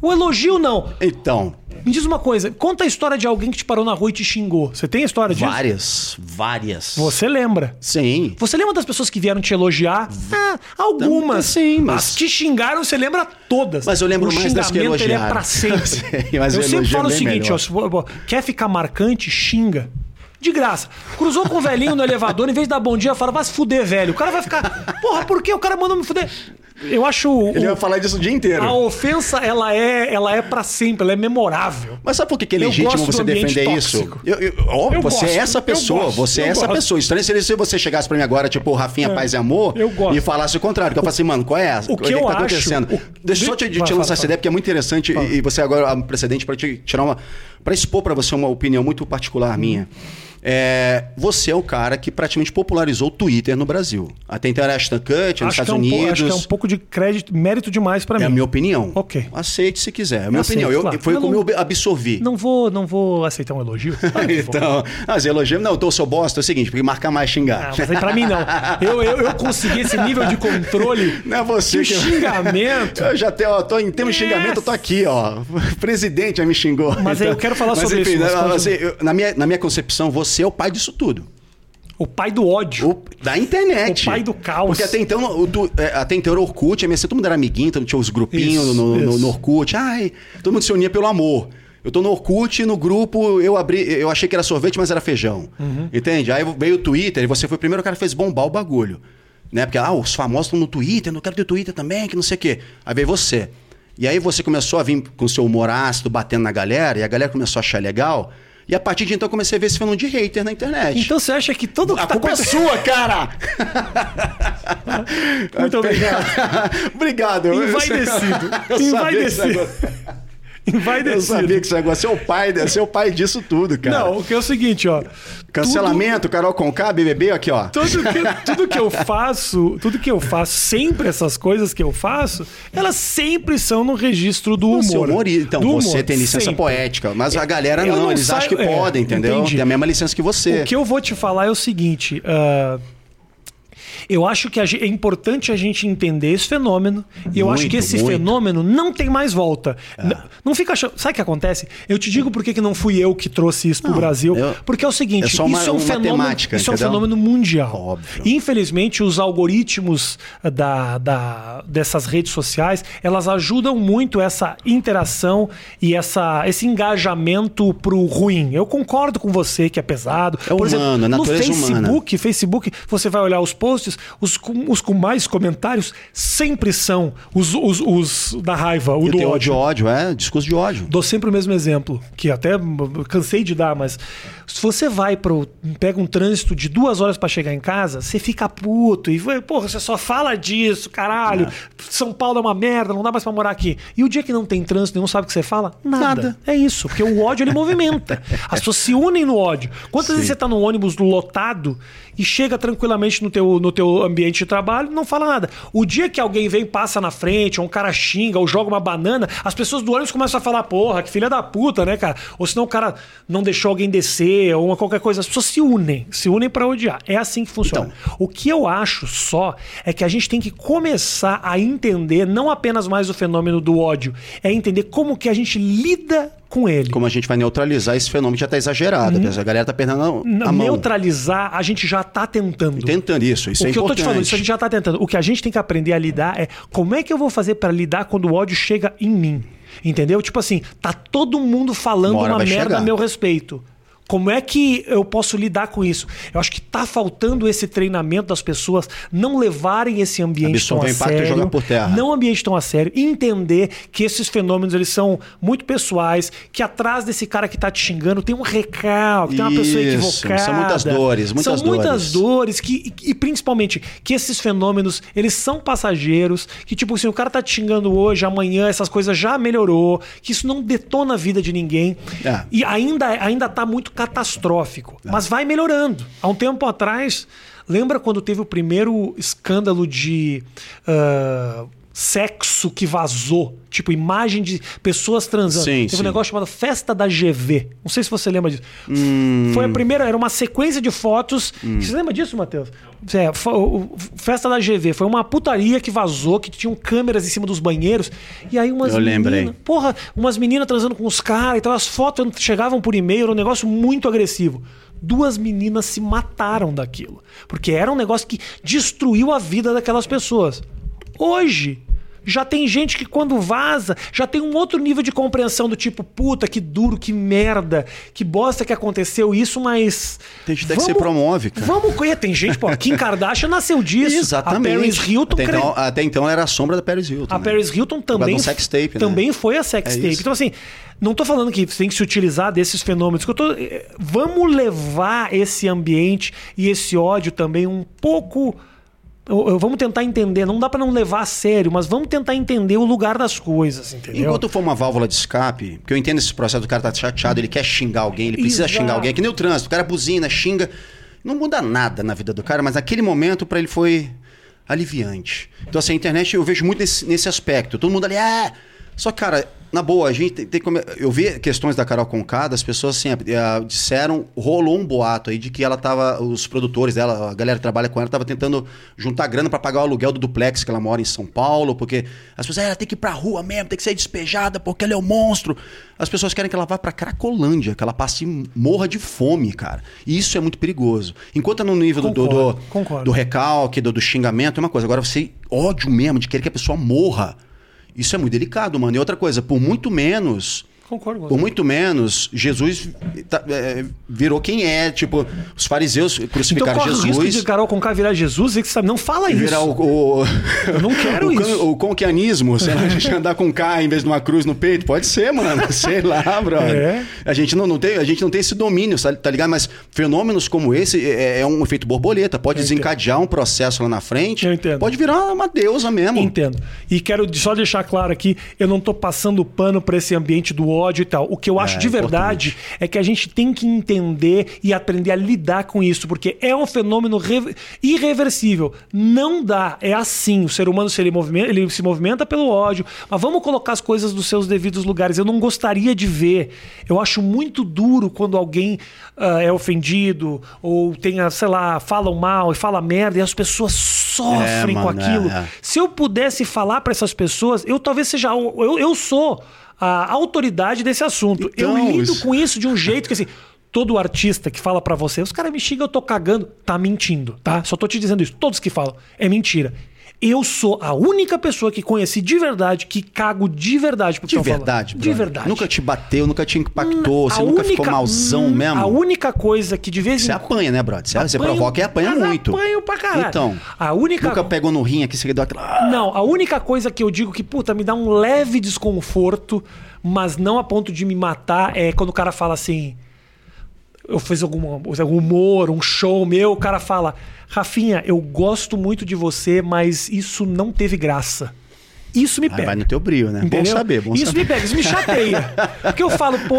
O elogio, não. Então, Me diz uma coisa, conta a história de alguém que te parou na rua e te xingou. Você tem a história disso? várias, várias. Você lembra? Sim. Você lembra das pessoas que vieram te elogiar? Ah, algumas. Sim, mas- As que xingaram, você lembra todas. Mas eu lembro o mais das que xingamento, ele é elogiaram. pra sempre. *laughs* Mas eu sempre falo o seguinte, ó, se for- quer ficar marcante, xinga. De graça. Cruzou com o velhinho no elevador, em vez de dar bom dia, fala, vai se fuder, velho. O cara vai ficar, porra, por que o cara mandou me fuder? Eu acho... Ele o- vai falar disso o dia inteiro. a ofensa, ela é, ela é pra sempre, ela é memorável. Mas sabe por que, que é legítimo você defender tóxico. isso? Eu, eu, ó, Eu você gosto, é essa pessoa, gosto, você é essa gosto. pessoa. Estranho seria se você chegasse pra mim agora, tipo, Rafinha Paz e Amor, eu gosto. e falasse o contrário. Que eu falo assim, mano, qual é essa? O que eu tá acho- acontecendo? o- Deixa eu só te, Vai, te lançar fala. essa ideia, porque é muito interessante, e, e você agora, um precedente pra te tirar uma. pra expor pra você uma opinião muito particular minha. É, você é o cara que praticamente popularizou o Twitter no Brasil. Até então era Ashton Kutcher nos Estados é um, po- Unidos. acho que é um pouco de crédito, mérito demais pra mim. É a minha opinião. Ok. Aceite se quiser. É a minha aceito, opinião. Eu, claro. foi Eu como não- eu absorvi. Não vou, não vou aceitar um elogio. *laughs* Claro. Então, as elogios. Não, então eu sou bosta, é o seguinte, porque marcar mais xingar. Ah, mas aí pra mim não. Eu, eu, eu consegui esse nível de controle. *laughs* Não é você que xingamento. *laughs* Eu já tenho, ó, tô em termos de xingamento, eu tô aqui, ó. O presidente já me xingou. Mas aí eu quero falar Mas, sobre enfim, isso, mas assim, eu- na, minha, na minha concepção, você é o pai disso tudo. O pai do ódio. O- da internet. O pai do caos. Porque até então, o, tu- é, até então era Orkut, MSC, todo mundo era amiguinho, mundo tinha os grupinhos Isso, no, no- isso. no Orkut. Ai, todo mundo se unia pelo amor. Eu tô no Orkut, no grupo, eu abri, eu achei que era sorvete, mas era feijão. Uhum. Entende? Aí veio o Twitter e você foi o primeiro cara que fez bombar o bagulho. Né? Porque, ah, os famosos estão no Twitter, não quero ter Twitter também, que não sei o quê. Aí veio você. E aí você começou a vir com seu humor ácido, batendo na galera, e a galera começou a achar legal. E a partir de então eu comecei a ver esse fenômeno de hater na internet. Então você acha que todo A tá culpa é sua, cara! Muito *laughs* obrigado. obrigado. Envaidecido. *laughs* Envaidecido. *laughs* esse negócio- Eu sabia que esse negócio é o pai, é o pai disso tudo, cara. Não, o que é o seguinte, ó. Cancelamento, Carol Conká, BBB, aqui, ó. Tudo, tudo que, *laughs* tudo que eu faço, tudo que eu faço, sempre essas coisas que eu faço, elas sempre são no registro do humor. Você humorista, então Do você humor, tem licença sempre. poética, mas a galera não, não eles saio- acham que é, podem, entendeu? entendi. Tem a mesma licença que você. O que eu vou te falar é o seguinte. ah, eu acho que é importante a gente entender esse fenômeno. E eu acho Muito, que esse muito. fenômeno não tem mais volta. N- Não fica achando. Sabe o que acontece? Eu te digo por que não fui eu que trouxe isso pro Não, Brasil. eu- Porque é o seguinte: é uma- isso é um fenômeno. isso é um entendeu? fenômeno mundial. Óbvio. Infelizmente, os algoritmos da, da- dessas redes sociais elas ajudam muito essa interação e essa, esse engajamento pro ruim. Eu concordo com você que é pesado. É humano, é no natureza Facebook, humana. Facebook, você vai olhar os posts, os com, os com mais comentários sempre são os, os, os da raiva, o Eu do ódio. de ódio, é, discurso de ódio. Dou sempre o mesmo exemplo, que até cansei de dar, mas se você vai pro. pega um trânsito de duas horas pra chegar em casa, você fica puto e porra, você só fala disso, caralho. São Paulo é uma merda, não dá mais pra morar aqui. E o dia que não tem trânsito, nenhum sabe o que você fala? Nada. Nada. É isso, porque o ódio ele movimenta. As pessoas se unem no ódio. Quantas vezes você tá num ônibus lotado e chega tranquilamente no teu, no teu ambiente de trabalho, não fala nada. O dia que alguém vem, passa na frente, ou um cara xinga, ou joga uma banana, as pessoas do ônibus começam a falar, porra, que filha da puta, né, cara? Ou senão o cara não deixou alguém descer, ou uma qualquer coisa. As pessoas se unem, se unem pra odiar. É assim que funciona. o que eu acho só é que a gente tem que começar a entender não apenas mais o fenômeno do ódio, é entender como que a gente lida com ele. Como a gente vai neutralizar esse fenômeno já tá exagerado. A galera tá perdendo a a mão. Neutralizar, a gente já tá tentando. Tentando isso, isso o é que eu tô importante. te falando, isso a gente já tá tentando. O que a gente tem que aprender a lidar é como é que eu vou fazer pra lidar quando o ódio chega em mim. Entendeu? Tipo assim, tá todo mundo falando Uma uma merda chegar. a meu respeito. Como é que eu posso lidar com isso? Eu acho que tá faltando esse treinamento das pessoas não levarem esse ambiente tão a sério, jogar por terra. não ambiente tão a sério, entender que esses fenômenos eles são muito pessoais, que atrás desse cara que tá te xingando tem um recalque, tem uma pessoa Isso, equivocada. são muitas dores, muitas São muitas dores. dores que, e, e principalmente que esses fenômenos eles são passageiros, que tipo assim, o cara tá te xingando hoje, amanhã essas coisas já melhorou, que isso não detona a vida de ninguém. É. E ainda, ainda tá muito catastrófico, mas vai melhorando. Há um tempo atrás, lembra quando teve o primeiro escândalo de. ah, sexo que vazou. Tipo, imagem de pessoas transando. Sim, Teve sim. um negócio chamado Festa da GV. Não sei se você lembra disso. Hum. Foi a primeira, era uma sequência de fotos. Você lembra disso, Matheus? É, fo- o- Festa da GV. Foi uma putaria que vazou, que tinham câmeras em cima dos banheiros. E aí umas Eu lembrei. meninas. Porra, umas meninas transando com os caras e tal. As fotos chegavam por e-mail, era um negócio muito agressivo. Duas meninas se mataram daquilo. Porque era um negócio que destruiu a vida daquelas pessoas. Hoje, já tem gente que quando vaza, já tem um outro nível de compreensão do tipo, puta, que duro, que merda, que bosta que aconteceu isso, mas. Tem gente até que se promove, cara. Vamos conhecer. Tem gente, pô, Kim Kardashian nasceu disso. Exatamente. A Paris Hilton até, cre- então, até então ela era a sombra da Paris Hilton. a né? Paris Hilton também, do sex tape, né? também foi a sex É tape. isso. Então, assim, não tô falando que tem que se utilizar desses fenômenos. que eu tô- eh, Vamos levar esse ambiente e esse ódio também um pouco. Vamos tentar entender. Não dá pra não levar a sério, mas vamos tentar entender o lugar das coisas, entendeu? Enquanto for uma válvula de escape, porque eu entendo esse processo do cara tá chateado, ele quer xingar alguém, ele precisa Exato. xingar alguém, é que nem o trânsito, o cara buzina, xinga, não muda nada na vida do cara, mas naquele momento pra ele foi aliviante. Então assim, a internet eu vejo muito nesse, nesse aspecto, todo mundo ali, ah! Só que, cara, na boa, a gente tem, tem como. Eu vi questões da Carol Conká, das pessoas assim, disseram, rolou um boato aí de que ela tava. Os produtores dela, a galera que trabalha com ela, tava tentando juntar grana pra pagar o aluguel do duplex que ela mora em São Paulo, porque as pessoas, "Ah, ela tem que ir pra rua mesmo, tem que ser despejada porque ela é um monstro. As pessoas querem que ela vá pra Cracolândia, que ela passe e morra de fome, cara. E isso é muito perigoso. Enquanto no nível do, do, Concordo, do, concordo. do recalque, do, do xingamento, é uma coisa. Agora, você ódio mesmo de querer que a pessoa morra. Isso é muito delicado, mano. E outra coisa, por muito menos. Concordo Por muito menos, Jesus tá- é, virou quem é. Tipo, os fariseus Então crucificaram corre o risco Jesus. de Carol Conká virar Jesus e que sabe, não fala isso. Virar o, o, Eu não *laughs* quero o, isso. O conquianismo, sei lá, a gente andar com K em vez de uma cruz no peito. Pode ser, mano. *laughs* Sei lá, brother. É. A, gente não, não tem, a gente não tem esse domínio, tá ligado? Mas fenômenos como esse é, é um efeito borboleta. Pode Eu entendo. desencadear um processo lá na frente. Eu entendo. Pode virar uma deusa mesmo. Entendo. E quero só deixar claro aqui, eu não tô passando pano pra esse ambiente do ódio e tal. O que eu acho de verdade é que a gente tem que entender e aprender a lidar com isso, porque é um fenômeno re- irreversível. Não dá, é assim. O ser humano se ele, movimenta, ele se movimenta pelo ódio, mas vamos colocar as coisas nos seus devidos lugares. Eu não gostaria de ver. Eu acho muito duro quando alguém ah, é ofendido ou tenha, sei lá, falam mal e fala merda e as pessoas sofrem com mano, é, aquilo. é. Se eu pudesse falar para essas pessoas, eu talvez seja. Eu, eu sou a autoridade desse assunto. Então, eu lido isso- com isso de um jeito que assim. Todo artista que fala pra você, os caras me xingam, eu tô cagando, tá mentindo, tá? Só tô te dizendo isso. Todos que falam, é mentira. Eu sou a única pessoa que conheci de verdade, que cago de verdade. pro que De falando. verdade, De verdade. Nunca te bateu, nunca te impactou, A você nunca ficou única- malzão hum, mesmo. A única coisa que de vez Você em apanha, né, brother? Você, você Apanho, provoca e apanha muito. apanho pra caralho. Então, A única- nunca pegou no rim aqui, você deu aquela... Não, a única coisa que eu digo que, puta, me dá um leve desconforto, mas não a ponto de me matar, é quando o cara fala assim. Eu fiz algum, algum humor, um show meu, o cara fala: Rafinha, eu gosto muito de você, mas isso não teve graça. Isso me pega. vai no teu brilho, né? Entendeu? Bom saber, bom isso saber. me pega, isso me chateia. Porque eu falo, pô.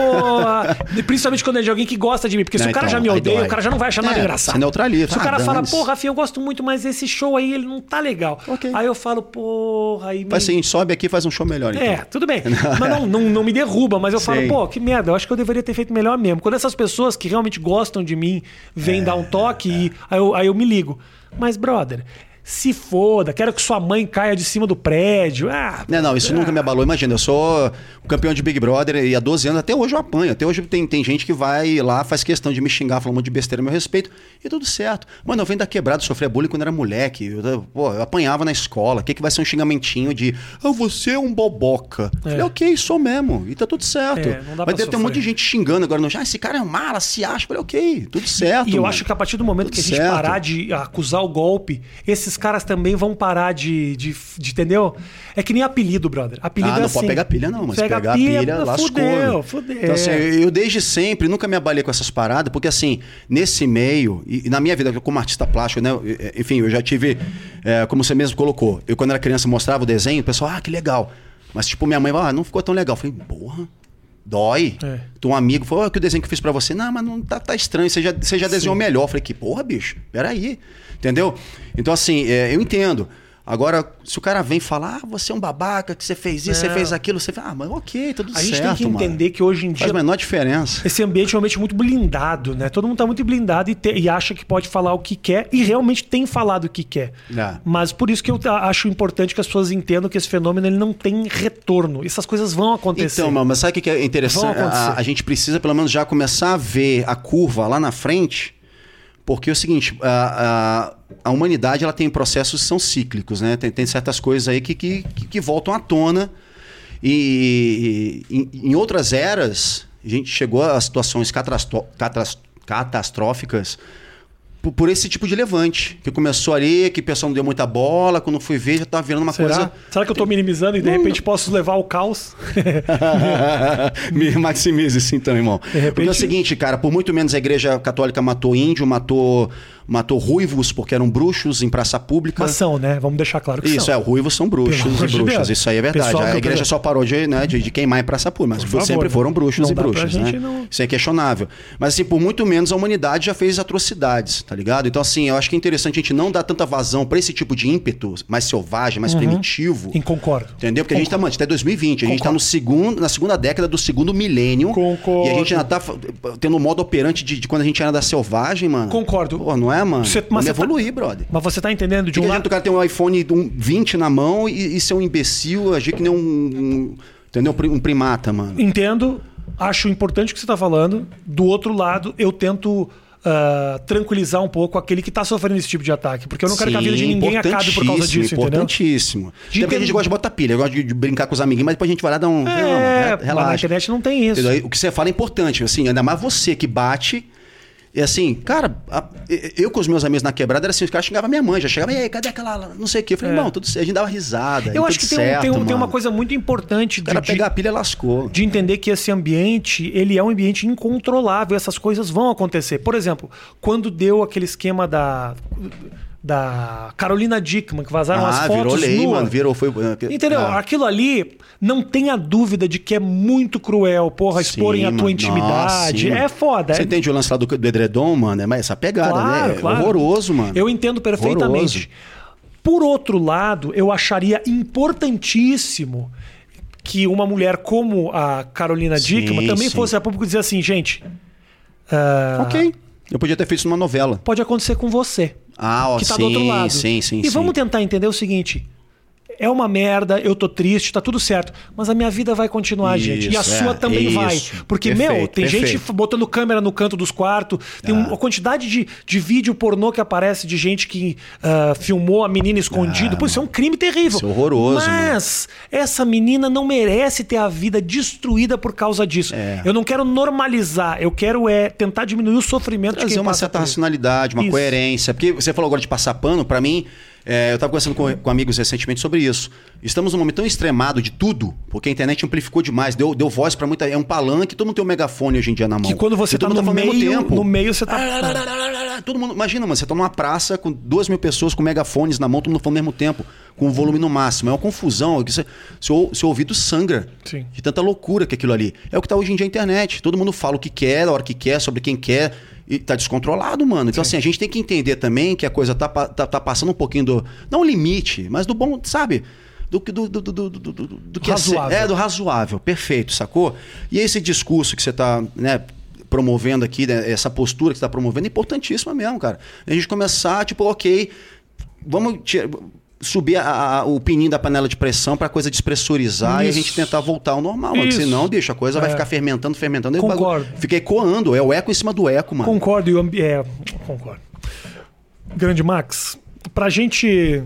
Principalmente quando é de alguém que gosta de mim. Porque se Não, o cara então, já me odeia, dói. o cara já não vai achar nada É, engraçado. você neutraliza. Se o Ah, cara fala, pô, Rafinha, eu gosto muito, mas esse show aí ele não tá legal. Ok. Aí eu falo, porra, aí me. Faz o seguinte, sobe aqui e faz um show melhor, então. É, tudo bem. *laughs* Mas não, não, não me derruba, mas eu falo, pô, que merda, eu acho que eu deveria ter feito melhor mesmo. Quando essas pessoas que realmente gostam de mim vêm É, dar um toque, e aí eu, aí eu me ligo. Mas, brother, se foda, quero que sua mãe caia de cima do prédio. Ah, Não, não, isso nunca me abalou. Imagina, eu sou campeão de Big Brother e há 12 anos, até hoje eu apanho. Até hoje tem, tem gente que vai lá, faz questão de me xingar, falando um monte de besteira a meu respeito, e tudo certo. Mano, eu venho da quebrada, sofria bullying quando era moleque. Eu, pô, eu apanhava na escola. O que, que vai ser um xingamentinho de, ah, você é um boboca? É. Falei, ok, sou mesmo. E tá tudo certo. É, não Mas deve ter um monte de gente xingando agora no ah, esse cara é mala, se acha. Falei, ok, tudo certo. E eu mano. acho que a partir do momento Tudo que a gente certo. parar de acusar o golpe, esses caras também vão parar de, de, de- entendeu? É que nem apelido, brother. Apelido Ah, é não assim. pode pegar pilha, não, mas Pega pegar pilha, lascou. Fudeu, fudeu. Então, assim, eu desde sempre nunca me abalei com essas paradas, porque assim, nesse meio, e, na minha vida como artista plástico, né? eu- Enfim, eu já tive, é, como você mesmo colocou, eu quando era criança mostrava o desenho, o pessoal, ah, que legal. Mas tipo, minha mãe, ah, não ficou tão legal. Eu falei, porra. Dói. É. Então, um amigo falou: que o desenho que eu fiz pra você. Não, mas não tá, tá estranho. Você já, você já desenhou melhor. Eu falei: Que porra, bicho. Peraí. Entendeu? Então, assim, é, eu entendo. Agora, se o cara vem falar, ah, você é um babaca, que você fez isso, É. você fez aquilo, você fala, ah, mas ok, tudo A certo, gente tem que mano. entender que hoje em dia Faz a menor diferença. esse ambiente é um ambiente muito blindado, né? Todo mundo tá muito blindado e, te- e acha que pode falar o que quer e realmente tem falado o que quer. É. Mas por isso que eu acho importante que as pessoas entendam que esse fenômeno ele não tem retorno. Essas coisas vão acontecer. Então, mano, mas sabe o que é interessante? A, a gente precisa, pelo menos, já começar a ver a curva lá na frente, porque é o seguinte, a, a, a humanidade ela tem processos que são cíclicos, né? Tem, tem certas coisas aí que, que, que, voltam à tona. E, em, em outras eras, a gente chegou a situações catrastó- catras- catastróficas por, por esse tipo de levante. Que começou ali, que o pessoal não deu muita bola, quando fui ver já estava virando uma Será? coisa... Será que eu tô minimizando e de Não, repente posso levar ao caos? *laughs* Me maximize sim, então, irmão. repente- Porque é o seguinte, cara, por muito menos a igreja católica matou índio, matou, matou ruivos porque eram bruxos em praça pública. Mas são, né? Vamos deixar claro que Isso, são. é, ruivos são bruxos Pelo e de bruxas. Isso aí é verdade. Pessoal a igreja só parou de, né, de, de queimar em praça pública, mas favor, sempre né? foram bruxos Não e bruxas, né? não- Isso é questionável. Mas assim, por muito menos a humanidade já fez atrocidades, tá ligado? Então assim, eu acho que é interessante a gente não dar tanta vazão pra esse tipo de ímpeto mais selvagem, mais primitivo. Em concordo. Entendeu? Porque a gente tá, mano, até 2020, a gente tá Concordo. no segundo, na segunda década do segundo milênio. Concordo. E a gente ainda tá tendo um modo operante de, de quando a gente era da selvagem, mano. Concordo. Pô, não é, mano? Você- mas tá- evoluir, brother. Mas você tá entendendo de Que um lado. o cara ter um iPhone um 20 na mão e, e ser um imbecil, agir que nem um. um- entendeu? Um primata, mano. Entendo, acho importante o que você está falando. Do outro lado, eu tento ah, tranquilizar um pouco aquele que está sofrendo esse tipo de ataque. Porque eu não quero que a vida de Sim, ninguém acabe por causa importantíssimo, disso, entendeu? Importantíssimo. Até porque a gente gosta de botar pilha, gosta de, de brincar com os amiguinhos, mas depois a gente vai lá dar um. É, Não, re- mas na internet não tem isso. O que você fala é importante, assim, ainda mais você que bate. E assim, cara, a- eu com os meus amigos na quebrada era assim, os caras xingavam minha mãe, já chegava, e aí, cadê aquela, não sei o quê? Eu falei, É. irmão, tudo certo, a gente dava risada. Eu acho que tem, um- certo, tem um- tem uma coisa muito importante O cara de- pegar a pilha lascou. de entender que esse ambiente ele é um ambiente incontrolável, essas coisas vão acontecer. Por exemplo, quando deu aquele esquema da da Carolina Dickman, que vazaram as ah, fotos virou lei, mano, virou, foi... Entendeu? Ah. Aquilo ali, não tenha dúvida de que é muito cruel, porra, exporem Sim, a tua intimidade. Nossa, é foda. Você é... entende o lance lá do, do edredom, mano? É essa pegada, Claro, né? É claro. horroroso, mano. Eu entendo perfeitamente. Horroroso. Por outro lado, eu acharia importantíssimo que uma mulher como a Carolina Sim, Dickman também sim. fosse a público dizer assim, gente. ah, Ok. Eu podia ter feito isso numa novela. Pode acontecer com você. Ah, ó, que tá sim, do outro lado. sim, sim, e sim. vamos tentar entender o seguinte. É uma merda, eu tô triste, tá tudo certo. Mas a minha vida vai continuar, gente. E a Isso, sua é, também isso. vai. Porque, Perfeito, meu, tem gente perfeito. botando câmera no canto dos quartos. Tem uma quantidade de, de vídeo pornô que aparece de gente que ah, filmou a menina escondida. Pô, isso é um crime terrível. Isso é horroroso, Mas essa menina não merece ter a vida destruída por causa disso. É. Eu não quero normalizar. Eu quero é tentar diminuir o sofrimento de Trazer quem uma certa por isso. racionalidade, uma Isso. coerência. Porque você falou agora de passar pano, pra mim, é, eu estava conversando com, com amigos recentemente sobre isso. Estamos num momento tão extremado de tudo, porque a internet amplificou demais, deu, deu voz pra muita. É um palanque, todo mundo tem um megafone hoje em dia na mão. Que quando você E todo tá no mesmo meio, tempo. no meio você Todo mundo, imagina, mano, você tá numa praça com duas mil pessoas com megafones na mão, todo mundo falando ao mesmo tempo, com o volume no máximo. É uma confusão, que você- seu, seu ouvido sangra Sim. de tanta loucura que é aquilo ali. É o que tá hoje em dia a internet. Todo mundo fala o que quer, a hora que quer, sobre quem quer. E tá descontrolado, mano. Então, assim, a gente tem que entender também que a coisa tá, tá, tá passando um pouquinho do. Não limite, mas do bom, sabe? Do, que- do, do, do, do, do, do- que é Razoável. É, do razoável. Perfeito, sacou? E esse discurso que você tá, né? Promovendo aqui, né, essa postura que você tá promovendo é importantíssima mesmo, cara. A gente começar, tipo, ok, vamos tirar- subir a- a- o pininho da panela de pressão para a coisa despressurizar e a Isso. gente tentar voltar ao normal, mano. Isso. Senão, bicho, a coisa vai É. ficar fermentando, fermentando. e Concordo. Fica ecoando, é o eco em cima do eco, mano. Concordo e o ambi- é, concordo. Grande Max, pra gente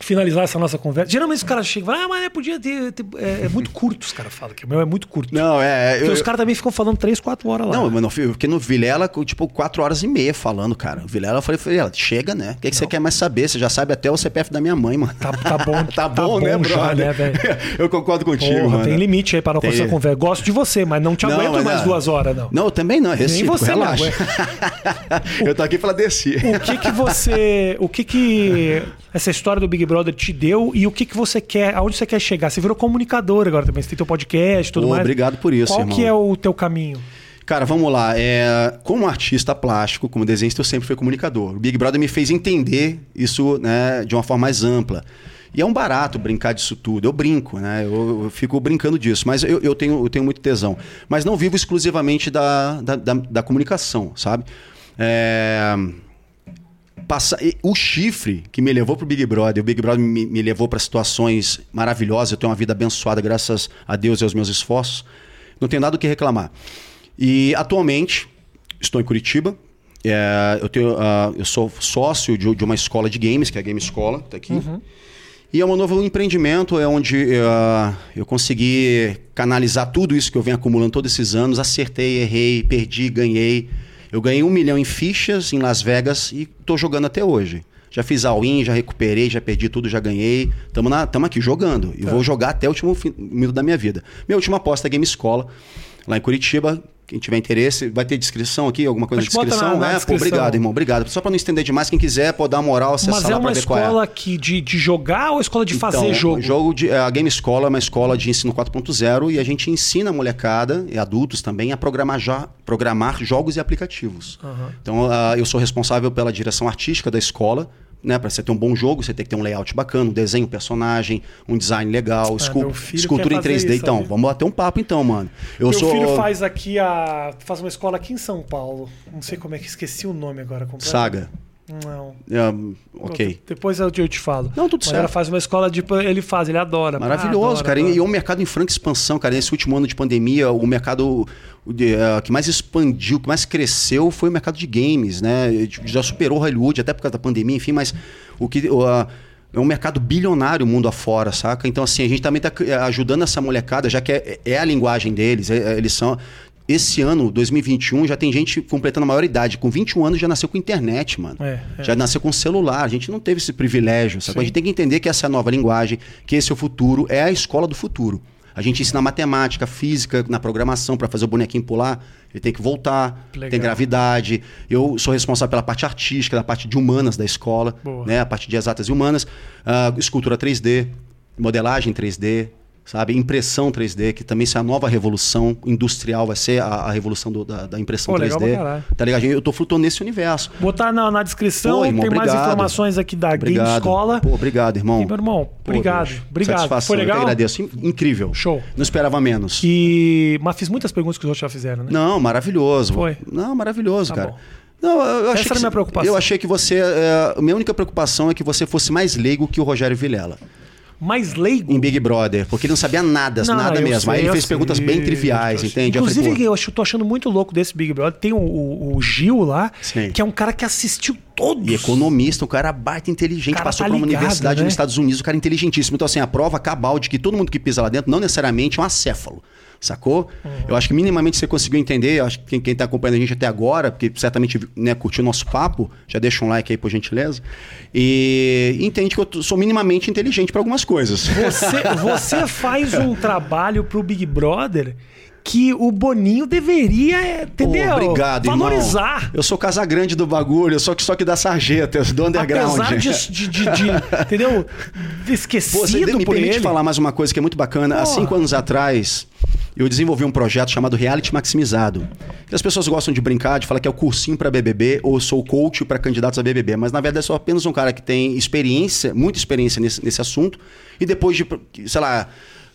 finalizar essa nossa conversa. Geralmente os caras chegam e falam, ah, mas podia ter. ter- é, é muito curto, os caras falam que o meu é muito curto. Não, é. Porque Eu, os caras também ficam falando 3, 4 horas lá. Não, mano, fiquei no Vilela, tipo, quatro horas e meia falando, cara. O Vilela, eu falei, Vilela, chega, né? O que, que você quer mais saber? Você já sabe até o CPF da minha mãe, mano. Tá, tá bom, *laughs* Tá bom, né, já, brother? né, velho? *laughs* eu concordo contigo, Porra, mano. tem limite aí para Tem. nossa conversa. Gosto de você, mas não te Não, aguento mais não. duas horas, não. Não, eu também não, é recíproco, você me relaxa. *laughs* eu tô aqui pra descer. O que que você. O que que essa história do Big Brother te deu e o que que você quer. Aonde você quer chegar? Você virou comunicador agora também. Você tem teu podcast e tudo Pô, mais. obrigado por isso, Qual irmão. que é o teu caminho? Cara, vamos lá. É, como artista plástico, como desenhista, eu sempre fui comunicador. O Big Brother me fez entender isso né, de uma forma mais ampla. E é um barato brincar disso tudo. Eu brinco, né? Eu, eu fico brincando disso, mas eu, eu, tenho, eu tenho muito tesão. Mas não vivo exclusivamente da, da, da, da comunicação, sabe? É, passa, o chifre que me levou pro Big Brother, o Big Brother me, me levou para situações maravilhosas. Eu tenho uma vida abençoada, graças a Deus e aos meus esforços. Não tenho nada o que reclamar. E atualmente estou em Curitiba. É, eu, tenho, uh, eu sou sócio de, de, uma escola de games, que é a Game Escola, tá aqui. Uhum. E é um novo empreendimento, é onde uh, eu consegui canalizar tudo isso que eu venho acumulando todos esses anos. Acertei, errei, perdi, ganhei. Eu ganhei um milhão em fichas em Las Vegas e estou jogando até hoje. Já fiz all-in, já recuperei, já perdi tudo, já ganhei. Estamos aqui jogando. E tá. vou jogar até o último minuto da minha vida. Minha última aposta é Game Escola, lá em Curitiba. Quem tiver interesse, vai ter descrição aqui, alguma coisa na descrição? Na, na é, descrição. Pô, obrigado, irmão. Obrigado. Só para não estender demais, quem quiser, pode dar moral, acessar Mas é uma escola é. que de, de jogar ou escola de então, fazer jogo? jogo de, a Game Escola é uma escola de ensino 4.0 e a gente ensina a molecada e adultos também a programar, já, programar jogos e aplicativos. Uhum. Então, uh, eu sou responsável pela direção artística da escola, né, para você ter um bom jogo, você tem que ter um layout bacana, um desenho, um personagem, um design legal, ah, escu escultura em 3D. Isso, então, vamos bater um papo então, mano. Eu meu sou... filho faz aqui a. faz uma escola aqui em São Paulo. Não sei como é que esqueci o nome agora. Saga. Não. Um, ok. Depois eu te falo. Não, tudo Mas certo. Ela faz uma escola de. Ele faz, ele adora. Maravilhoso, ah, adora, cara. Adora. E é um mercado em franca expansão, cara. Nesse último ano de pandemia, o mercado uh, que mais expandiu, que mais cresceu foi o mercado de games, né? Já superou Hollywood, até por causa da pandemia, enfim, mas o que. Uh, é um mercado bilionário mundo afora, saca? Então, assim, a gente também está ajudando essa molecada, já que é, é a linguagem deles. É, é, eles são esse ano, 2021, já tem gente completando a maioridade. Com 21 anos já nasceu com internet, mano. É, é. Já nasceu com celular. A gente não teve esse privilégio. Sabe? A gente tem que entender que essa é a nova linguagem, que esse é o futuro, é a escola do futuro. A gente ensina matemática, física, na programação, para fazer o bonequinho pular. Ele tem que voltar, Legal. tem gravidade. Eu sou responsável pela parte artística, da parte de humanas da escola, né? a parte de exatas e humanas. Uh, escultura 3D, modelagem 3D, sabe? Impressão 3D, que também é a nova revolução industrial, vai ser a, a revolução do, da, da, impressão Pô, 3D. Tá ligado? Eu tô flutuando nesse universo. Botar na, na descrição, Pô, irmão, tem obrigado. mais informações aqui da obrigado. Game Escola. Pô, obrigado, irmão. E, meu irmão, Pô, obrigado. Deus. obrigado. Satisfação, Foi legal? Eu agradeço. Incrível. Show. Não esperava menos. E... Mas fiz muitas perguntas que os outros já fizeram, né? Não, maravilhoso. Foi? Não, maravilhoso, tá cara. Bom. Não, eu Essa era a minha preocupação. Eu achei que você. É, minha única preocupação é que você fosse mais leigo que o Rogério Vilela mais leigo. Em Big Brother, porque ele não sabia nada, não, nada mesmo. Sei, Aí ele fez sei, perguntas bem triviais, entende? Inclusive, eu, falei, eu tô achando muito louco desse Big Brother. Tem o, o, o Gil lá, Sim. que é um cara que assistiu todos. E economista, um cara baita inteligente, passou tá por uma ligado, universidade né? nos Estados Unidos, um cara inteligentíssimo. Então, assim, a prova cabal de que todo mundo que pisa lá dentro não necessariamente é um acéfalo. Sacou? Uhum. Eu acho que minimamente você conseguiu entender. Eu acho que quem está acompanhando a gente até agora, porque certamente né, curtiu o nosso papo, já deixa um like aí, por gentileza. E entende que eu sou minimamente inteligente para algumas coisas. Você, *laughs* você faz um trabalho para o Big Brother que o Boninho deveria, entendeu? Pô, obrigado, Valorizar. Irmão. Eu sou Casagrande do bagulho, eu sou só que da sarjeta, do underground. Apesar de, de, de, de entendeu? *laughs* Esquecido Você me por permite ele. falar mais uma coisa que é muito bacana. Há cinco anos atrás, eu desenvolvi um projeto chamado Reality Maximizado. as pessoas gostam de brincar, de falar que é o cursinho para BBB ou sou coach para candidatos a BBB, mas na verdade sou apenas um cara que tem experiência, muita experiência nesse, nesse assunto, e depois de, sei lá,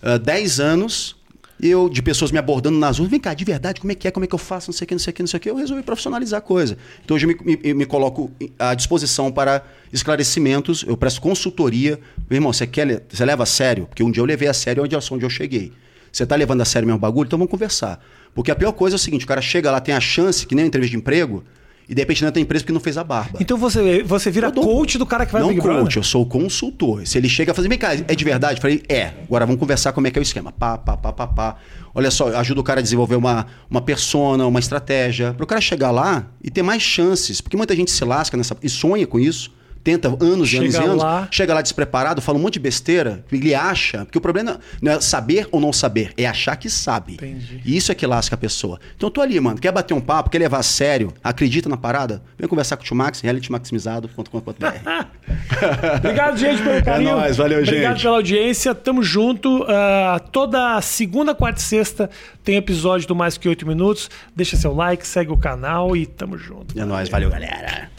uh, 10 anos eu, de pessoas me abordando nas ruas, vem cá, de verdade, como é que é, como é que eu faço, não sei o que, não sei o que, não sei o que, eu resolvi profissionalizar a coisa. Então hoje eu me, me, me coloco à disposição para esclarecimentos, eu presto consultoria. Meu irmão, você, quer, você leva a sério? Porque um dia eu levei a sério onde, onde eu cheguei. Você está levando a sério mesmo bagulho? Então vamos conversar. Porque a pior coisa é o seguinte, o cara chega lá, tem a chance, que nem uma entrevista de emprego, e de repente não tem empresa porque não fez a barba. Então você, você vira dou, coach do cara que vai Não Big coach, eu sou consultor. Se ele chega a fazer, vem cá, é de verdade? Eu falei, é. Agora vamos conversar como é que é o esquema. Pá, pá, pá, pá, pá. Olha só, ajuda o cara a desenvolver uma, uma persona, uma estratégia. Para o cara chegar lá e ter mais chances. Porque muita gente se lasca nessa, e sonha com isso tenta anos e anos e anos, lá. chega lá despreparado, fala um monte de besteira, ele acha, porque o problema não é saber ou não saber, é achar que sabe. Entendi. E isso é que lasca a pessoa. Então eu tô ali, mano, quer bater um papo, quer levar a sério, acredita na parada? Vem conversar com o Tio Max, realitymaximizado.com.br. *laughs* Obrigado, gente, pelo carinho. É nóis, valeu, Obrigado gente. pela audiência. Tamo junto. Ah, toda segunda, quarta e sexta tem episódio do Mais Que Oito Minutos. Deixa seu like, segue o canal e tamo junto. É nóis, valeu, galera.